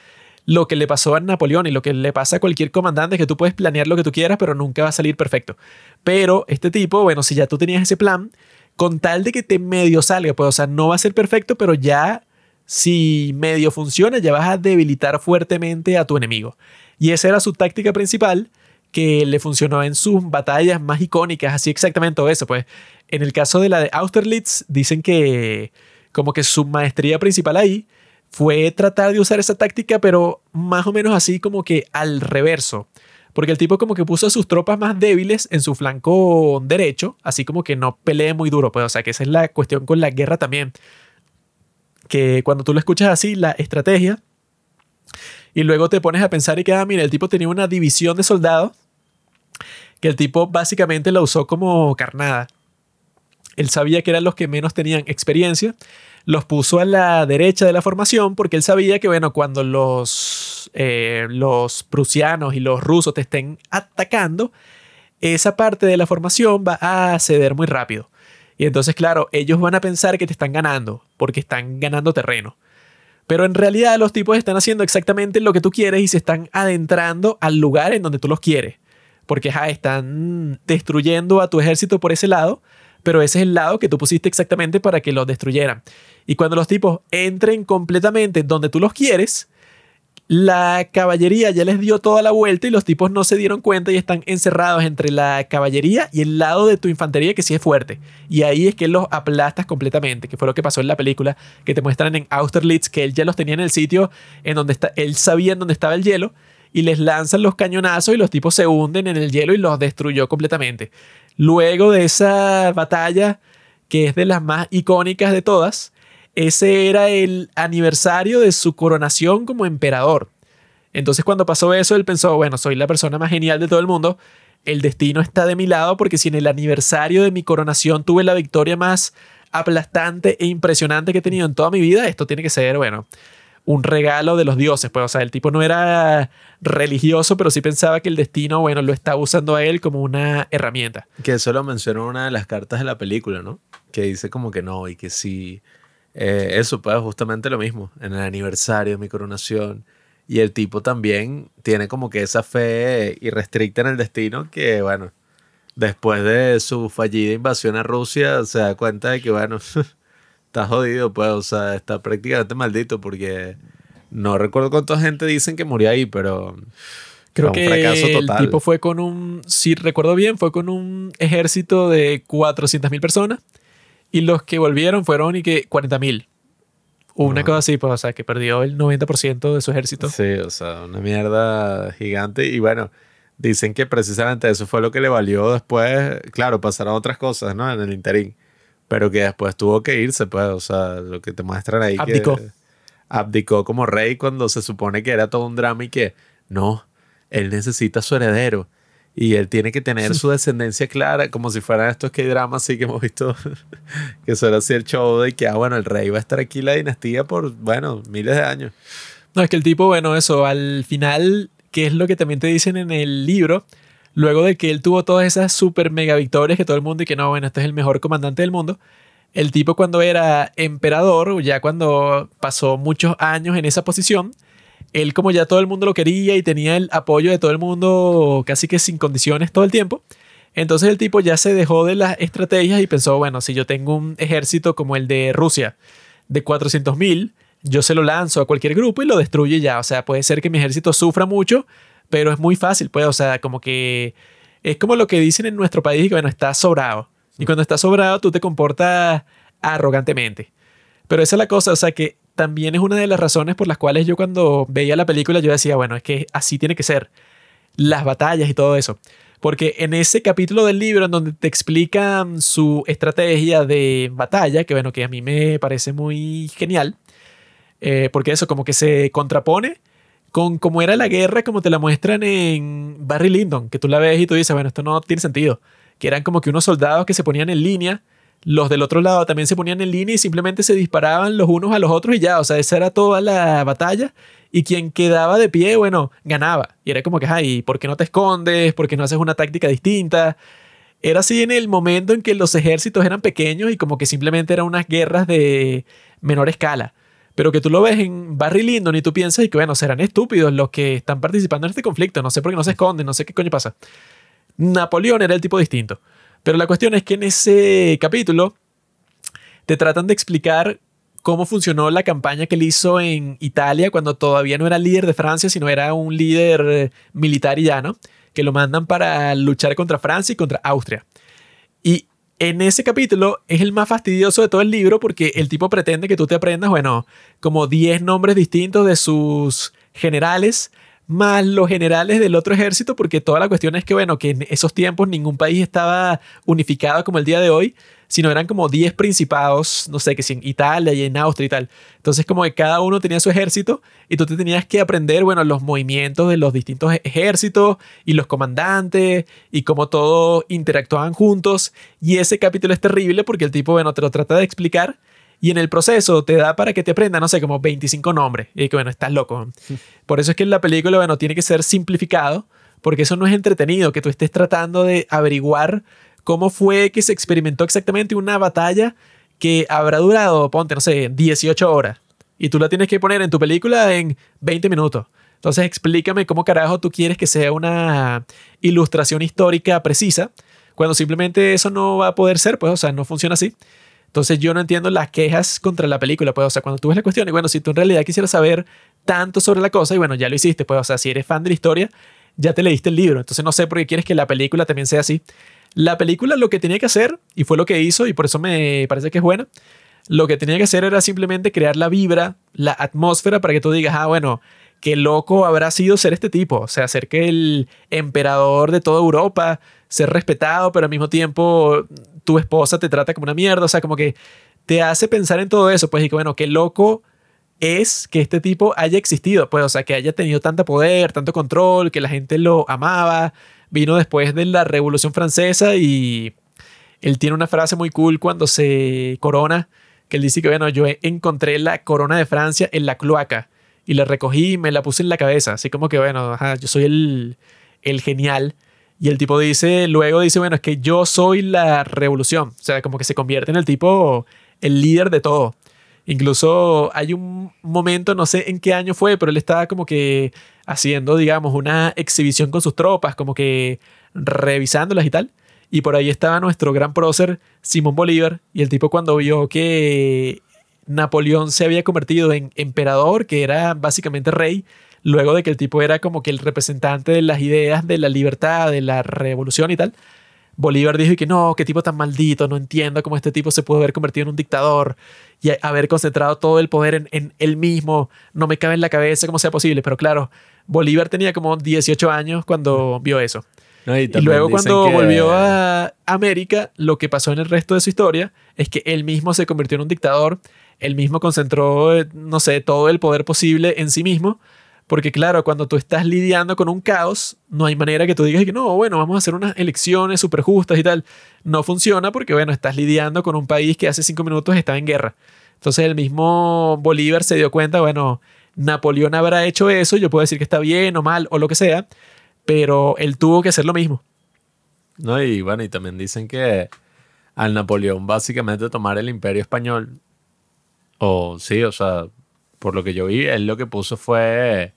lo que le pasó a Napoleón y lo que le pasa a cualquier comandante es que tú puedes planear lo que tú quieras, pero nunca va a salir perfecto. Pero este tipo, bueno, si ya tú tenías ese plan, con tal de que te medio salga, pues, o sea, no va a ser perfecto, pero ya si medio funciona, ya vas a debilitar fuertemente a tu enemigo. Y esa era su táctica principal que le funcionó en sus batallas más icónicas, así exactamente eso. Pues en el caso de la de Austerlitz, dicen que como que su maestría principal ahí fue tratar de usar esa táctica, pero más o menos así como que al reverso. Porque el tipo como que puso a sus tropas más débiles en su flanco derecho, así como que no pelee muy duro. Pues, o sea, que esa es la cuestión con la guerra también. Que cuando tú lo escuchas así, la estrategia, y luego te pones a pensar y que, ah, mira, el tipo tenía una división de soldados, que el tipo básicamente la usó como carnada. Él sabía que eran los que menos tenían experiencia, los puso a la derecha de la formación porque él sabía que, bueno, cuando los, eh, los prusianos y los rusos te estén atacando, esa parte de la formación va a ceder muy rápido. Y entonces, claro, ellos van a pensar que te están ganando porque están ganando terreno. Pero en realidad los tipos están haciendo exactamente lo que tú quieres y se están adentrando al lugar en donde tú los quieres. Porque están destruyendo a tu ejército por ese lado, pero ese es el lado que tú pusiste exactamente para que los destruyeran. Y cuando los tipos entren completamente donde tú los quieres, la caballería ya les dio toda la vuelta y los tipos no se dieron cuenta y están encerrados entre la caballería y el lado de tu infantería que sí es fuerte. Y ahí es que los aplastas completamente, que fue lo que pasó en la película que te muestran en Austerlitz, que él ya los tenía en el sitio en donde está, él sabía en dónde estaba el hielo y les lanzan los cañonazos y los tipos se hunden en el hielo y los destruyó completamente. Luego de esa batalla, que es de las más icónicas de todas, ese era el aniversario de su coronación como emperador. Entonces cuando pasó eso, él pensó, bueno, soy la persona más genial de todo el mundo, el destino está de mi lado porque si en el aniversario de mi coronación tuve la victoria más aplastante e impresionante que he tenido en toda mi vida, esto tiene que ser, bueno, un regalo de los dioses. Pues, o sea, el tipo no era religioso, pero sí pensaba que el destino, bueno, lo estaba usando a él como una herramienta. Que eso lo menciona en una de las cartas de la película, ¿no? Que dice como que no, y que si Eh, eso, pues justamente lo mismo, en el aniversario de mi coronación. Y el tipo también tiene como que esa fe irrestricta en el destino que, bueno, después de su fallida invasión a Rusia, se da cuenta de que, bueno, está jodido, pues, o sea, está prácticamente maldito porque no recuerdo cuánta gente dicen que murió ahí, pero Creo que el tipo fue con un, si recuerdo bien, fue con un ejército de 400.000 personas y los que volvieron fueron y que 40.000. Una cosa así, pues, o sea, que perdió el 90% de su ejército. Sí, o sea, una mierda gigante. Y bueno, dicen que precisamente eso fue lo que le valió después. Claro, pasaron otras cosas, ¿no? En el interín. Pero que después tuvo que irse, pues. O sea, lo que te muestran ahí. Abdicó. Que abdicó como rey cuando se supone que era todo un drama y que no, él necesita su heredero. Y él tiene que tener su descendencia clara, como si fueran estos que dramas así que hemos visto, que suele así el show de que, ah, bueno, el rey va a estar aquí la dinastía por, bueno, miles de años. No, es que el tipo, bueno, eso, al final, que es lo que también te dicen en el libro, luego de que él tuvo todas esas super mega victorias que todo el mundo y que no, bueno, este es el mejor comandante del mundo, el tipo cuando era emperador, ya cuando pasó muchos años en esa posición, él como ya todo el mundo lo quería y tenía el apoyo de todo el mundo casi que sin condiciones todo el tiempo, entonces el tipo ya se dejó de las estrategias y pensó, bueno, si yo tengo un ejército como el de Rusia de 400.000, yo se lo lanzo a cualquier grupo y lo destruye ya. O sea, puede ser que mi ejército sufra mucho, pero es muy fácil, pues, o sea, como que es como lo que dicen en nuestro país, que bueno, está sobrado. Y cuando estás sobrado, tú te comportas arrogantemente. Pero esa es la cosa, o sea, que también es una de las razones por las cuales yo cuando veía la película, yo decía, bueno, es que así tiene que ser. Las batallas y todo eso. Porque en ese capítulo del libro en donde te explican su estrategia de batalla, que bueno, que a mí me parece muy genial, eh, porque eso como que se contrapone con cómo era la guerra, como te la muestran en Barry Lyndon, que tú la ves y tú dices, bueno, esto no tiene sentido. Que eran como que unos soldados que se ponían en línea, los del otro lado también se ponían en línea y simplemente se disparaban los unos a los otros y ya, o sea, esa era toda la batalla. Y quien quedaba de pie, bueno, ganaba. Y era como que, ay, ¿por qué no te escondes? ¿Por qué no haces una táctica distinta? Era así en el momento en que los ejércitos eran pequeños y como que simplemente eran unas guerras de menor escala. Pero que tú lo ves en Barry Lyndon y tú piensas y que, bueno, serán estúpidos los que están participando en este conflicto. No sé por qué no se esconden, no sé qué coño pasa. Napoleón era el tipo distinto. Pero la cuestión es que en ese capítulo te tratan de explicar cómo funcionó la campaña que él hizo en Italia cuando todavía no era líder de Francia, sino era un líder militar y llano, que lo mandan para luchar contra Francia y contra Austria. Y en ese capítulo es el más fastidioso de todo el libro porque el tipo pretende que tú te aprendas, bueno, como 10 nombres distintos de sus generales, más los generales del otro ejército, porque toda la cuestión es que, bueno, que en esos tiempos ningún país estaba unificado como el día de hoy, sino eran como 10 principados, no sé, que si en Italia y en Austria y tal. Entonces como que cada uno tenía su ejército y tú te tenías que aprender, bueno, los movimientos de los distintos e- ejércitos y los comandantes y cómo todos interactuaban juntos. Y ese capítulo es terrible porque el tipo, bueno, te lo trata de explicar y en el proceso te da para que te aprenda, no sé, como 25 nombres. Y que bueno, estás loco. Por eso es que en la película, bueno, tiene que ser simplificado, porque eso no es entretenido, que tú estés tratando de averiguar cómo fue que se experimentó exactamente una batalla que habrá durado, ponte, no sé, 18 horas. Y tú la tienes que poner en tu película en 20 minutos. Entonces explícame cómo carajo tú quieres que sea una ilustración histórica precisa, cuando simplemente eso no va a poder ser, pues, o sea, no funciona así. Entonces yo no entiendo las quejas contra la película, pues, o sea, cuando tú ves la cuestión y bueno, si tú en realidad quisieras saber tanto sobre la cosa y bueno, ya lo hiciste, pues, o sea, si eres fan de la historia, ya te leíste el libro, entonces no sé por qué quieres que la película también sea así. La película lo que tenía que hacer, y fue lo que hizo, y por eso me parece que es buena, lo que tenía que hacer era simplemente crear la vibra, la atmósfera para que tú digas, ah, bueno, qué loco habrá sido ser este tipo, o sea, ser que el emperador de toda Europa, ser respetado, pero al mismo tiempo tu esposa te trata como una mierda, o sea, como que te hace pensar en todo eso, pues, y que bueno, qué loco es que este tipo haya existido, pues, o sea, que haya tenido tanto poder, tanto control, que la gente lo amaba, vino después de la Revolución Francesa y él tiene una frase muy cool cuando se corona, que él dice que, bueno, yo encontré la corona de Francia en la cloaca y la recogí y me la puse en la cabeza, así como que, bueno, yo soy el, el genial. Y el tipo dice, luego dice, bueno, es que yo soy la revolución. O sea, como que se convierte en el tipo, el líder de todo. Incluso hay un momento, no sé en qué año fue, pero él estaba como que haciendo, digamos, una exhibición con sus tropas, como que revisándolas y tal. Y por ahí estaba nuestro gran prócer, Simón Bolívar, y el tipo cuando vio que Napoleón se había convertido en emperador, que era básicamente rey, luego de que el tipo era como que el representante de las ideas de la libertad, de la revolución y tal, Bolívar dijo que no, qué tipo tan maldito, no entiendo cómo este tipo se puede haber convertido en un dictador y haber concentrado todo el poder en, en él mismo, no me cabe en la cabeza cómo sea posible, pero claro, Bolívar tenía como 18 años cuando vio eso. y, luego cuando volvió a América, lo que pasó en el resto de su historia es que él mismo se convirtió en un dictador, él mismo concentró, eh, no sé, todo el poder posible en sí mismo porque claro, cuando tú estás lidiando con un caos, no hay manera que tú digas que no, bueno, vamos a hacer unas elecciones súper justas y tal. No funciona porque, bueno, estás lidiando con un país que hace cinco minutos estaba en guerra. Entonces el mismo Bolívar se dio cuenta, bueno, Napoleón habrá hecho eso, yo puedo decir que está bien o mal o lo que sea, pero él tuvo que hacer lo mismo. No, y bueno, y también dicen que al Napoleón básicamente tomar el imperio español, o sí, o sea, por lo que yo vi, él lo que puso fue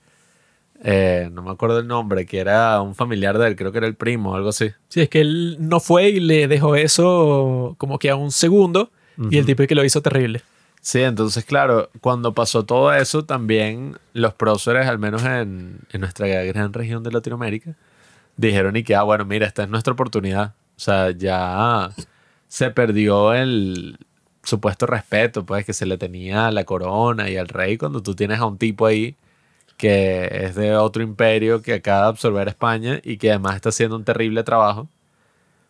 eh, no me acuerdo el nombre, que era un familiar de él, creo que era el primo o algo así. Sí, es que él no fue y le dejó eso como que a un segundo y el tipo que lo hizo terrible. Sí, entonces claro, cuando pasó todo eso también los próceres, al menos en, en nuestra gran región de Latinoamérica, dijeron y que, ah, bueno, mira, esta es nuestra oportunidad. O sea, ya se perdió el supuesto respeto, pues, que se le tenía a la corona y al rey cuando tú tienes a un tipo ahí que es de otro imperio que acaba de absorber España y que además está haciendo un terrible trabajo.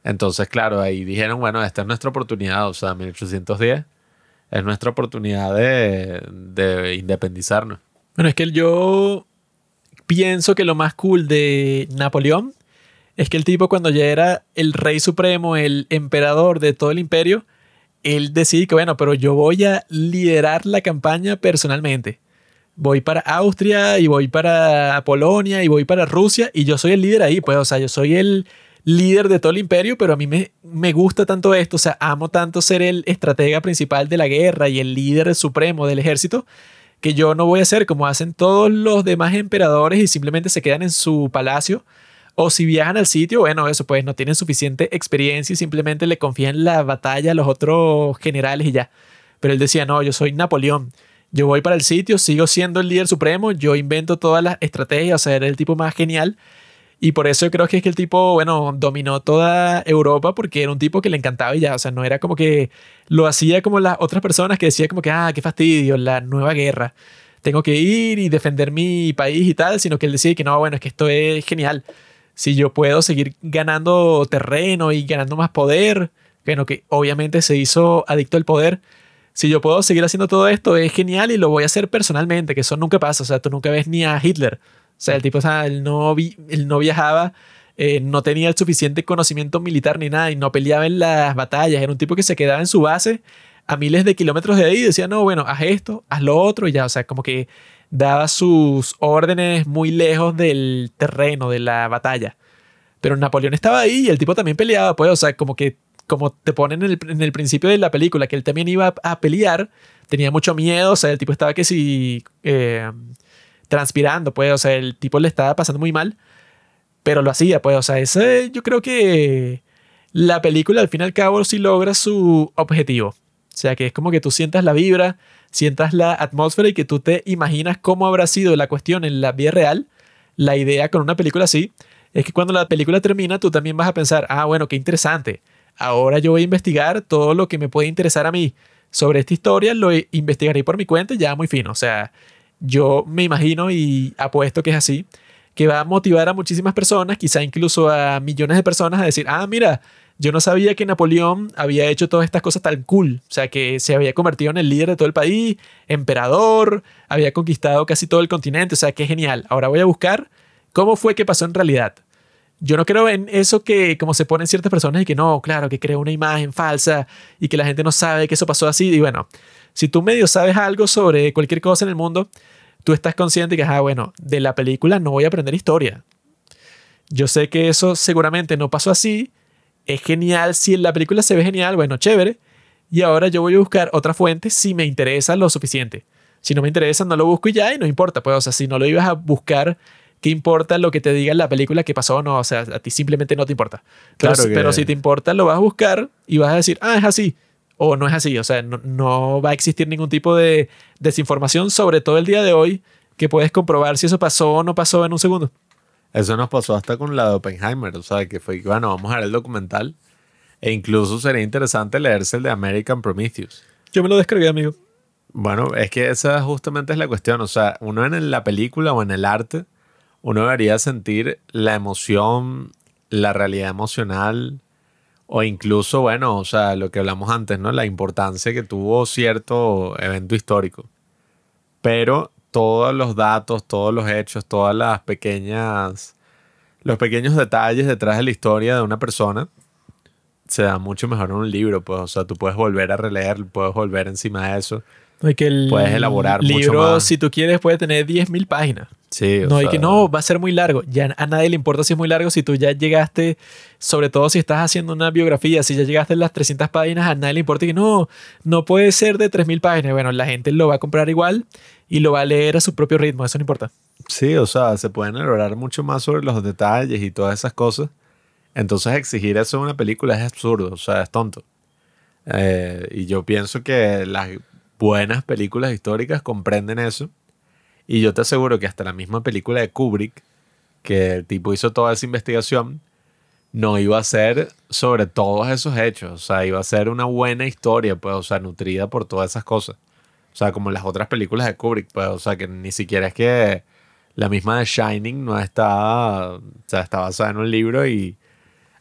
Entonces, claro, ahí dijeron, bueno, esta es nuestra oportunidad, o sea, 1810 es nuestra oportunidad de, de independizarnos. Bueno, es que yo pienso que lo más cool de Napoleón es que el tipo cuando ya era el rey supremo, el emperador de todo el imperio, él decide que, bueno, pero yo voy a liderar la campaña personalmente voy para Austria y voy para Polonia y voy para Rusia y yo soy el líder ahí, pues, o sea, yo soy el líder de todo el imperio, pero a mí me, me gusta tanto esto, o sea, amo tanto ser el estratega principal de la guerra y el líder supremo del ejército, que yo no voy a ser como hacen todos los demás emperadores y simplemente se quedan en su palacio. O si viajan al sitio, bueno, eso pues no tienen suficiente experiencia y simplemente le confían la batalla a los otros generales y ya. Pero él decía, no, yo soy Napoleón yo voy para el sitio, sigo siendo el líder supremo, yo invento todas las estrategias, o sea, era el tipo más genial. Y por eso creo que es que el tipo, bueno, dominó toda Europa porque era un tipo que le encantaba y ya, o sea, no era como que lo hacía como las otras personas que decían como que, ah, qué fastidio, la nueva guerra, tengo que ir y defender mi país y tal, sino que él decía que no, bueno, es que esto es genial. Si yo puedo seguir ganando terreno y ganando más poder, bueno, que obviamente se hizo adicto al poder, si yo puedo seguir haciendo todo esto, es genial y lo voy a hacer personalmente, que eso nunca pasa. O sea, tú nunca ves ni a Hitler. O sea, el tipo, o sea, él no, no viajaba, eh, no tenía el suficiente conocimiento militar ni nada y no peleaba en las batallas. Era un tipo que se quedaba en su base a miles de kilómetros de ahí y decía, no, bueno, haz esto, haz lo otro y ya. O sea, como que daba sus órdenes muy lejos del terreno, de la batalla. Pero Napoleón estaba ahí y el tipo también peleaba, pues, o sea, como que como te ponen en el, principio de la película, que él también iba a pelear, tenía mucho miedo, o sea, el tipo estaba que si eh, transpirando, pues, o sea, el tipo le estaba pasando muy mal, pero lo hacía, pues, o sea, ese yo creo que la película al fin y al cabo sí logra su objetivo. O sea, que es como que tú sientas la vibra, sientas la atmósfera y que tú te imaginas cómo habrá sido la cuestión en la vida real. La idea con una película así es que cuando la película termina, tú también vas a pensar, ah, bueno, qué interesante Ahora yo voy a investigar todo lo que me puede interesar a mí sobre esta historia, lo investigaré por mi cuenta ya muy fino. O sea, yo me imagino y apuesto que es así, que va a motivar a muchísimas personas, quizá incluso a millones de personas a decir, ah, mira, yo no sabía que Napoleón había hecho todas estas cosas tan cool. O sea, que se había convertido en el líder de todo el país, emperador, había conquistado casi todo el continente. O sea, qué genial. Ahora voy a buscar cómo fue que pasó en realidad yo no creo en eso que como se ponen ciertas personas y que no, claro, que crea una imagen falsa y que la gente no sabe que eso pasó así. Y bueno, si tú medio sabes algo sobre cualquier cosa en el mundo, tú estás consciente que, ah, bueno, de la película no voy a aprender historia. Yo sé que eso seguramente no pasó así. Es genial. Si en la película se ve genial, bueno, chévere. y ahora yo voy a buscar otra fuente si me interesa lo suficiente. Si no me interesa, no lo busco y ya, y no importa. Pues, o sea, si no lo ibas a buscar, ¿qué importa lo que te diga la película que pasó o no? O sea, a ti simplemente no te importa. Pero, Claro si- que- pero si te importa, lo vas a buscar y vas a decir, ah, es así. O no es así. O sea, no, no va a existir ningún tipo de desinformación, sobre todo el día de hoy, que puedes comprobar si eso pasó o no pasó en un segundo. Eso nos pasó hasta con la de Oppenheimer, o sea, que fue, bueno, vamos a ver el documental. E incluso sería interesante leerse el de American Prometheus. Yo me lo descargué, amigo. Bueno, es que esa justamente es la cuestión. O sea, uno en la película o en el arte, uno debería sentir la emoción, la realidad emocional, o incluso, bueno, o sea, lo que hablamos antes, ¿no? La importancia que tuvo cierto evento histórico. Pero todos los datos, todos los hechos, todas las pequeñas, los pequeños detalles detrás de la historia de una persona se dan mucho mejor en un libro, pues, o sea, tú puedes volver a releer, puedes volver encima de eso. Hay que el Puedes elaborar mucho libro, más. si tú quieres, puede tener 10.000 páginas. Sí, o No sea, que no, va a ser muy largo. Ya a nadie le importa si es muy largo. Si tú ya llegaste, sobre todo si estás haciendo una biografía, si ya llegaste a las 300 páginas, a nadie le importa que no, no puede ser de 3.000 páginas. Bueno, la gente lo va a comprar igual y lo va a leer a su propio ritmo. Eso no importa. Sí, o sea, se pueden elaborar mucho más sobre los detalles y todas esas cosas. Entonces exigir eso en una película es absurdo, o sea, es tonto. Eh, y yo pienso que las buenas películas históricas comprenden eso. Y yo te aseguro que hasta la misma película de Kubrick, que el tipo hizo toda esa investigación, no iba a ser sobre todos esos hechos. O sea, iba a ser una buena historia, pues, o sea, nutrida por todas esas cosas. O sea, como las otras películas de Kubrick, pues, o sea, que ni siquiera es que la misma de Shining no está, o sea, está basada en un libro y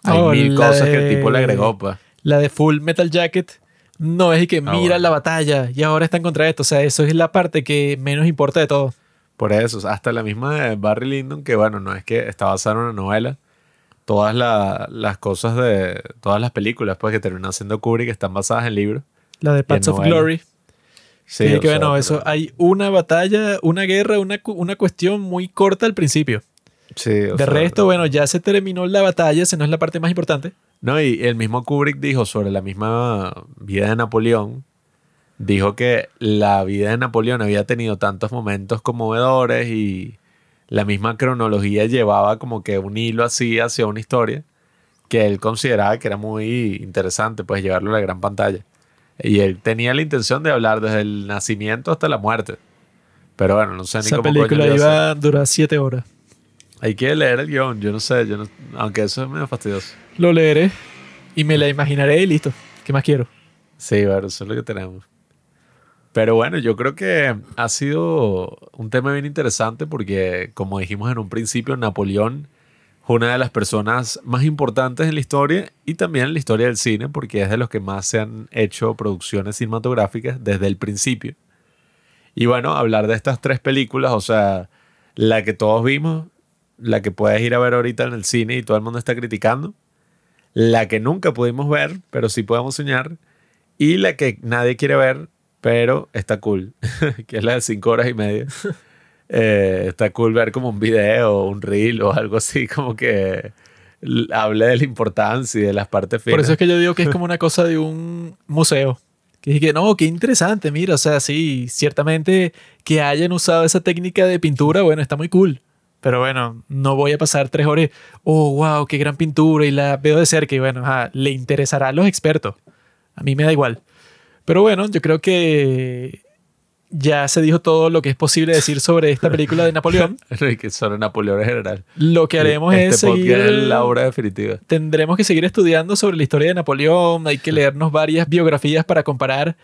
hay mil cosas que el tipo le agregó, pues. La de Full Metal Jacket no es y que Ah, mira bueno. la batalla y ahora están contra esto. O sea, eso es la parte que menos importa de todo. Por eso, hasta la misma de Barry Lyndon, que bueno, no es que está basada en una novela. Todas la- las cosas de. Todas las películas pues, que terminan siendo Kubrick están basadas en libros. La de Paths of novela. Glory. Sí, Sí, o que sea, bueno, pero- eso hay una batalla, una guerra, una, una cuestión muy corta al principio. Sí, de sea, resto, bueno, ya se terminó la batalla, esa no es la parte más importante. No, y el mismo Kubrick dijo sobre la misma vida de Napoleón, dijo que la vida de Napoleón había tenido tantos momentos conmovedores y la misma cronología llevaba como que un hilo así hacia una historia que él consideraba que era muy interesante, pues llevarlo a la gran pantalla. Y él tenía la intención de hablar desde el nacimiento hasta la muerte. Pero bueno, no sé ni Esa cómo coño película le iba a hacer. iba a durar siete horas. Hay que leer el guion, yo no sé, yo no- aunque eso es medio fastidioso. Lo leeré y me la imaginaré y listo. ¿Qué más quiero? Sí, bueno, eso es lo que tenemos. Pero bueno, yo creo que ha sido un tema bien interesante porque, como dijimos en un principio, Napoleón fue una de las personas más importantes en la historia y también en la historia del cine porque es de los que más se han hecho producciones cinematográficas desde el principio. Y bueno, hablar de estas tres películas, o sea, la que todos vimos, la que puedes ir a ver ahorita en el cine y todo el mundo está criticando, la que nunca pudimos ver, pero sí podemos soñar, y la que nadie quiere ver, pero está cool, que es la de cinco horas y media. Eh, está cool ver como un video, un reel o algo así, como que hable de la importancia y de las partes finas. Por eso es que yo digo que es como una cosa de un museo. Que dije no, qué interesante, mira, o sea, sí, ciertamente que hayan usado esa técnica de pintura, bueno, está muy cool. Pero bueno, no voy a pasar tres horas, oh, wow, qué gran pintura, y la veo de cerca, y bueno, ajá, le interesará a los expertos. A mí me da igual. Pero bueno, yo creo que ya se dijo todo lo que es posible decir sobre esta película de Napoleón. que sobre Napoleón en general. Lo que haremos este es seguir... la obra definitiva. tendremos que seguir estudiando sobre la historia de Napoleón, hay que leernos varias biografías para comparar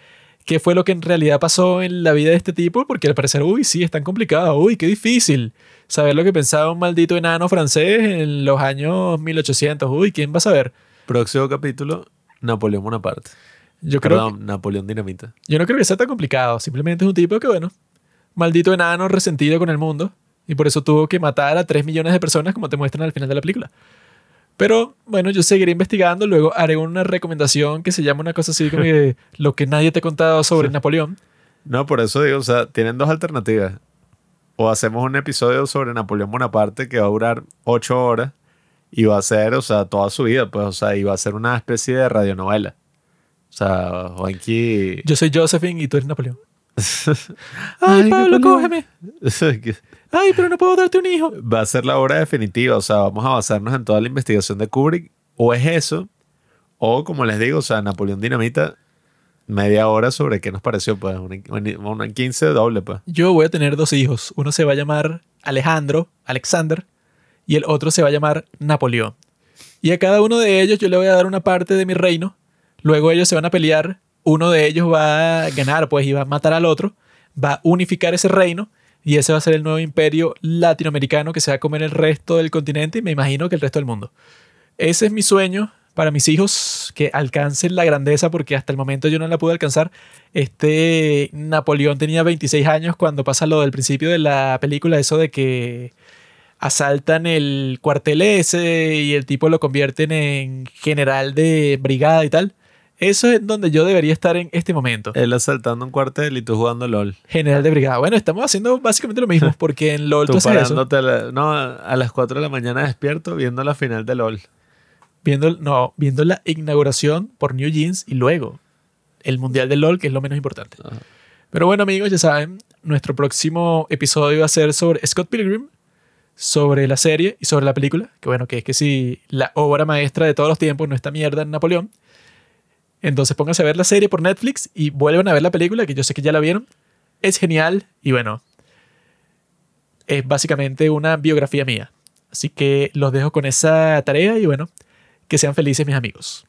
qué fue lo que en realidad pasó en la vida de este tipo, porque al parecer, uy, sí, es tan complicado, uy, qué difícil saber lo que pensaba un maldito enano francés en los años 1800, uy, ¿quién va a saber? Próximo capítulo, Napoleón Bonaparte. Yo creo, Perdón, Napoleón Dinamita. yo no creo que sea tan complicado, simplemente es un tipo que, bueno, maldito enano resentido con el mundo, y por eso tuvo que matar a 3 millones de personas, como te muestran al final de la película. Pero bueno, yo seguiré investigando. Luego haré una recomendación que se llama una cosa así como que lo que nadie te ha contado sobre Napoleón. No, por eso digo, o sea, tienen dos alternativas. O hacemos un episodio sobre Napoleón Bonaparte que va a durar ocho horas y va a ser, o sea, toda su vida, pues, o sea, y va a ser una especie de radionovela. O sea, Juanqui... Yo soy Josephine y tú eres Napoleón. Ay, Ay, Pablo, Napoleón. cógeme. Ay, pero no puedo darte un hijo. Va a ser la obra definitiva, o sea, vamos a basarnos en toda la investigación de Kubrick. O es eso, o como les digo, o sea, Napoleón Dinamita, media hora sobre qué nos pareció, pues, una, una 15 doble, pues. Yo voy a tener dos hijos. Uno se va a llamar Alejandro, Alexander, y el otro se va a llamar Napoleón. Y a cada uno de ellos yo le voy a dar una parte de mi reino. Luego ellos se van a pelear. Uno de ellos va a ganar, pues, y va a matar al otro. Va a unificar ese reino. Y ese va a ser el nuevo imperio latinoamericano que se va a comer el resto del continente y me imagino que el resto del mundo. Ese es mi sueño para mis hijos, que alcancen la grandeza porque hasta el momento yo no la pude alcanzar. Este Napoleón tenía 26 años cuando pasa lo del principio de la película, eso de que asaltan el cuartel ese y el tipo lo convierten en general de brigada y tal. Eso es donde yo debería estar en este momento. Él asaltando un cuartel y tú jugando LOL. General de brigada. Bueno, estamos haciendo básicamente lo mismo porque en LOL tú, Tú haces eso. parándote a la- no, a las 4 de la mañana despierto viendo la final de LOL. Viendo, no, viendo la inauguración por New Jeans y luego el Mundial de LOL, que es lo menos importante. Ajá. Pero bueno, amigos, ya saben, nuestro próximo episodio va a ser sobre Scott Pilgrim, sobre la serie y sobre la película. Que bueno, que es que si la obra maestra de todos los tiempos no está mierda en Napoleón. Entonces pónganse a ver la serie por Netflix y vuelvan a ver la película, que yo sé que ya la vieron. Es genial y bueno, es básicamente una biografía mía. Así que los dejo con esa tarea y bueno, que sean felices mis amigos.